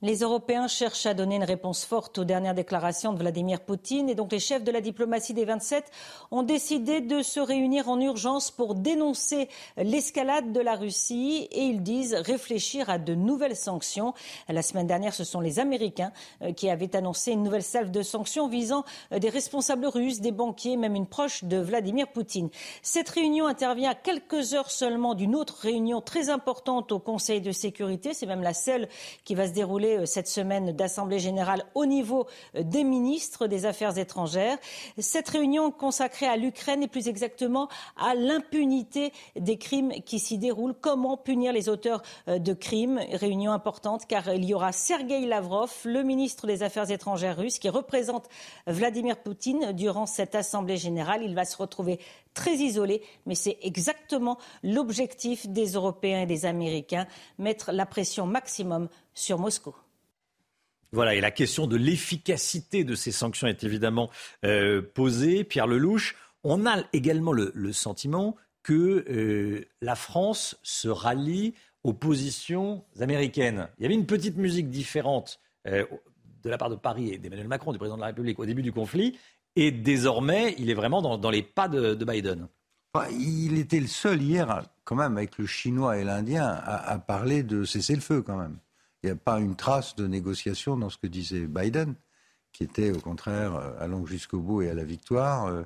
Les Européens cherchent à donner une réponse forte aux dernières déclarations de Vladimir Poutine et donc les chefs de la diplomatie des 27 ont décidé de se réunir en urgence pour dénoncer l'escalade de la Russie et ils disent réfléchir à de nouvelles sanctions. La semaine dernière, ce sont les Américains euh, qui avaient annoncé une nouvelle salve de sanctions visant euh, des responsables russes, des banquiers, même une proche de Vladimir Poutine. Cette réunion intervient à quelques heures seulement d'une autre réunion très importante au Conseil de sécurité. C'est même la seule qui va se dérouler euh, cette semaine d'Assemblée générale au niveau euh, des ministres des Affaires étrangères. Cette réunion consacrée à l'Ukraine et plus exactement à l'impunité des crimes qui s'y déroulent. Comment punir les auteurs euh, de crimes? Réunion importante car il y aura Sergei Lavrov, le ministre des Affaires étrangères russe, qui représente Vladimir Poutine durant cette Assemblée générale. Il va se retrouver très isolé, mais c'est exactement l'objectif des Européens et des Américains, mettre la pression maximum sur Moscou. Voilà, et la question de l'efficacité de ces sanctions est évidemment euh, posée. Pierre Lelouch, on a également le, sentiment que euh, la France se rallie aux positions américaines. Il y avait une petite musique différente euh, de la part de Paris et d'Emmanuel Macron, du président de la République, au début du conflit. Et désormais, il est vraiment dans, les pas de, Biden. il était le seul hier, quand même, avec le chinois et l'indien, à, parler de cesser le feu, quand même. Il n'y a pas une trace de négociation dans ce que disait Biden, qui était au contraire euh, allant jusqu'au bout et à la victoire. Euh,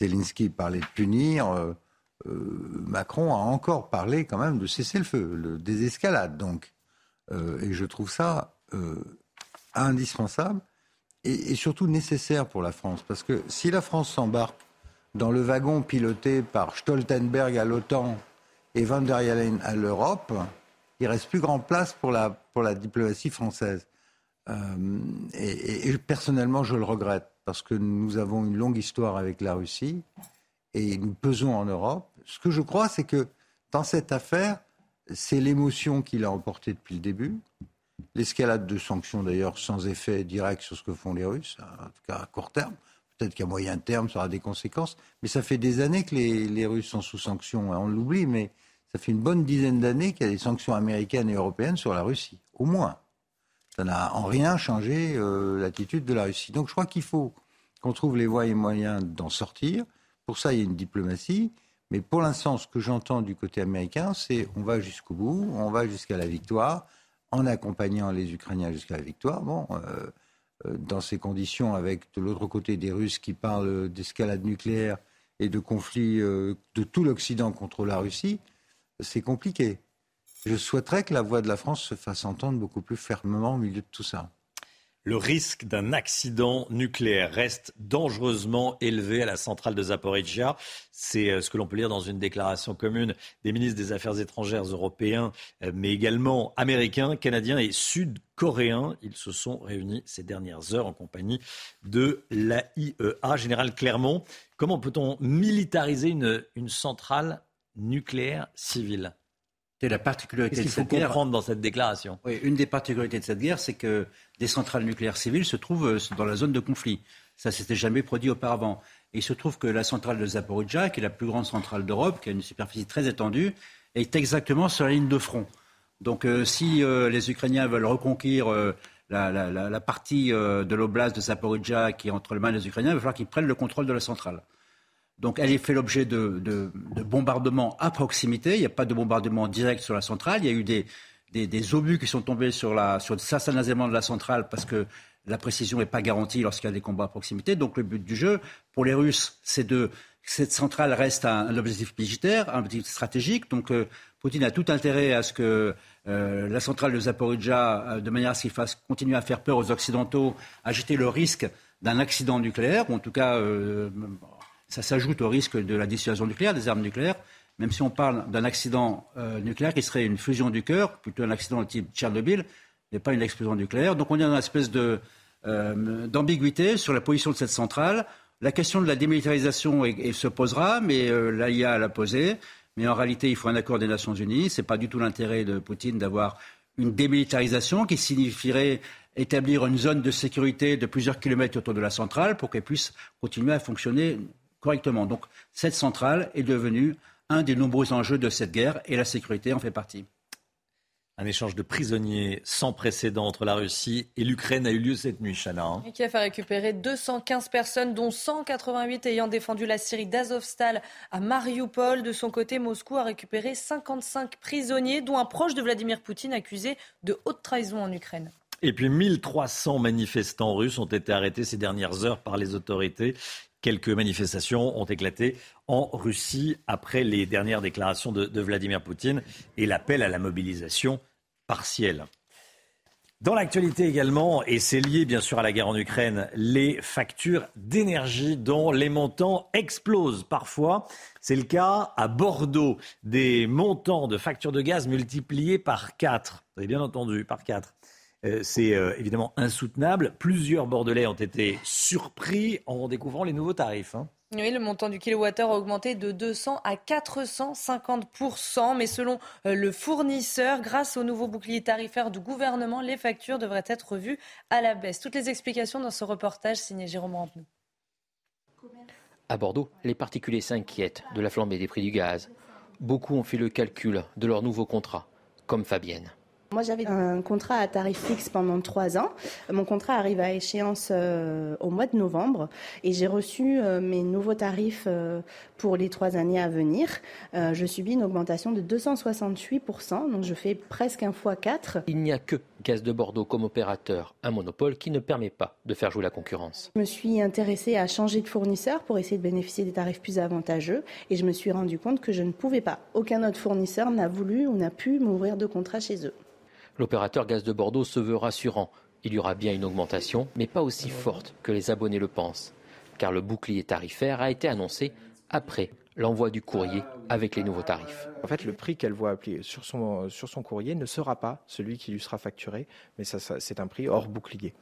Zelensky parlait de punir. Euh, Macron a encore parlé quand même de cesser le feu, le désescalade. Donc, et je trouve ça indispensable et, surtout nécessaire pour la France. Parce que si la France s'embarque dans le wagon piloté par Stoltenberg à l'OTAN et Van der Leyen à l'Europe, il reste plus grand place pour la, pour la diplomatie française. Euh, et, personnellement, je le regrette parce que nous avons une longue histoire avec la Russie et nous pesons en Europe. Ce que je crois, c'est que dans cette affaire, c'est l'émotion qui l'a emporté depuis le début. L'escalade de sanctions, d'ailleurs, sans effet direct sur ce que font les Russes, en tout cas à court terme. Peut-être qu'à moyen terme, ça aura des conséquences. Mais ça fait des années que les, Russes sont sous sanctions. On l'oublie, mais ça fait une bonne dizaine d'années qu'il y a des sanctions américaines et européennes sur la Russie. Au moins. Ça n'a en rien changé euh, l'attitude de la Russie. Donc je crois qu'il faut qu'on trouve les voies et moyens d'en sortir. Pour ça, il y a une diplomatie. Mais pour l'instant, ce que j'entends du côté américain, c'est on va jusqu'au bout, on va jusqu'à la victoire en accompagnant les Ukrainiens jusqu'à la victoire. Bon, euh, euh, dans ces conditions, avec de l'autre côté des Russes qui parlent d'escalade nucléaire et de conflits euh, de tout l'Occident contre la Russie, c'est compliqué. Je souhaiterais que la voix de la France se fasse entendre beaucoup plus fermement au milieu de tout ça le risque d'un accident nucléaire reste dangereusement élevé à la centrale de Zaporizhia. C'est euh, ce que l'on peut lire dans une déclaration commune des ministres des Affaires étrangères européens, euh, mais également américains, canadiens et sud-coréens. Ils se sont réunis ces dernières heures en compagnie de l'AIEA. Général Clermont, comment peut-on militariser une, une centrale nucléaire civile? C'est la particularité de cette guerre. comprendre dans cette déclaration? Oui, une des particularités de cette guerre, c'est que des centrales nucléaires civiles se trouvent euh, dans la zone de conflit. Ça s'était jamais produit auparavant. Et il se trouve que la centrale de Zaporizhzhia, qui est la plus grande centrale d'Europe, qui a une superficie très étendue, est exactement sur la ligne de front. Donc euh, si euh, les Ukrainiens veulent reconquérir la, partie de l'oblast de Zaporizhzhia qui est entre les mains des Ukrainiens, il va falloir qu'ils prennent le contrôle de la centrale. Donc elle est fait l'objet de, bombardements à proximité. Il n'y a pas de bombardement direct sur la centrale. Il y a eu des, obus qui sont tombés sur, la, sur certains éléments de la centrale parce que la précision n'est pas garantie lorsqu'il y a des combats à proximité. Donc le but du jeu, pour les Russes, c'est de cette centrale reste un, objectif militaire, un objectif stratégique. Donc euh, Poutine a tout intérêt à ce que euh, la centrale de Zaporizhzhia, euh, de manière à ce qu'il fasse continuer à faire peur aux Occidentaux, agiter le risque d'un accident nucléaire, ou en tout cas ça s'ajoute au risque de la dissuasion nucléaire, des armes nucléaires, même si on parle d'un accident euh, nucléaire qui serait une fusion du cœur, plutôt un accident de type Tchernobyl, mais pas une explosion nucléaire. Donc on est dans une espèce de, euh, d'ambiguïté sur la position de cette centrale. La question de la démilitarisation se posera, mais euh, l'AIA l'a posée. Mais en réalité, il faut un accord des Nations Unies. Ce n'est pas du tout l'intérêt de Poutine d'avoir une démilitarisation qui signifierait établir une zone de sécurité de plusieurs kilomètres autour de la centrale pour qu'elle puisse continuer à fonctionner correctement. Donc cette centrale est devenue un des nombreux enjeux de cette guerre et la sécurité en fait partie. Un échange de prisonniers sans précédent entre la Russie et l'Ukraine a eu lieu cette nuit, Chana. Hein. Qui a fait récupérer 215 personnes, dont 188 ayant défendu la Syrie d'Azovstal à Mariupol. De son côté, Moscou a récupéré 55 prisonniers, dont un proche de Vladimir Poutine accusé de haute trahison en Ukraine. Et puis 1300 manifestants russes ont été arrêtés ces dernières heures par les autorités. Quelques manifestations ont éclaté en Russie après les dernières déclarations de, Vladimir Poutine et l'appel à la mobilisation partielle. Dans l'actualité également, et c'est lié bien sûr à la guerre en Ukraine, les factures d'énergie dont les montants explosent parfois. C'est le cas à Bordeaux, des montants de factures de gaz multipliés par 4. Vous avez bien entendu, par 4. Euh, c'est euh, évidemment insoutenable. Plusieurs Bordelais ont été surpris en découvrant les nouveaux tarifs. Hein. Oui, le montant du kilowattheure a augmenté de 200 à 450 mais selon euh, le fournisseur, grâce au nouveau bouclier tarifaire du gouvernement, les factures devraient être revues à la baisse. Toutes les explications dans ce reportage signé Jérôme Rampenou. À Bordeaux, les particuliers s'inquiètent de la flambée des prix du gaz. Beaucoup ont fait le calcul de leur nouveau contrat, comme Fabienne. Moi, j'avais un contrat à tarif fixe pendant trois ans. Mon contrat arrive à échéance euh, au mois de novembre et j'ai reçu euh, mes nouveaux tarifs euh, pour les trois années à venir. je subis une augmentation de 268%, donc je fais presque un fois quatre. Il n'y a que Gaz de Bordeaux comme opérateur, un monopole qui ne permet pas de faire jouer la concurrence. Je me suis intéressée à changer de fournisseur pour essayer de bénéficier des tarifs plus avantageux et je me suis rendu compte que je ne pouvais pas. Aucun autre fournisseur n'a voulu ou n'a pu m'ouvrir de contrat chez eux. L'opérateur Gaz de Bordeaux se veut rassurant. Il y aura bien une augmentation, mais pas aussi forte que les abonnés le pensent, car le bouclier tarifaire a été annoncé après l'envoi du courrier avec les nouveaux tarifs. En fait, le prix qu'elle voit appliqué sur son, sur son courrier ne sera pas celui qui lui sera facturé, mais ça, c'est un prix hors bouclier.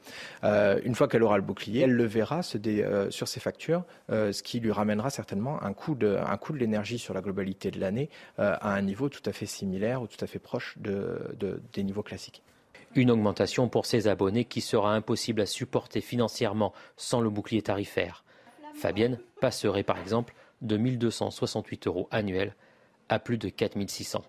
Euh, une fois qu'elle aura le bouclier, elle le verra euh, sur ses factures, euh, ce qui lui ramènera certainement un coût de, un coût de l'énergie sur la globalité de l'année à un niveau tout à fait similaire ou tout à fait proche de, des niveaux classiques. Une augmentation pour ses abonnés qui sera impossible à supporter financièrement sans le bouclier tarifaire. Fabienne passerait par exemple de 1268 euros annuels à plus de 4600.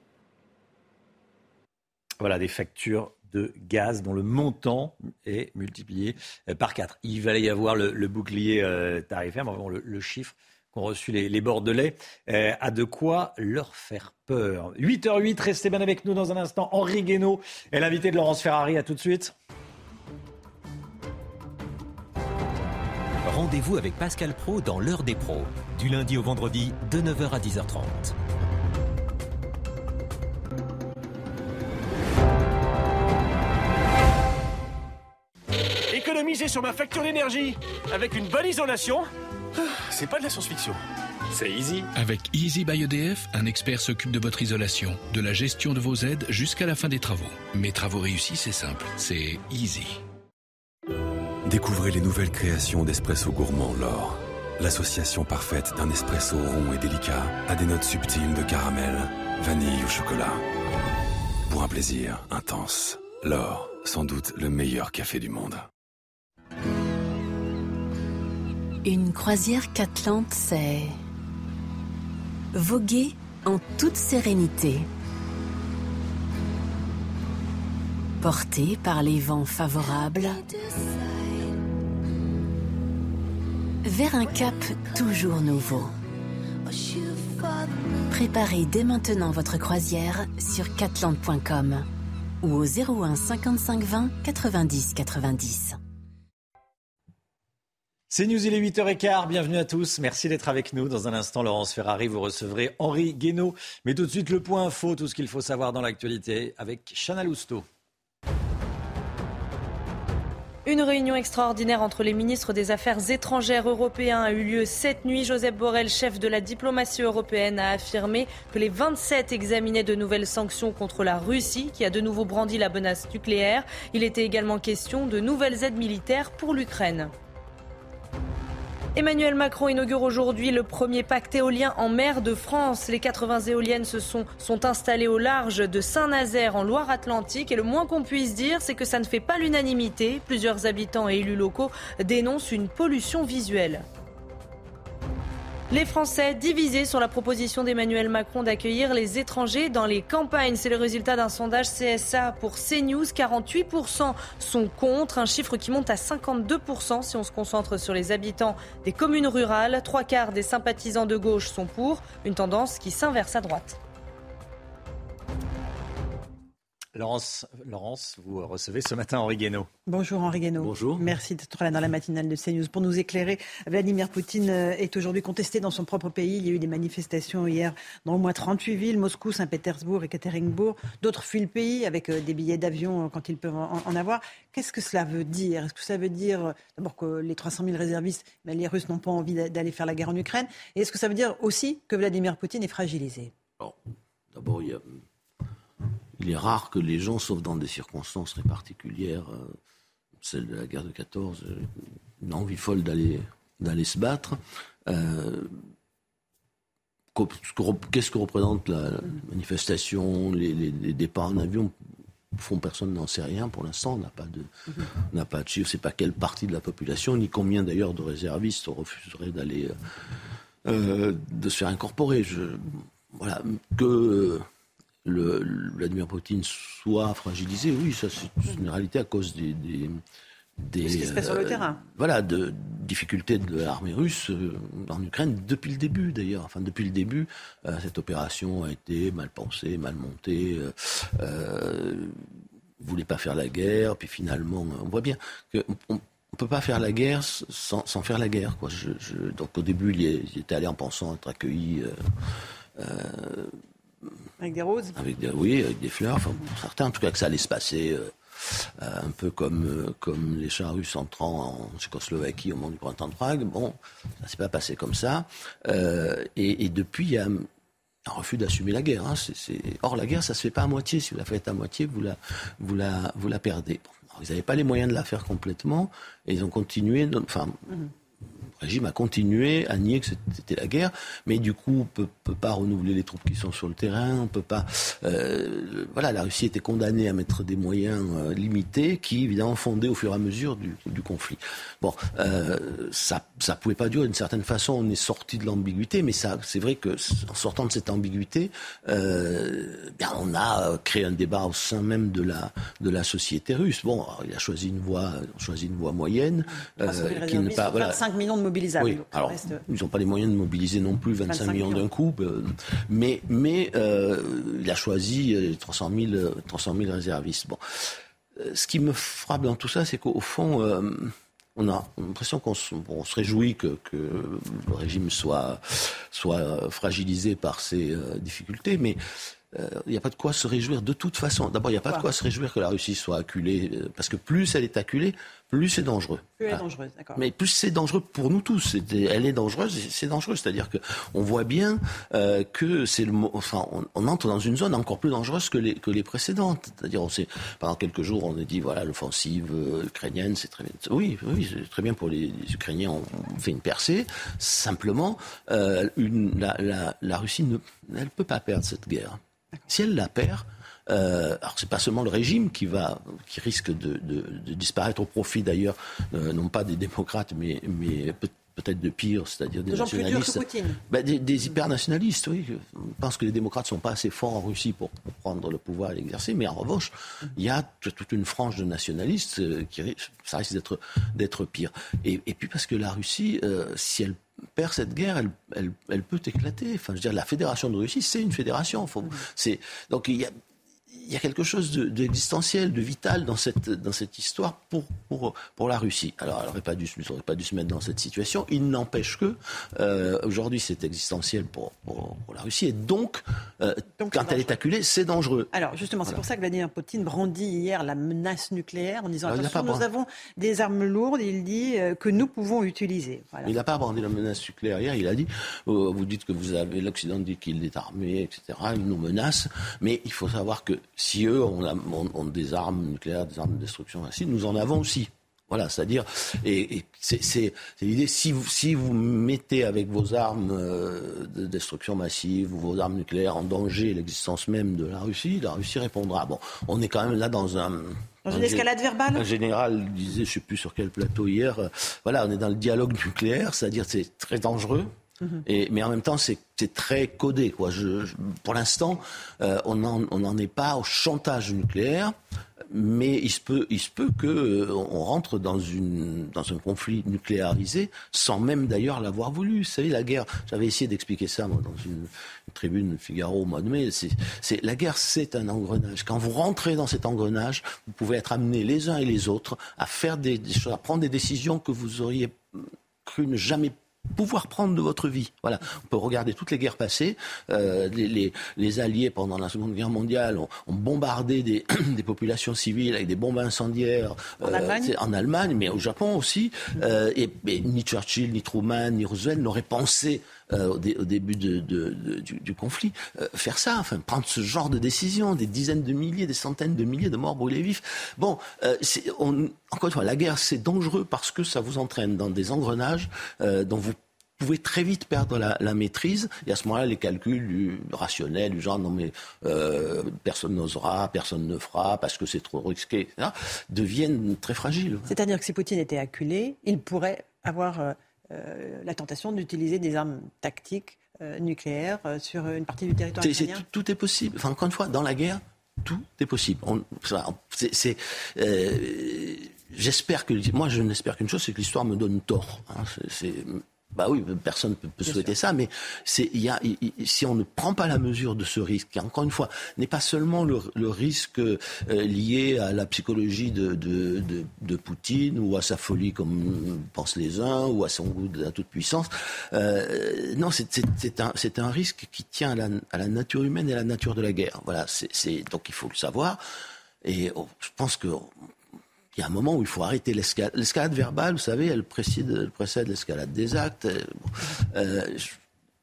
Voilà des factures de gaz dont le montant est multiplié euh, par 4. Il va y avoir le, bouclier euh, tarifaire, mais le, chiffre qu'ont reçu les, Bordelais euh, a de quoi leur faire peur. 8h08, restez bien avec nous dans un instant. Henri Guénaud est l'invité de Laurence Ferrari. À tout de suite. Rendez-vous avec Pascal Pro dans l'heure des pros, du lundi au vendredi de 9h à 10h30. Économiser sur ma facture d'énergie avec une bonne isolation, (sighs) c'est pas de la science-fiction. C'est easy. Avec Easy by EDF, un expert s'occupe de votre isolation, de la gestion de vos aides jusqu'à la fin des travaux. Mes travaux réussis, c'est simple, c'est easy. Découvrez les nouvelles créations d'Espresso Gourmand L'Or. L'association parfaite d'un espresso rond et délicat à des notes subtiles de caramel, vanille ou chocolat. Pour un plaisir intense. L'Or, sans doute le meilleur café du monde. Une croisière qu'Atlante, c'est voguer en toute sérénité. Porté par les vents favorables vers un cap toujours nouveau. Préparez dès maintenant votre croisière sur catland.com ou au 01 55 20 90 90. C'est News, il est 8h15, bienvenue à tous, merci d'être avec nous. Dans un instant, Laurence Ferrari, vous recevrez Henri Guénaud. Mais tout de suite, le point info, tout ce qu'il faut savoir dans l'actualité avec Chana Lousteau. Une réunion extraordinaire entre les ministres des Affaires étrangères européens a eu lieu cette nuit. Joseph Borrell, chef de la diplomatie européenne, a affirmé que les 27 examinaient de nouvelles sanctions contre la Russie, qui a de nouveau brandi la menace nucléaire. Il était également question de nouvelles aides militaires pour l'Ukraine. Emmanuel Macron inaugure aujourd'hui le premier pacte éolien en mer de France. Les 80 éoliennes se sont, sont installées au large de Saint-Nazaire en Loire-Atlantique. Et le moins qu'on puisse dire, c'est que ça ne fait pas l'unanimité. Plusieurs habitants et élus locaux dénoncent une pollution visuelle. Les Français divisés sur la proposition d'Emmanuel Macron d'accueillir les étrangers dans les campagnes. C'est le résultat d'un sondage CSA pour CNews. 48% sont contre, un chiffre qui monte à 52% si on se concentre sur les habitants des communes rurales. Trois quarts des sympathisants de gauche sont pour, une tendance qui s'inverse à droite. Laurence, Laurence, vous recevez ce matin Henri Guénaud. Bonjour Henri Guénaud. Bonjour. Merci d'être là dans la matinale de CNews pour nous éclairer. Vladimir Poutine euh, est aujourd'hui contesté dans son propre pays. Il y a eu des manifestations hier dans au moins 38 villes, Moscou, Saint-Pétersbourg et Ekaterinbourg. D'autres fuient le pays avec euh, des billets d'avion euh, quand ils peuvent en, avoir. Qu'est-ce que cela veut dire? Est-ce que ça veut dire d'abord que les 300 000 réservistes, mais les Russes n'ont pas envie d'aller faire la guerre en Ukraine? Et est-ce que ça veut dire aussi que Vladimir Poutine est fragilisé? D'abord, il y a il est rare que les gens, sauf dans des circonstances très particulières, euh, celle de la guerre de 14, euh, une envie folle d'aller d'aller se battre. Euh, qu'est-ce que représente la manifestation, les, départs en avion? Fond, personne n'en sait rien pour l'instant. On n'a pas de, on n'a pas de chiffre. C'est pas quelle partie de la population, ni combien d'ailleurs de réservistes refuseraient d'aller, de se faire incorporer. Je, voilà que le, Vladimir Poutine soit fragilisé, oui, ça c'est une réalité à cause des, des ce qui se passe sur le euh, terrain? Voilà, de difficultés de l'armée russe euh, en Ukraine depuis le début d'ailleurs. Enfin, depuis le début, euh, cette opération a été mal pensée, mal montée. Euh, voulait pas faire la guerre, puis finalement, on voit bien qu'on ne peut pas faire la guerre sans, sans faire la guerre. Quoi. Je, je, donc au début, il, était allé en pensant être accueilli. Euh, avec des roses avec des, Oui, avec des fleurs. Enfin, pour certains, en tout cas, que ça allait se passer euh, euh, un peu comme, euh, comme les chars russes entrant en Tchécoslovaquie au moment du printemps de Prague. Bon, ça s'est pas passé comme ça. Et, depuis, il y a un refus d'assumer la guerre. Hein. Or, la guerre, ça se fait pas à moitié. Si vous la faites à moitié, vous la, vous la, vous la perdez. ils n'avaient pas les moyens de la faire complètement, et ils ont continué. Enfin, mhm régime a continué à nier que c'était la guerre, mais du coup, on peut, peut pas renouveler les troupes qui sont sur le terrain, on peut pas. Euh, voilà, la Russie était condamnée à mettre des moyens euh, limités qui, évidemment, fondaient au fur et à mesure du, du conflit. Bon, euh, ça, ça pouvait pas durer d'une certaine façon. On est sorti de l'ambiguïté, mais ça, c'est vrai que en sortant de cette ambiguïté, bien, on a créé un débat au sein même de la de la société russe. Bon, il a choisi une voie, choisi une voie moyenne, qui ne pas voilà. 5 millions de oui. Alors, ils n'ont pas les moyens de mobiliser non plus 25, millions, d'un coup, euh, mais, mais euh, il a choisi 300 000, 300 000 réservistes. Bon. Euh, ce qui me frappe dans tout ça, c'est qu'au fond, on a l'impression qu'on se, se, réjouit que, que, le régime soit, soit fragilisé par ces difficultés, mais il n'y a pas de quoi se réjouir de toute façon. D'abord, il n'y a pas de quoi se réjouir que la Russie soit acculée, parce que plus elle est acculée, plus c'est dangereux. Plus elle est dangereuse, d'accord. Mais plus c'est dangereux pour nous tous. Elle est dangereuse, c'est dangereux. C'est-à-dire que on voit bien euh, que c'est le, enfin, on, entre dans une zone encore plus dangereuse que les que les précédentes. C'est-à-dire, on sait pendant quelques jours, on a dit voilà, l'offensive euh, ukrainienne, c'est très bien. Oui, oui, c'est très bien pour les, Ukrainiens. On, fait une percée. Simplement, euh, une, la, la, la Russie ne, elle peut pas perdre cette guerre. Si elle la perd, euh, alors c'est pas seulement le régime qui va, qui risque de, de, de disparaître au profit d'ailleurs, euh, non pas des démocrates, mais, mais peut-être de pire, c'est-à-dire des nationalistes, ben, des, des hyper-nationalistes. Oui, je pense que les démocrates sont pas assez forts en Russie pour, prendre le pouvoir et l'exercer, mais en revanche, il y a toute une frange de nationalistes euh, qui ça risque d'être d'être pire. Et, et, puis parce que la Russie, euh, si elle perd cette guerre, elle, elle, elle, peut éclater. Enfin, je veux dire, la fédération de Russie, c'est une fédération. Faut, c'est donc il y a il y a quelque chose d'existentiel, de, vital dans cette, dans cette histoire pour, pour, pour la Russie. Alors, elle n'aurait pas, dû, pas dû se mettre dans cette situation. Il n'empêche que, euh, aujourd'hui, c'est existentiel pour, pour, la Russie. Et donc, euh, quand elle est acculée, c'est dangereux. Alors, justement, c'est pour ça que Vladimir Poutine brandit hier la menace nucléaire en disant attention, nous avons des armes lourdes, il dit, euh, que nous pouvons utiliser. Il n'a pas brandi la menace nucléaire hier. Il a dit vous dites que vous avez, l'Occident dit qu'il est armé, etc. Il nous menace. Mais il faut savoir que si eux ont, des armes nucléaires, des armes de destruction ainsi, nous en avons aussi. Voilà, c'est-à-dire, et, c'est l'idée, si vous, si vous mettez avec vos armes euh, de destruction massive ou vos armes nucléaires en danger l'existence même de la Russie, la Russie répondra. Bon, on est quand même là dans un... Dans une escalade verbale Un général disait, je ne sais plus sur quel plateau hier, euh, voilà, on est dans le dialogue nucléaire, c'est-à-dire c'est très dangereux. Mhm. Mais en même temps, c'est très codé. Pour l'instant, euh, on n'en est pas au chantage nucléaire mais il se peut, il euh, rentre dans une un conflit nucléarisé sans même d'ailleurs l'avoir voulu. Vous savez, la guerre. J'avais essayé d'expliquer ça dans une, tribune Figaro au mois de mai. La guerre, c'est un engrenage. Quand vous rentrez dans cet engrenage, vous pouvez être amenés les uns et les autres à faire à prendre des décisions que vous auriez cru ne jamais pouvoir prendre de votre vie. Voilà, on peut regarder toutes les guerres passées. Euh, les, Alliés pendant la Seconde Guerre mondiale ont, bombardé (clears throat) des, populations civiles avec des bombes incendiaires en, euh, Allemagne. en, Allemagne. mais au Japon aussi. Euh, et, ni Churchill, ni Truman, ni Roosevelt n'auraient pensé au, début du, conflit faire ça, enfin prendre ce genre de décision, des dizaines de milliers, des centaines de milliers de morts brûlés vifs. Bon, encore une fois, la guerre c'est dangereux parce que ça vous entraîne dans des engrenages dont vous pouvez très vite perdre la, maîtrise. Et à ce moment-là, les calculs rationnels, du genre non mais euh, personne n'osera, personne ne fera parce que c'est trop risqué, deviennent très fragiles. C'est-à-dire que si Poutine était acculé, il pourrait avoir euh, euh, la tentation d'utiliser des armes tactiques nucléaires sur une partie du territoire ukrainien. Tout, est possible. Enfin, encore une fois, dans la guerre, tout est possible. c'est, j'espère que moi, je n'espère qu'une chose, c'est que l'histoire me donne tort. Hein. c'est bah oui, personne ne peut, souhaiter ça, mais c'est, y a, si on ne prend pas la mesure de ce risque, qui encore une fois n'est pas seulement le, risque euh, lié à la psychologie de, de, de, Poutine ou à sa folie comme pensent les uns ou à son goût de la toute puissance. Euh, non, c'est, c'est, un, c'est un risque qui tient à la, à la, nature humaine et à la nature de la guerre. Voilà, c'est, donc il faut le savoir. Et oh, je pense que il y a un moment où il faut arrêter l'escalade. L'escalade verbale, vous savez, elle précède, l'escalade des actes. Euh, je,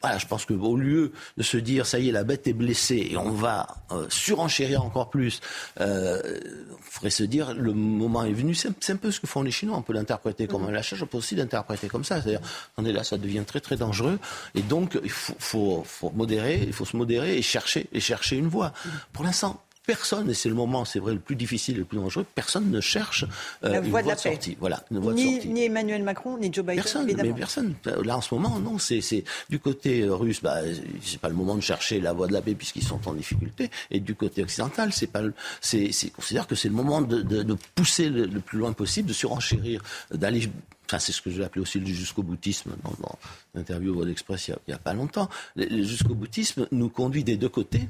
voilà, je pense qu'au lieu de se dire ça y est, la bête est blessée et on va euh, surenchérir encore plus, euh, il faudrait se dire le moment est venu. C'est un peu ce que font les Chinois. On peut l'interpréter comme un lâchage, on peut aussi l'interpréter comme ça. C'est-à-dire, on est là, ça devient très très dangereux et donc il faut, faut, faut modérer, il faut se modérer et chercher et chercher une voie. Pour l'instant, personne, et c'est le moment, c'est vrai, le plus difficile et le plus dangereux, personne ne cherche euh, la voie de la sortie. Voilà, ni, Emmanuel Macron, ni Joe Biden. Personne, mais personne. Là, en ce moment, non. C'est du côté russe, bah, c'est pas le moment de chercher la voie de la paix puisqu'ils sont en difficulté. Et du côté occidental, c'est pas, c'est, considère que c'est le moment de, pousser le, plus loin possible, de surenchérir, d'aller Enfin, c'est ce que je vais appeler aussi le jusqu'au boutisme dans, l'interview au Express il n'y a, a, pas longtemps. Le jusqu'au boutisme nous conduit des deux côtés.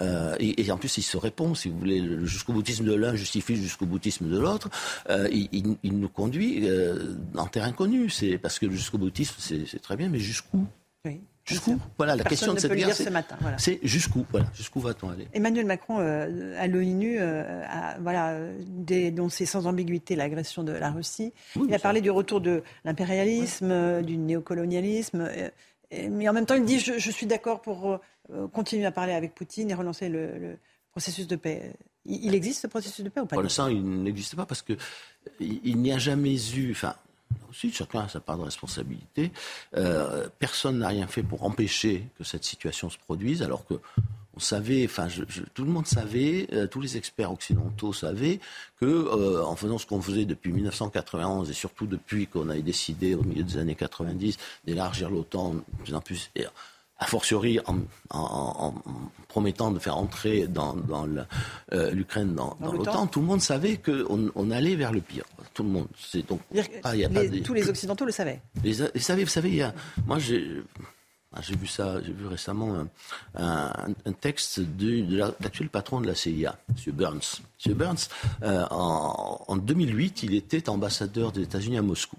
Euh, et, en plus, il se répond, si vous voulez, le jusqu'au boutisme de l'un justifie le jusqu'au boutisme de l'autre. Euh, il, nous conduit euh, en terrain connu. C'est parce que le jusqu'au boutisme, c'est très bien, mais jusqu'où? Oui. Jusqu'où? Voilà, la question de cette guerre, c'est jusqu'où? Voilà, jusqu'où va-t-on aller? Emmanuel Macron, à l'ONU, a voilà, dénoncé sans ambiguïté l'agression de la Russie. il a parlé du retour de l'impérialisme, du néocolonialisme. mais en même temps, il dit je, je suis d'accord pour euh, continuer à parler avec Poutine et relancer le, processus de paix. Il, existe ce processus de paix ou pas Pour l'instant, il n'existe pas parce que il n'y a jamais eu. Enfin, aussi, chacun a sa part de responsabilité. Euh, personne n'a rien fait pour empêcher que cette situation se produise, alors que on savait, enfin, tout le monde savait, euh, tous les experts occidentaux savaient que, en faisant ce qu'on faisait depuis 1991 et surtout depuis qu'on a décidé au milieu des années 90 d'élargir l'OTAN de plus en plus, a fortiori en, promettant de faire entrer dans, euh, l'Ukraine dans, l'OTAN, tout le monde savait qu'on on allait vers le pire. Tout le monde. C'est donc tous les occidentaux le savaient. Les, savez, vous savez, moi j'ai ah, j'ai vu ça, j'ai vu récemment un, texte de, l'actuel patron de la CIA, M. Burns. M. Burns, euh, en, en 2008, il était ambassadeur des États-Unis à Moscou.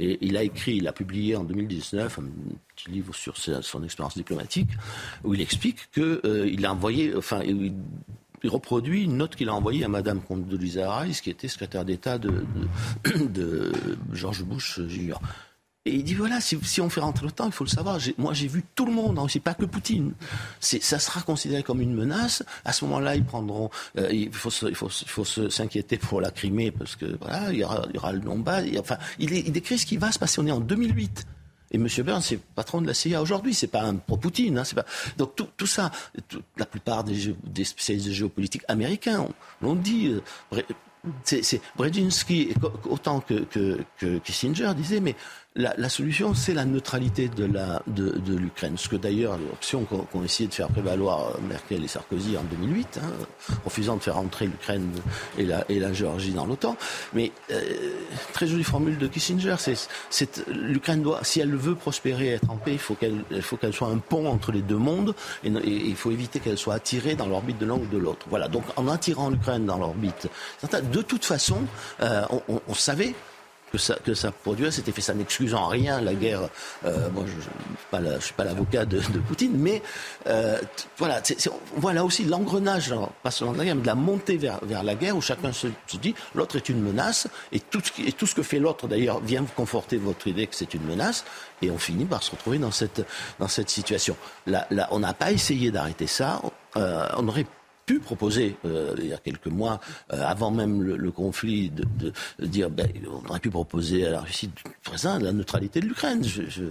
Et il a écrit, il a publié en 2019 un petit livre sur son expérience diplomatique, où il explique qu'il euh, a envoyé, enfin, il, reproduit une note qu'il a envoyée à Madame Condoleezza Rice, qui était secrétaire d'État de, de, de George Bush Jr. Et il dit voilà, si, on fait rentrer l'OTAN, il faut le savoir. Moi, j'ai vu tout le monde, hein, c'est pas que Poutine. Ça sera considéré comme une menace. À ce moment-là, ils prendront. Euh, il faut, il faut, il faut s'inquiéter pour la Crimée parce que voilà, il y aura, il y aura le Donbass. Enfin, il, il, décrit ce qui va se passer. On est en 2008. Et M. Burns, c'est patron de la CIA aujourd'hui, c'est pas un pro-Poutine. Hein, pas... Donc tout, tout ça, la plupart des, spécialistes de géopolitique américains l'ont dit. Euh, c'est Brzezinski, autant que, que Kissinger, disait, mais la, solution, c'est la neutralité de l'Ukraine. Ce que d'ailleurs l'option qu'ont qu'ont essayé de faire prévaloir euh, Merkel et Sarkozy en 2008, hein, refusant de faire entrer l'Ukraine et la, Géorgie dans l'OTAN. Mais euh, très jolie formule de Kissinger, c'est l'Ukraine doit, si elle veut prospérer, et être en paix, il faut qu'elle soit un pont entre les deux mondes et, il faut éviter qu'elle soit attirée dans l'orbite de l'un ou de l'autre. Voilà. Donc en attirant l'Ukraine dans l'orbite, de toute façon, euh, on savait que ça, que ça produisait cet effet. Ça n'excuse en rien la guerre. Euh, moi, je ne suis pas l'avocat de, de Poutine, mais euh, voilà, c'est- c'est- on voit là aussi l'engrenage, pas seulement de la guerre, mais de la montée vers, vers la guerre, où chacun se, se dit l'autre est une menace, et tout, ce et tout ce que fait l'autre, d'ailleurs, vient conforter votre idée que c'est une menace, et on finit par se retrouver dans cette, dans cette situation. Là, là, on n'a pas essayé d'arrêter ça. Euh, on aurait pu proposer, euh, il y a quelques mois, euh, avant même le, le conflit, de, de- de dire, ben, on aurait pu proposer à la Russie présent la neutralité de l'Ukraine. Je- je-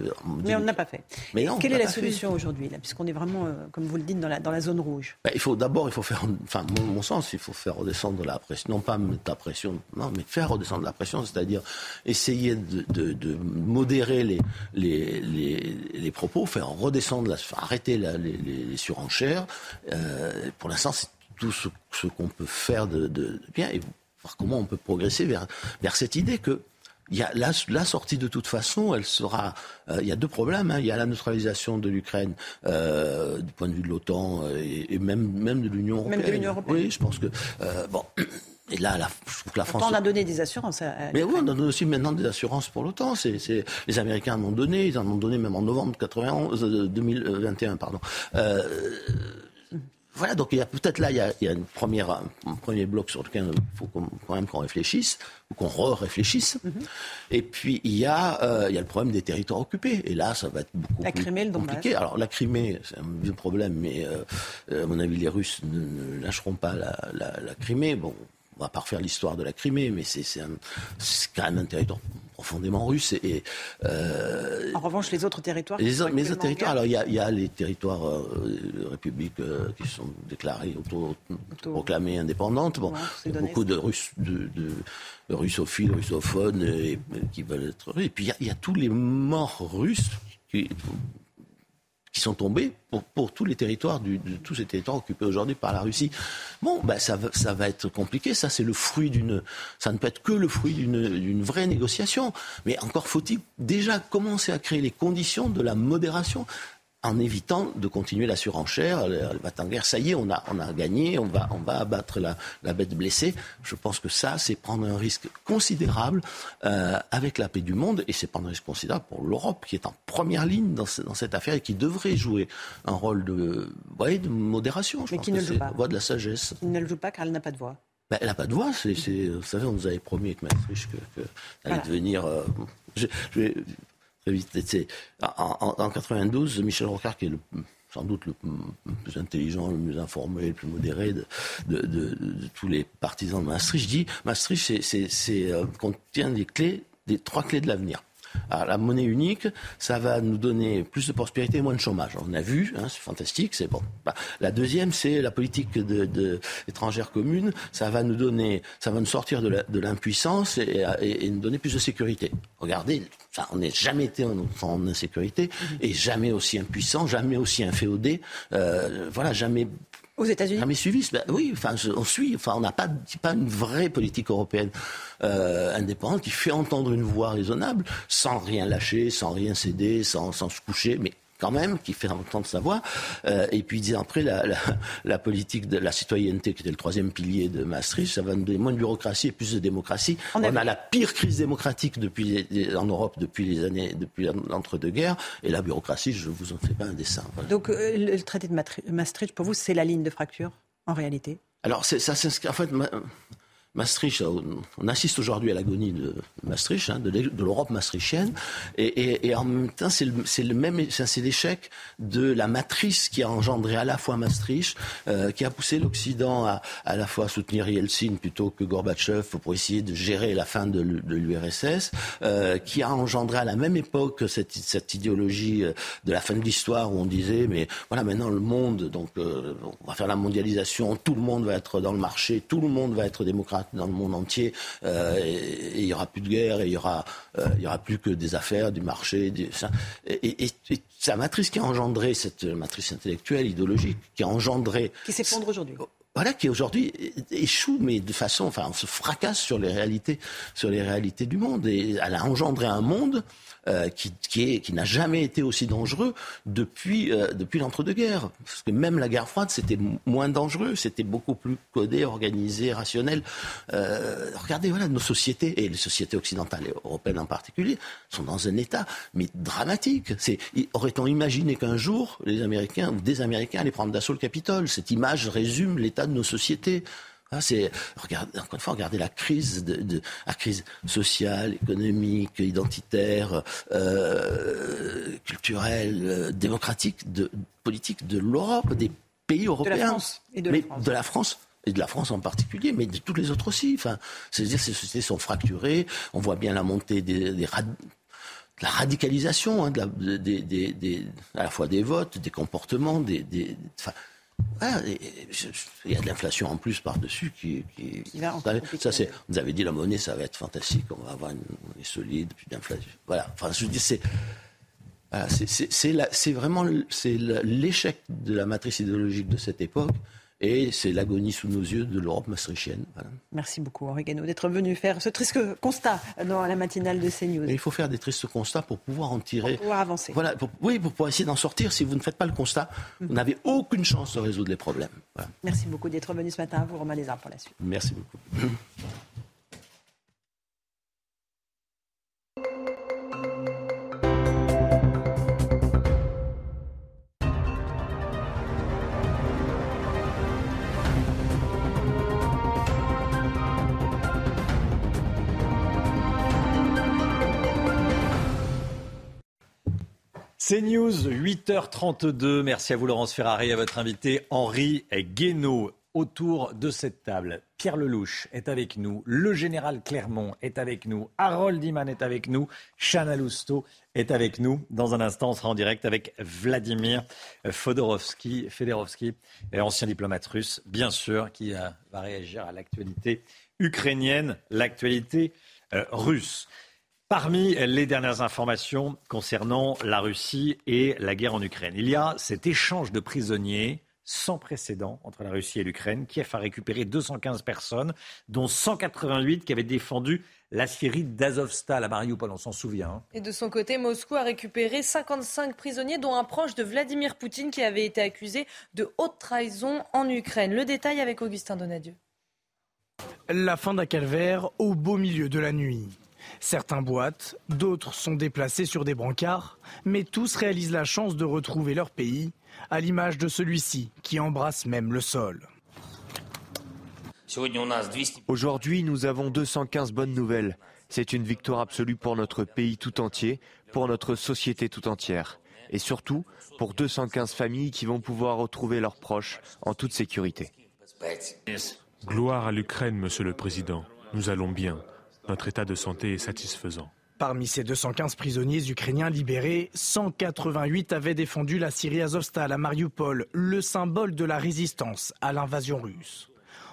Mais on ne l'a pas fait. Mais non, Quelle est l'a solution aujourd'hui, puisqu'on est vraiment, euh, comme vous le dites, dans la, dans la zone rouge Ben, il faut d'abord, il faut faire, enfin, mon, mon sens, il faut faire redescendre la pression, non pas mettre la pression, non, mais faire redescendre la pression, c'est-à-dire essayer de, modérer les, les, les, les propos, faire redescendre, la, arrêter la- les, les- surenchères. Pour l'instant, c'est tout ce, ce qu'on peut faire de, de- de bien et voir comment on peut progresser vers, vers cette idée que il y a la, la sortie de toute façon, elle sera. euh, il y a deux problèmes. hein. Il y a la neutralisation de l'Ukraine euh, du point de vue de l'OTAN euh, et, et même même de l'Union Même de européenne. l'Union européenne. Oui, je pense que euh, bon. Et là, la, je trouve que la France. On a donné des assurances à, Mais oui, on donne aussi maintenant des assurances pour l'OTAN. C'est, c'est- les Américains en ont donné, ils en ont donné même en novembre 91, euh, 2021, pardon. Euh, voilà, donc il y a peut-être là, il y a, il y a une première, un premier bloc sur lequel il faut quand même qu'on réfléchisse, ou qu'on re-réfléchisse. Et puis il y, a, euh, il y a le problème des territoires occupés. Et là, ça va être beaucoup La plus Crimée, compliqué. Alors la Crimée, c'est un vieux problème, mais euh, euh, à mon avis, les Russes ne, ne lâcheront pas la, la- la Crimée. Bon, on va pas refaire l'histoire de la Crimée, mais c'est quand même un territoire profondément russe. Et, et, euh, En revanche, les autres territoires. les, autres- les territoires, alors il y a, il y a les territoires euh, républiques euh, qui sont déclarées auto, proclamées indépendantes. Bon, Ouais, c'est il y a donné, beaucoup de, Russes, de, de- de russophiles, russophones et, et qui veulent être russes. Et puis il y y a tous les morts russes qui, qui sont tombés pour, tous les territoires, du- de tous ces territoires occupés aujourd'hui par la Russie. Bon, ben ça, va, ça va être compliqué. Ça, c'est le fruit d'une. Ça ne peut être que le fruit d'une vraie négociation. Mais encore faut-il déjà commencer à créer les conditions de la modération en évitant de continuer la surenchère, le, battre-en-guerre. Ça y est, on a, on a gagné, on va, on va abattre la, la bête blessée. Je pense que ça, c'est prendre un risque considérable euh, avec la paix du monde, et c'est prendre un risque considérable pour l'Europe, qui est en première ligne dans, ce- dans cette affaire et qui devrait jouer un rôle de, ouais, de modération. Je Mais pense qui ne le joue pas. la voie de la sagesse. Il ne le joue pas car elle n'a pas de voix. Ben, elle n'a pas de voix. C'est, vous savez, on nous avait promis avec Maastricht que, que allait devenir. euh, je, je vais en, en, en 92, Michel Rocard, qui est le, sans doute le plus intelligent, le mieux informé, le plus modéré de, tous les partisans de Maastricht, dit Maastricht c'est, c'est, c'est, euh, contient des clés, des trois clés de l'avenir. La monnaie unique, ça va nous donner plus de prospérité et moins de chômage. On a vu, hein, c'est fantastique, c'est bon. Bah, la deuxième, c'est la politique de, étrangère commune. Ça va nous donner, ça sortir de, l'impuissance et, nous donner plus de sécurité. Regardez, enfin, on n'a jamais été en, en insécurité et jamais aussi impuissant, jamais aussi inféodé. Euh, voilà, jamais aux États-Unis suivi. Ben oui, on suit. On n'a pas une vraie politique européenne euh, indépendante qui fait entendre une voix raisonnable, sans rien lâcher, sans rien céder, sans, sans se coucher, mais quand même, qui fait entendre sa voix. Euh, et puis, disait après, la, la, la politique de la citoyenneté, qui était le troisième pilier de Maastricht, ça va nous donner moins de bureaucratie et plus de démocratie. On, a la pire crise démocratique depuis les- en Europe depuis les années, depuis l'entre-deux-guerres. Et la bureaucratie, je vous en fais pas un dessin. Voilà. Donc euh, le traité de Maastricht, pour vous, c'est la ligne de fracture, en réalité? Alors, ça s'inscrit. En fait, Maastricht, on on assiste aujourd'hui à l'agonie de Maastricht, hein, de l'Europe maastrichtienne, et, en même temps, c'est le, même, c'est l'échec de la matrice qui a engendré à la fois Maastricht, euh, qui a poussé l'Occident à à la fois soutenir Yeltsin plutôt que Gorbatchev pour essayer de gérer la fin de l'U- de l'URSS, euh, qui a engendré à la même époque cette, cette idéologie euh, de la fin de l'histoire où on disait mais voilà maintenant le monde donc euh, on va faire la mondialisation, tout le monde va être dans le marché, tout le monde va être démocratique dans le monde entier, euh, et, il y aura plus de guerre, et il y aura, euh, il y aura plus que des affaires, du marché, du, ça. Et, et, et c'est la matrice qui a engendré cette matrice intellectuelle, idéologique, qui a engendré. Qui s'effondre aujourd'hui voilà, qui aujourd'hui échoue, mais de façon, enfin, on se fracasse sur les réalités, sur les réalités du monde. Et elle a engendré un monde euh, qui, qui, n'a jamais été aussi dangereux depuis, euh, depuis l'entre-deux-guerres. Parce que même la guerre froide, c'était moins dangereux, c'était beaucoup plus codé, organisé, rationnel. Euh, regardez, voilà, nos sociétés, et les sociétés occidentales et européennes en particulier, sont dans un état mais dramatique. Aurait-on imaginé qu'un jour, les Américains ou des Américains allaient prendre d'assaut le Capitole? Cette image résume l'état de nos sociétés. Ah, c'est regardez, encore une fois, regardez la crise, de, de, la crise sociale, économique, identitaire, euh, culturelle, euh, démocratique, de, politique de l'Europe, des pays européens, de la France et de, mais la France. de la France et de la France en particulier, mais de toutes les autres aussi. Enfin, c'est-à-dire ces sociétés sont fracturées. On voit bien la montée des, des rad... de la radicalisation, hein, de la, des, des, des, à la fois des votes, des comportements, des, des enfin, ah, il y a de l'inflation en plus par-dessus qui, qui, qui va ça c'est vous avez dit la monnaie ça va être fantastique on va avoir une monnaie solide puis d'inflation voilà. Enfin je dis c'est voilà, c'est vraiment c'est l'échec de la matrice idéologique de cette époque et c'est l'agonie sous nos yeux de l'Europe maastrichtienne. Voilà. Merci beaucoup, Henri Guénaud, d'être venu faire ce triste constat dans la matinale de CNews. Et il faut faire des tristes constats pour pouvoir en tirer. Pour pouvoir avancer. Voilà, pour, oui, pour pouvoir essayer d'en sortir. Si vous ne faites pas le constat, mmh. vous n'avez aucune chance de résoudre les problèmes. Voilà. Merci beaucoup d'être venu ce matin à vous, Romain Lézard, pour la suite. Merci beaucoup. C'est News, 8h32. Merci à vous, Laurence Ferrari, à votre invité Henri Guénaud. Autour de cette table, Pierre Lelouch est avec nous, le général Clermont est avec nous, Harold Iman est avec nous, Chana Lousteau est avec nous. Dans un instant, on sera en direct avec Vladimir Fodorovski, Federovski, ancien diplomate russe, bien sûr, qui va réagir à l'actualité ukrainienne, l'actualité euh, russe. Parmi les dernières informations concernant la Russie et la guerre en Ukraine, il y a cet échange de prisonniers sans précédent entre la Russie et l'Ukraine. Kiev a récupéré 215 personnes, dont 188 qui avaient défendu la Syrie d'Azovstal à Mariupol, on s'en souvient. Hein. Et de son côté, Moscou a récupéré 55 prisonniers, dont un proche de Vladimir Poutine qui avait été accusé de haute trahison en Ukraine. Le détail avec Augustin Donadieu. La fin d'un calvaire au beau milieu de la nuit. Certains boitent, d'autres sont déplacés sur des brancards, mais tous réalisent la chance de retrouver leur pays, à l'image de celui-ci qui embrasse même le sol. Aujourd'hui, nous avons 215 bonnes nouvelles. C'est une victoire absolue pour notre pays tout entier, pour notre société tout entière, et surtout pour 215 familles qui vont pouvoir retrouver leurs proches en toute sécurité. Gloire à l'Ukraine, Monsieur le Président. Nous allons bien. Notre état de santé est satisfaisant. Parmi ces 215 prisonniers ukrainiens libérés, 188 avaient défendu la Syrie Azovstal à Mariupol, le symbole de la résistance à l'invasion russe.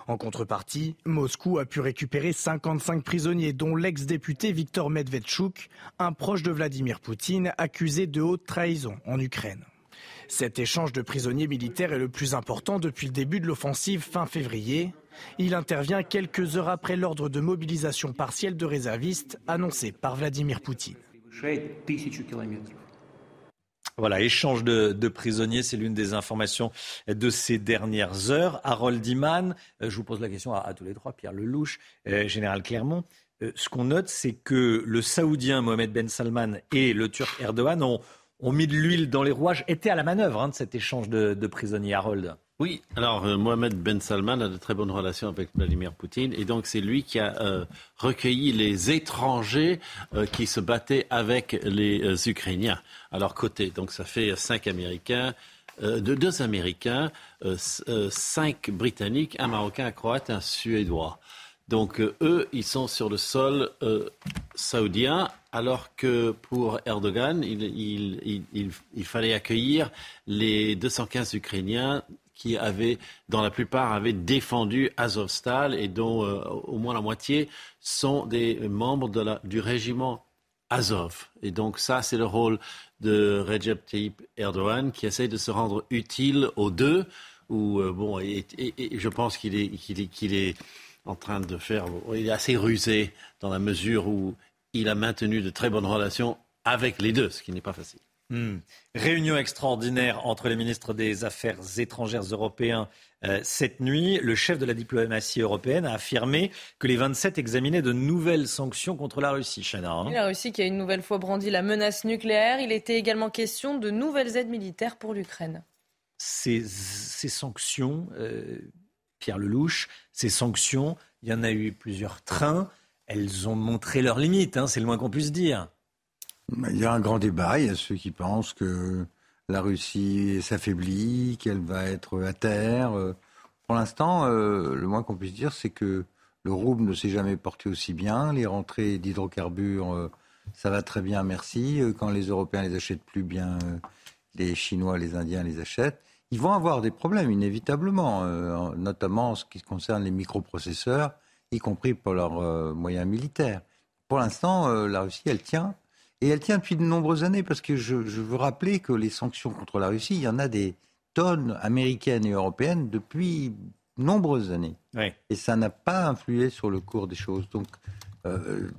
En contrepartie, Moscou a pu récupérer 55 prisonniers, dont l'ex-député Viktor Medvedchuk, un proche de Vladimir Poutine, accusé de haute trahison en Ukraine. Cet échange de prisonniers militaires est le plus important depuis le début de l'offensive fin février. Il intervient quelques heures après l'ordre de mobilisation partielle de réservistes annoncé par Vladimir Poutine. Voilà, échange de, de prisonniers, c'est l'une des informations de ces dernières heures. Harold Iman, euh, je vous pose la question à, à tous les trois, Pierre Lelouch, euh, Général Clermont. Euh, ce qu'on note, c'est que le Saoudien Mohamed Ben Salman et le Turc Erdogan ont, ont mis de l'huile dans les rouages, étaient à la manœuvre hein, de cet échange de, de prisonniers. Harold. Oui, alors euh, Mohamed Ben Salman a de très bonnes relations avec Vladimir Poutine et donc c'est lui qui a euh, recueilli les étrangers euh, qui se battaient avec les euh, Ukrainiens à leur côté. Donc ça fait cinq Américains, de deux Américains, cinq Britanniques, un Marocain, un Croate, un Suédois. Donc eux, ils sont sur le sol saoudien alors que pour Erdogan, il, fallait accueillir les 215 Ukrainiens qui avaient, dans la plupart, avaient défendu Azovstal et dont euh, au moins la moitié sont des membres du régiment Azov. Et donc ça, c'est le rôle de Recep Tayyip Erdogan qui essaie de se rendre utile aux deux. Où, euh, bon, et, je pense qu'il est, qu'il est, qu'il est en train de faire. Il est assez rusé dans la mesure où il a maintenu de très bonnes relations avec les deux, ce qui n'est pas facile. Hmm. Réunion extraordinaire entre les ministres des Affaires étrangères européens euh, cette nuit. Le chef de la diplomatie européenne a affirmé que les 27 examinaient de nouvelles sanctions contre la Russie. Chana, hein. La Russie qui a une nouvelle fois brandi la menace nucléaire. Il était également question de nouvelles aides militaires pour l'Ukraine. Ces, sanctions, euh, Pierre Lelouch, ces sanctions, il y en a eu plusieurs trains. Elles ont montré leurs limites, hein, c'est le moins qu'on puisse dire. Il y a un grand débat. Il y a ceux qui pensent que la Russie s'affaiblit, qu'elle va être à terre. Pour l'instant, euh, le moins qu'on puisse dire, c'est que le rouble ne s'est jamais porté aussi bien. Les rentrées d'hydrocarbures, euh, ça va très bien, merci. Euh, quand les Européens les achètent plus bien, les Chinois, les Indiens les achètent. Ils vont avoir des problèmes, inévitablement, notamment en ce qui concerne les microprocesseurs, y compris pour leurs moyens militaires. Pour l'instant, la Russie, elle tient. Et elle tient depuis de nombreuses années, parce que je, veux rappeler que les sanctions contre la Russie, il y en a des tonnes américaines et européennes depuis nombreuses années. Et ça n'a pas influé sur le cours des choses. Donc, euh,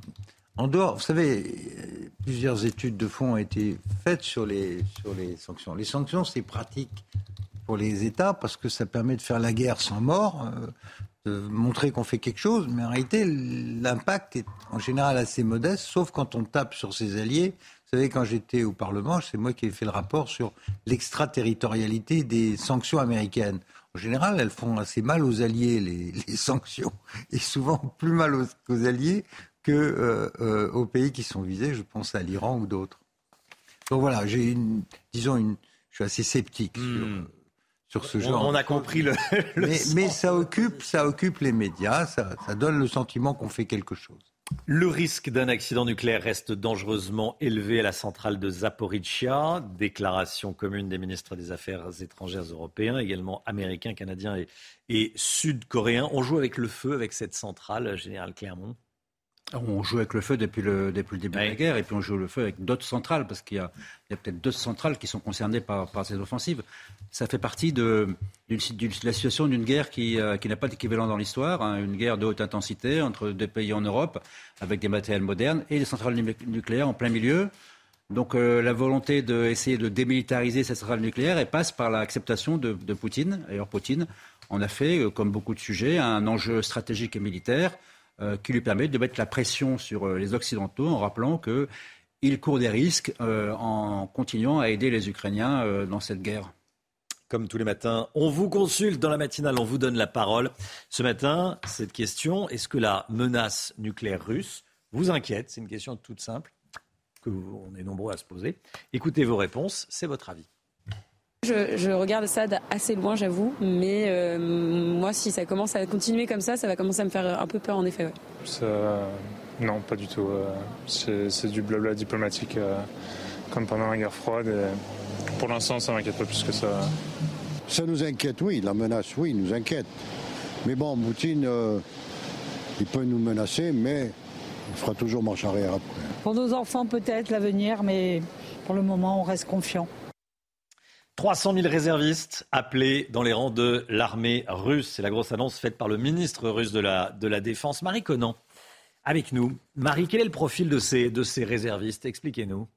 en dehors, vous savez, plusieurs études de fond ont été faites sur les, sur les sanctions. Les sanctions, c'est pratique pour les États parce que ça permet de faire la guerre sans mort. Euh, montrer qu'on fait quelque chose, mais en réalité, l'impact est en général assez modeste, sauf quand on tape sur ses alliés. Vous savez, quand j'étais au Parlement, c'est moi qui ai fait le rapport sur l'extraterritorialité des sanctions américaines. En général, elles font assez mal aux alliés, les, (laughs) sanctions, et souvent plus mal aux, alliés que euh, euh, aux pays qui sont visés. Je pense à l'Iran ou d'autres. Donc voilà, j'ai une, disons, une, je suis assez sceptique sur, hmm sur ce genre. On a compris le. (laughs) mais, ça occupe, ça occupe les médias, ça, donne le sentiment qu'on fait quelque chose. Le risque d'un accident nucléaire reste dangereusement élevé à la centrale de Zaporizhia. Déclaration commune des ministres des Affaires étrangères européens, également américains, canadiens et, et sud-coréens. On joue avec le feu avec cette centrale, Général Clermont. On joue avec le feu depuis le, depuis le début de la guerre et puis on joue le feu avec d'autres centrales parce qu'il y a, peut-être d'autres centrales qui sont concernées par, ces offensives. Ça fait partie de, la situation d'une guerre qui, euh, qui n'a pas d'équivalent dans l'histoire, hein. une guerre de haute intensité entre deux pays en Europe avec des matériels modernes et des centrales nucléaires en plein milieu. Donc euh, la volonté d'essayer de démilitariser cette centrale nucléaire elle passe par l'acceptation de, de Poutine. D'ailleurs Poutine en a fait, euh, comme beaucoup de sujets, un enjeu stratégique et militaire. Euh, qui lui permet de mettre la pression sur euh, les Occidentaux en rappelant qu'il court des risques euh, en continuant à aider les Ukrainiens dans cette guerre. Comme tous les matins, on vous consulte dans la matinale, on vous donne la parole. Ce matin, cette question, est-ce que la menace nucléaire russe vous inquiète? C'est une question toute simple que on est nombreux à se poser. Écoutez vos réponses, c'est votre avis. Je, regarde ça assez loin, j'avoue, mais euh, moi, si ça commence à continuer comme ça, ça va commencer à me faire un peu peur, en effet. non, pas du tout. Euh, c'est du blabla diplomatique, euh, comme pendant la guerre froide. pour l'instant, ça m'inquiète pas plus que ça. Ça nous inquiète, oui. La menace, oui, nous inquiète. Mais bon, Poutine, il peut nous menacer, mais il fera toujours marche arrière après. Pour nos enfants, peut-être l'avenir, mais pour le moment, on reste confiant. 300 000 réservistes appelés dans les rangs de l'armée russe. C'est la grosse annonce faite par le ministre russe de la, de la Défense, Marie Conan. Avec nous. Marie, quel est le profil de ces, de ces réservistes? Expliquez-nous.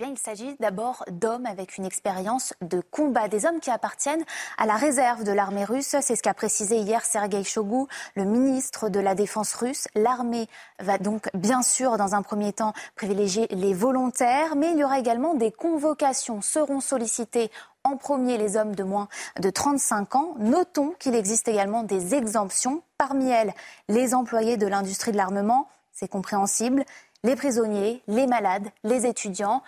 Eh il s'agit d'abord d'hommes avec une expérience de combat, des hommes qui appartiennent à la réserve de l'armée russe. C'est ce qu'a précisé hier Sergei Shoigu, le ministre de la Défense russe. L'armée va donc, bien sûr, dans un premier temps, privilégier les volontaires, mais il y aura également des convocations seront sollicitées en premier les hommes de moins de 35 ans. Notons qu'il existe également des exemptions, parmi elles les employés de l'industrie de l'armement, c'est compréhensible, les prisonniers, les malades, les étudiants,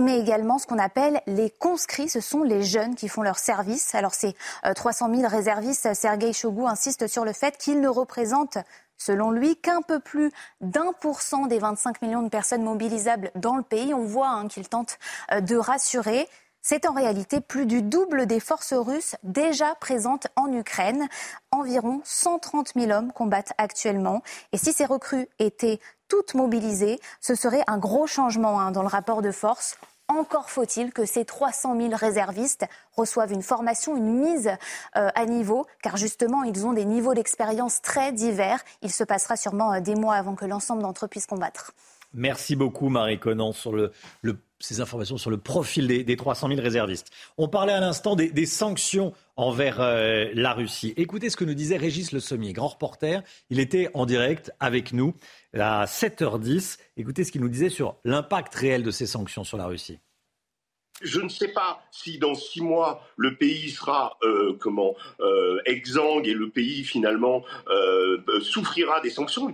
mais également ce qu'on appelle les conscrits. Ce sont les jeunes qui font leur service. Alors ces 300 000 réservistes, Sergei Shogu insiste sur le fait qu'ils ne représentent, selon lui, qu'un peu plus d'un pour cent des 25 millions de personnes mobilisables dans le pays. On voit hein, qu'il tente euh, de rassurer. C'est en réalité plus du double des forces russes déjà présentes en Ukraine. Environ 130 000 hommes combattent actuellement. Et si ces recrues étaient toutes mobilisées, ce serait un gros changement hein, dans le rapport de force. Encore faut-il que ces 300 000 réservistes reçoivent une formation, une mise euh, à niveau, car justement, ils ont des niveaux d'expérience très divers. Il se passera sûrement euh, des mois avant que l'ensemble d'entre eux puissent combattre. Merci beaucoup, Marie Conan, sur le, ces informations sur le profil des, 300 000 réservistes. On parlait à l'instant des, sanctions envers euh, la Russie. Écoutez ce que nous disait Régis Le Sommier, grand reporter. Il était en direct avec nous à 7h10. Écoutez ce qu'il nous disait sur l'impact réel de ces sanctions sur la Russie je ne sais pas si dans six mois le pays sera euh, comment euh, exsangue et le pays finalement euh, souffrira des sanctions.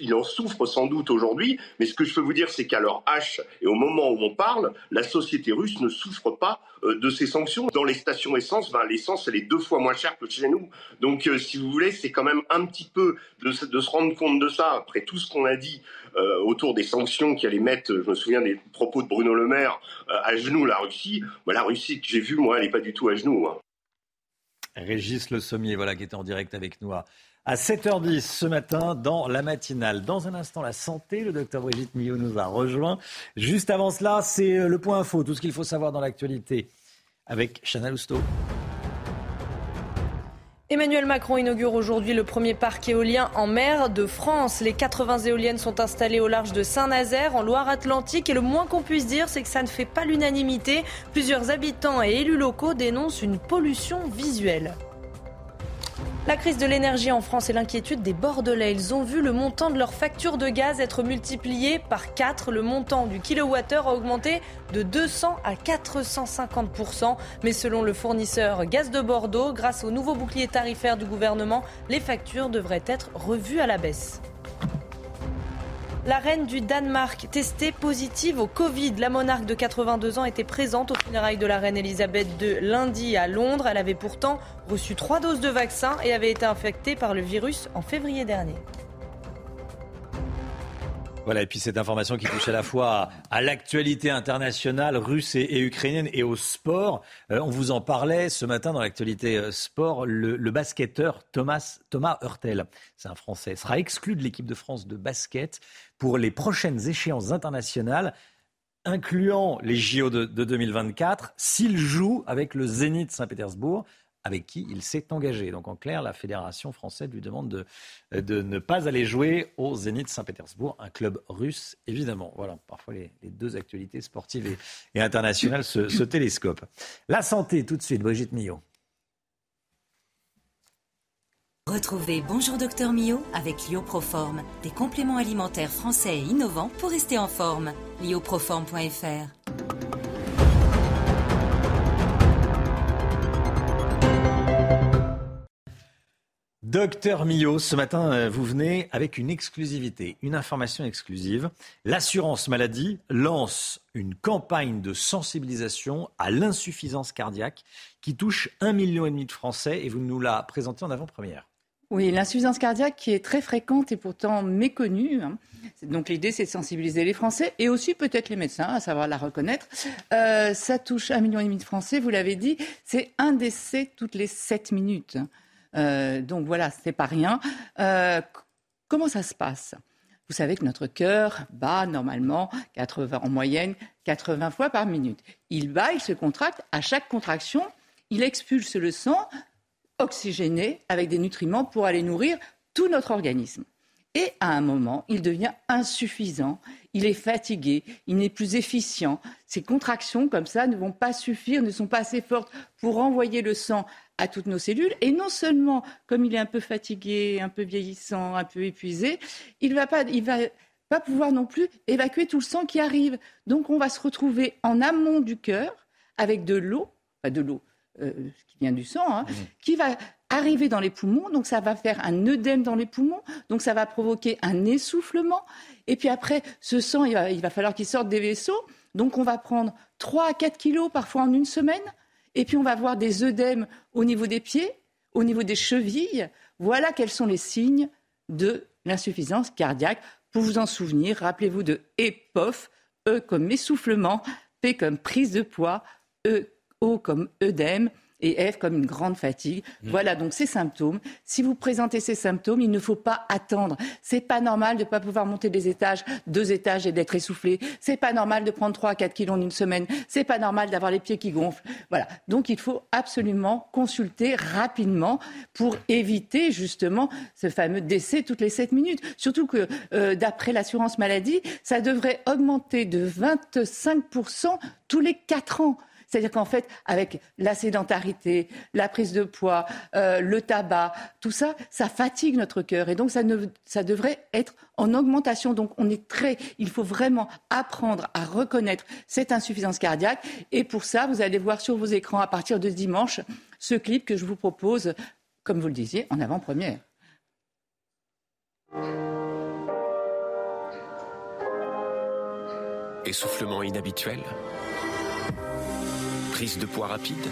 Il, en souffre sans doute aujourd'hui, mais ce que je peux vous dire, c'est qu'à leur H et au moment où on parle, la société russe ne souffre pas de ces sanctions. Dans les stations essence, ben, l'essence elle est deux fois moins chère que chez nous. Donc, si vous voulez, c'est quand même un petit peu de, de se rendre compte de ça après tout ce qu'on a dit euh, autour des sanctions qui allaient mettre, je me souviens des propos de Bruno Le Maire, euh, à genoux la Russie. la Russie que j'ai vue, moi, elle n'est pas du tout à genoux. Hein. Régis Le Sommier, voilà, qui était en direct avec nous à, 7h10 ce matin dans la matinale. Dans un instant, la santé, le docteur Brigitte Millot nous a rejoint. Juste avant cela, c'est euh, le point info, tout ce qu'il faut savoir dans l'actualité avec Chana Lousteau. Emmanuel Macron inaugure aujourd'hui le premier parc éolien en mer de France. Les 80 éoliennes sont installées au large de Saint-Nazaire, en Loire-Atlantique. Et le moins qu'on puisse dire, c'est que ça ne fait pas l'unanimité. Plusieurs habitants et élus locaux dénoncent une pollution visuelle. La crise de l'énergie en France et l'inquiétude des Bordelais. Ils ont vu le montant de leur facture de gaz être multiplié par 4. Le montant du kilowattheure a augmenté de 200 à 450% Mais selon le fournisseur Gaz de Bordeaux, grâce au nouveau bouclier tarifaire du gouvernement, les factures devraient être revues à la baisse. La reine du Danemark, testée positive au Covid. La monarque de 82 ans était présente au funérailles de la reine Elisabeth II lundi à Londres. Elle avait pourtant reçu trois doses de vaccin et avait été infectée par le virus en février dernier. Voilà, et puis cette information qui touche à la fois à, l'actualité internationale russe et, ukrainienne et au sport. Euh, on vous en parlait ce matin dans l'actualité euh, sport. Le, basketteur Thomas, Thomas Hurtel, c'est un Français, sera exclu de l'équipe de France de basket pour les prochaines échéances internationales incluant les JO de, de 2024, s'il joue avec le Zénith Saint-Pétersbourg avec qui il s'est engagé. Donc en clair, la Fédération française lui demande de, de ne pas aller jouer au Zénith Saint-Pétersbourg, un club russe, évidemment. Voilà, parfois les, deux actualités sportives et, internationales se, se, télescopent. La santé, tout de suite, Brigitte Millot. Retrouvez Bonjour Docteur Millot avec Lioproform, des compléments alimentaires français et innovants pour rester en forme. lioproform.fr Docteur Millot, ce matin, euh, vous venez avec une exclusivité, une information exclusive. L'assurance maladie lance une campagne de sensibilisation à l'insuffisance cardiaque qui touche un million et demi de Français et vous nous la présentez en avant-première. Oui, l'insuffisance cardiaque qui est très fréquente et pourtant méconnue. Hein. Donc l'idée, c'est de sensibiliser les Français et aussi peut-être les médecins, à savoir la reconnaître. Euh, ça touche un million et demi de Français, vous l'avez dit. C'est un décès toutes les sept minutes. Euh, donc voilà, c'est pas rien. Euh, comment ça se passe? Vous savez que notre cœur bat normalement 80, en moyenne 80 fois par minute. Il bat, il se contracte. À chaque contraction, il expulse le sang oxygéné avec des nutriments pour aller nourrir tout notre organisme. Et à un moment, il devient insuffisant, il est fatigué, il n'est plus efficient. Ces contractions comme ça ne vont pas suffire, ne sont pas assez fortes pour envoyer le sang à toutes nos cellules. Et non seulement, comme il est un peu fatigué, un peu vieillissant, un peu épuisé, il va va pas pouvoir non plus évacuer tout le sang qui arrive. Donc on va se retrouver en amont du cœur avec de l'eau, pas de l'eau euh, qui vient du sang, hein, mmh. qui va arriver dans les poumons, donc ça va faire un œdème dans les poumons, donc ça va provoquer un essoufflement. Et puis après, ce sang, il va, il va falloir qu'il sorte des vaisseaux, donc on va prendre 3 à 4 kilos parfois en une semaine. Et puis on va voir des œdèmes au niveau des pieds, au niveau des chevilles. Voilà quels sont les signes de l'insuffisance cardiaque. Pour vous en souvenir, rappelez-vous de EPOF, E comme essoufflement, P comme prise de poids, E, O comme œdème, et F comme une grande fatigue. Mm. Voilà donc ces symptômes. Si vous présentez ces symptômes, il ne faut pas attendre. C'est pas normal de ne pas pouvoir monter des étages, deux étages et d'être essoufflé. C'est pas normal de prendre 3 à 4 kilos en une semaine. C'est pas normal d'avoir les pieds qui gonflent. Voilà. Donc il faut absolument consulter rapidement pour éviter justement ce fameux décès toutes les 7 minutes. Surtout que euh, d'après l'assurance maladie, ça devrait augmenter de 25% tous les 4 ans. C'est-à-dire qu'en fait, avec la sédentarité, la prise de poids, euh, le tabac, tout ça, ça fatigue notre cœur. Et donc, ça, ne, ça devrait être en augmentation. Donc, on est très, il faut vraiment apprendre à reconnaître cette insuffisance cardiaque. Et pour ça, vous allez voir sur vos écrans à partir de dimanche ce clip que je vous propose, comme vous le disiez, en avant-première. Essoufflement inhabituel Prise de poids rapide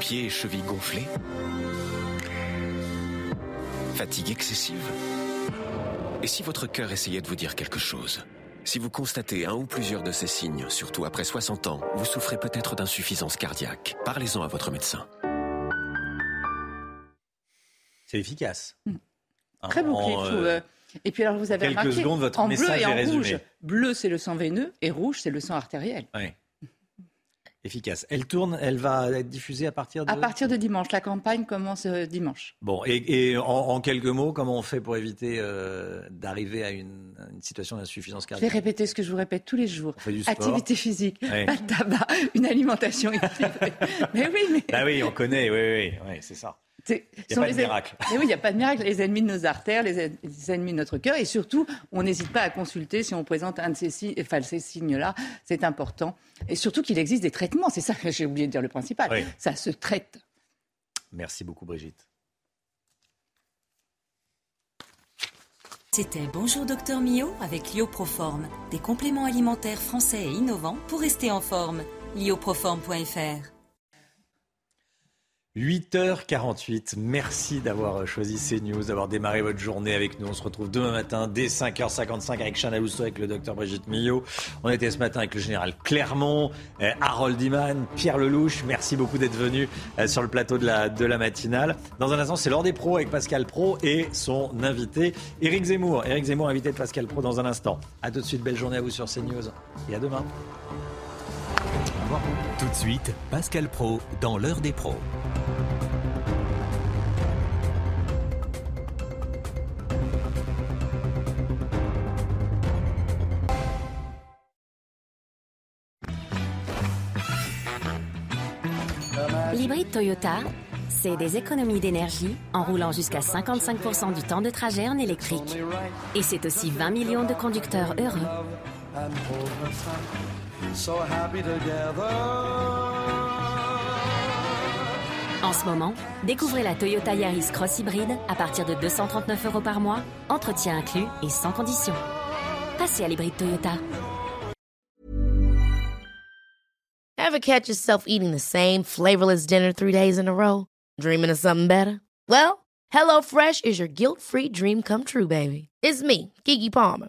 Pieds et chevilles gonflés Fatigue excessive Et si votre cœur essayait de vous dire quelque chose Si vous constatez un ou plusieurs de ces signes, surtout après 60 ans, vous souffrez peut-être d'insuffisance cardiaque. Parlez-en à votre médecin. C'est efficace. Très beau En, clip, je trouve. Et puis alors vous avez quelques remarqué, secondes, votre en bleu et en est rouge. Bleu c'est le sang veineux et rouge c'est le sang artériel. Ouais. Efficace. Elle tourne, elle va être diffusée à partir de. À partir de dimanche, la campagne commence euh, dimanche. Bon, et, et en, en quelques mots, comment on fait pour éviter euh, d'arriver à une, situation d'insuffisance Je vais cardiaque répéter ce que je vous répète tous les jours. fait du sport. Activité physique, Ouais. pas de tabac, une alimentation équilibrée. (laughs) mais oui, mais Ah oui, on connaît, oui, oui, oui, c'est ça. C'est- Il y a pas de en- miracle. Mais oui, il n'y a pas de miracle. Les ennemis de nos artères, les, en- les ennemis de notre cœur. Et surtout, on n'hésite pas à consulter si on présente un de ces, si- enfin, ces signes-là. C'est important. Et surtout qu'il existe des traitements. C'est ça que j'ai oublié de dire le principal. Oui. Ça se traite. Merci beaucoup, Brigitte. C'était Bonjour Docteur Mio avec Lioproform, des compléments alimentaires français et innovants pour rester en forme. lioproform.fr 8h48, merci d'avoir choisi CNews, d'avoir démarré votre journée avec nous. On se retrouve demain matin dès 5h55 avec Chana avec le docteur Brigitte Millot. On était ce matin avec le général Clermont, euh, Harold Iman, Pierre Lelouch. Merci beaucoup d'être venu euh, sur le plateau de la, matinale. Dans un instant, c'est l'heure des pros avec Pascal Pro et son invité, Éric Zemmour. Éric Zemmour, invité de Pascal Pro dans un instant. A tout de suite, belle journée à vous sur CNews et à demain. Tout de suite, Pascal Pro dans l'heure des pros. L'hybride Toyota, c'est des économies d'énergie en roulant jusqu'à 55% du temps de trajet en électrique. Et c'est aussi 20 millions de conducteurs heureux. En ce moment, découvrez la Toyota Yaris Cross Hybride à partir de 239 euros par mois, entretien inclus et sans condition. Passez à l'hybride Toyota. Ever catch yourself eating the same flavorless dinner three days in a row? Dreaming of something better? Well, HelloFresh is your guilt-free dream come true, baby. It's me, Kiki Palmer.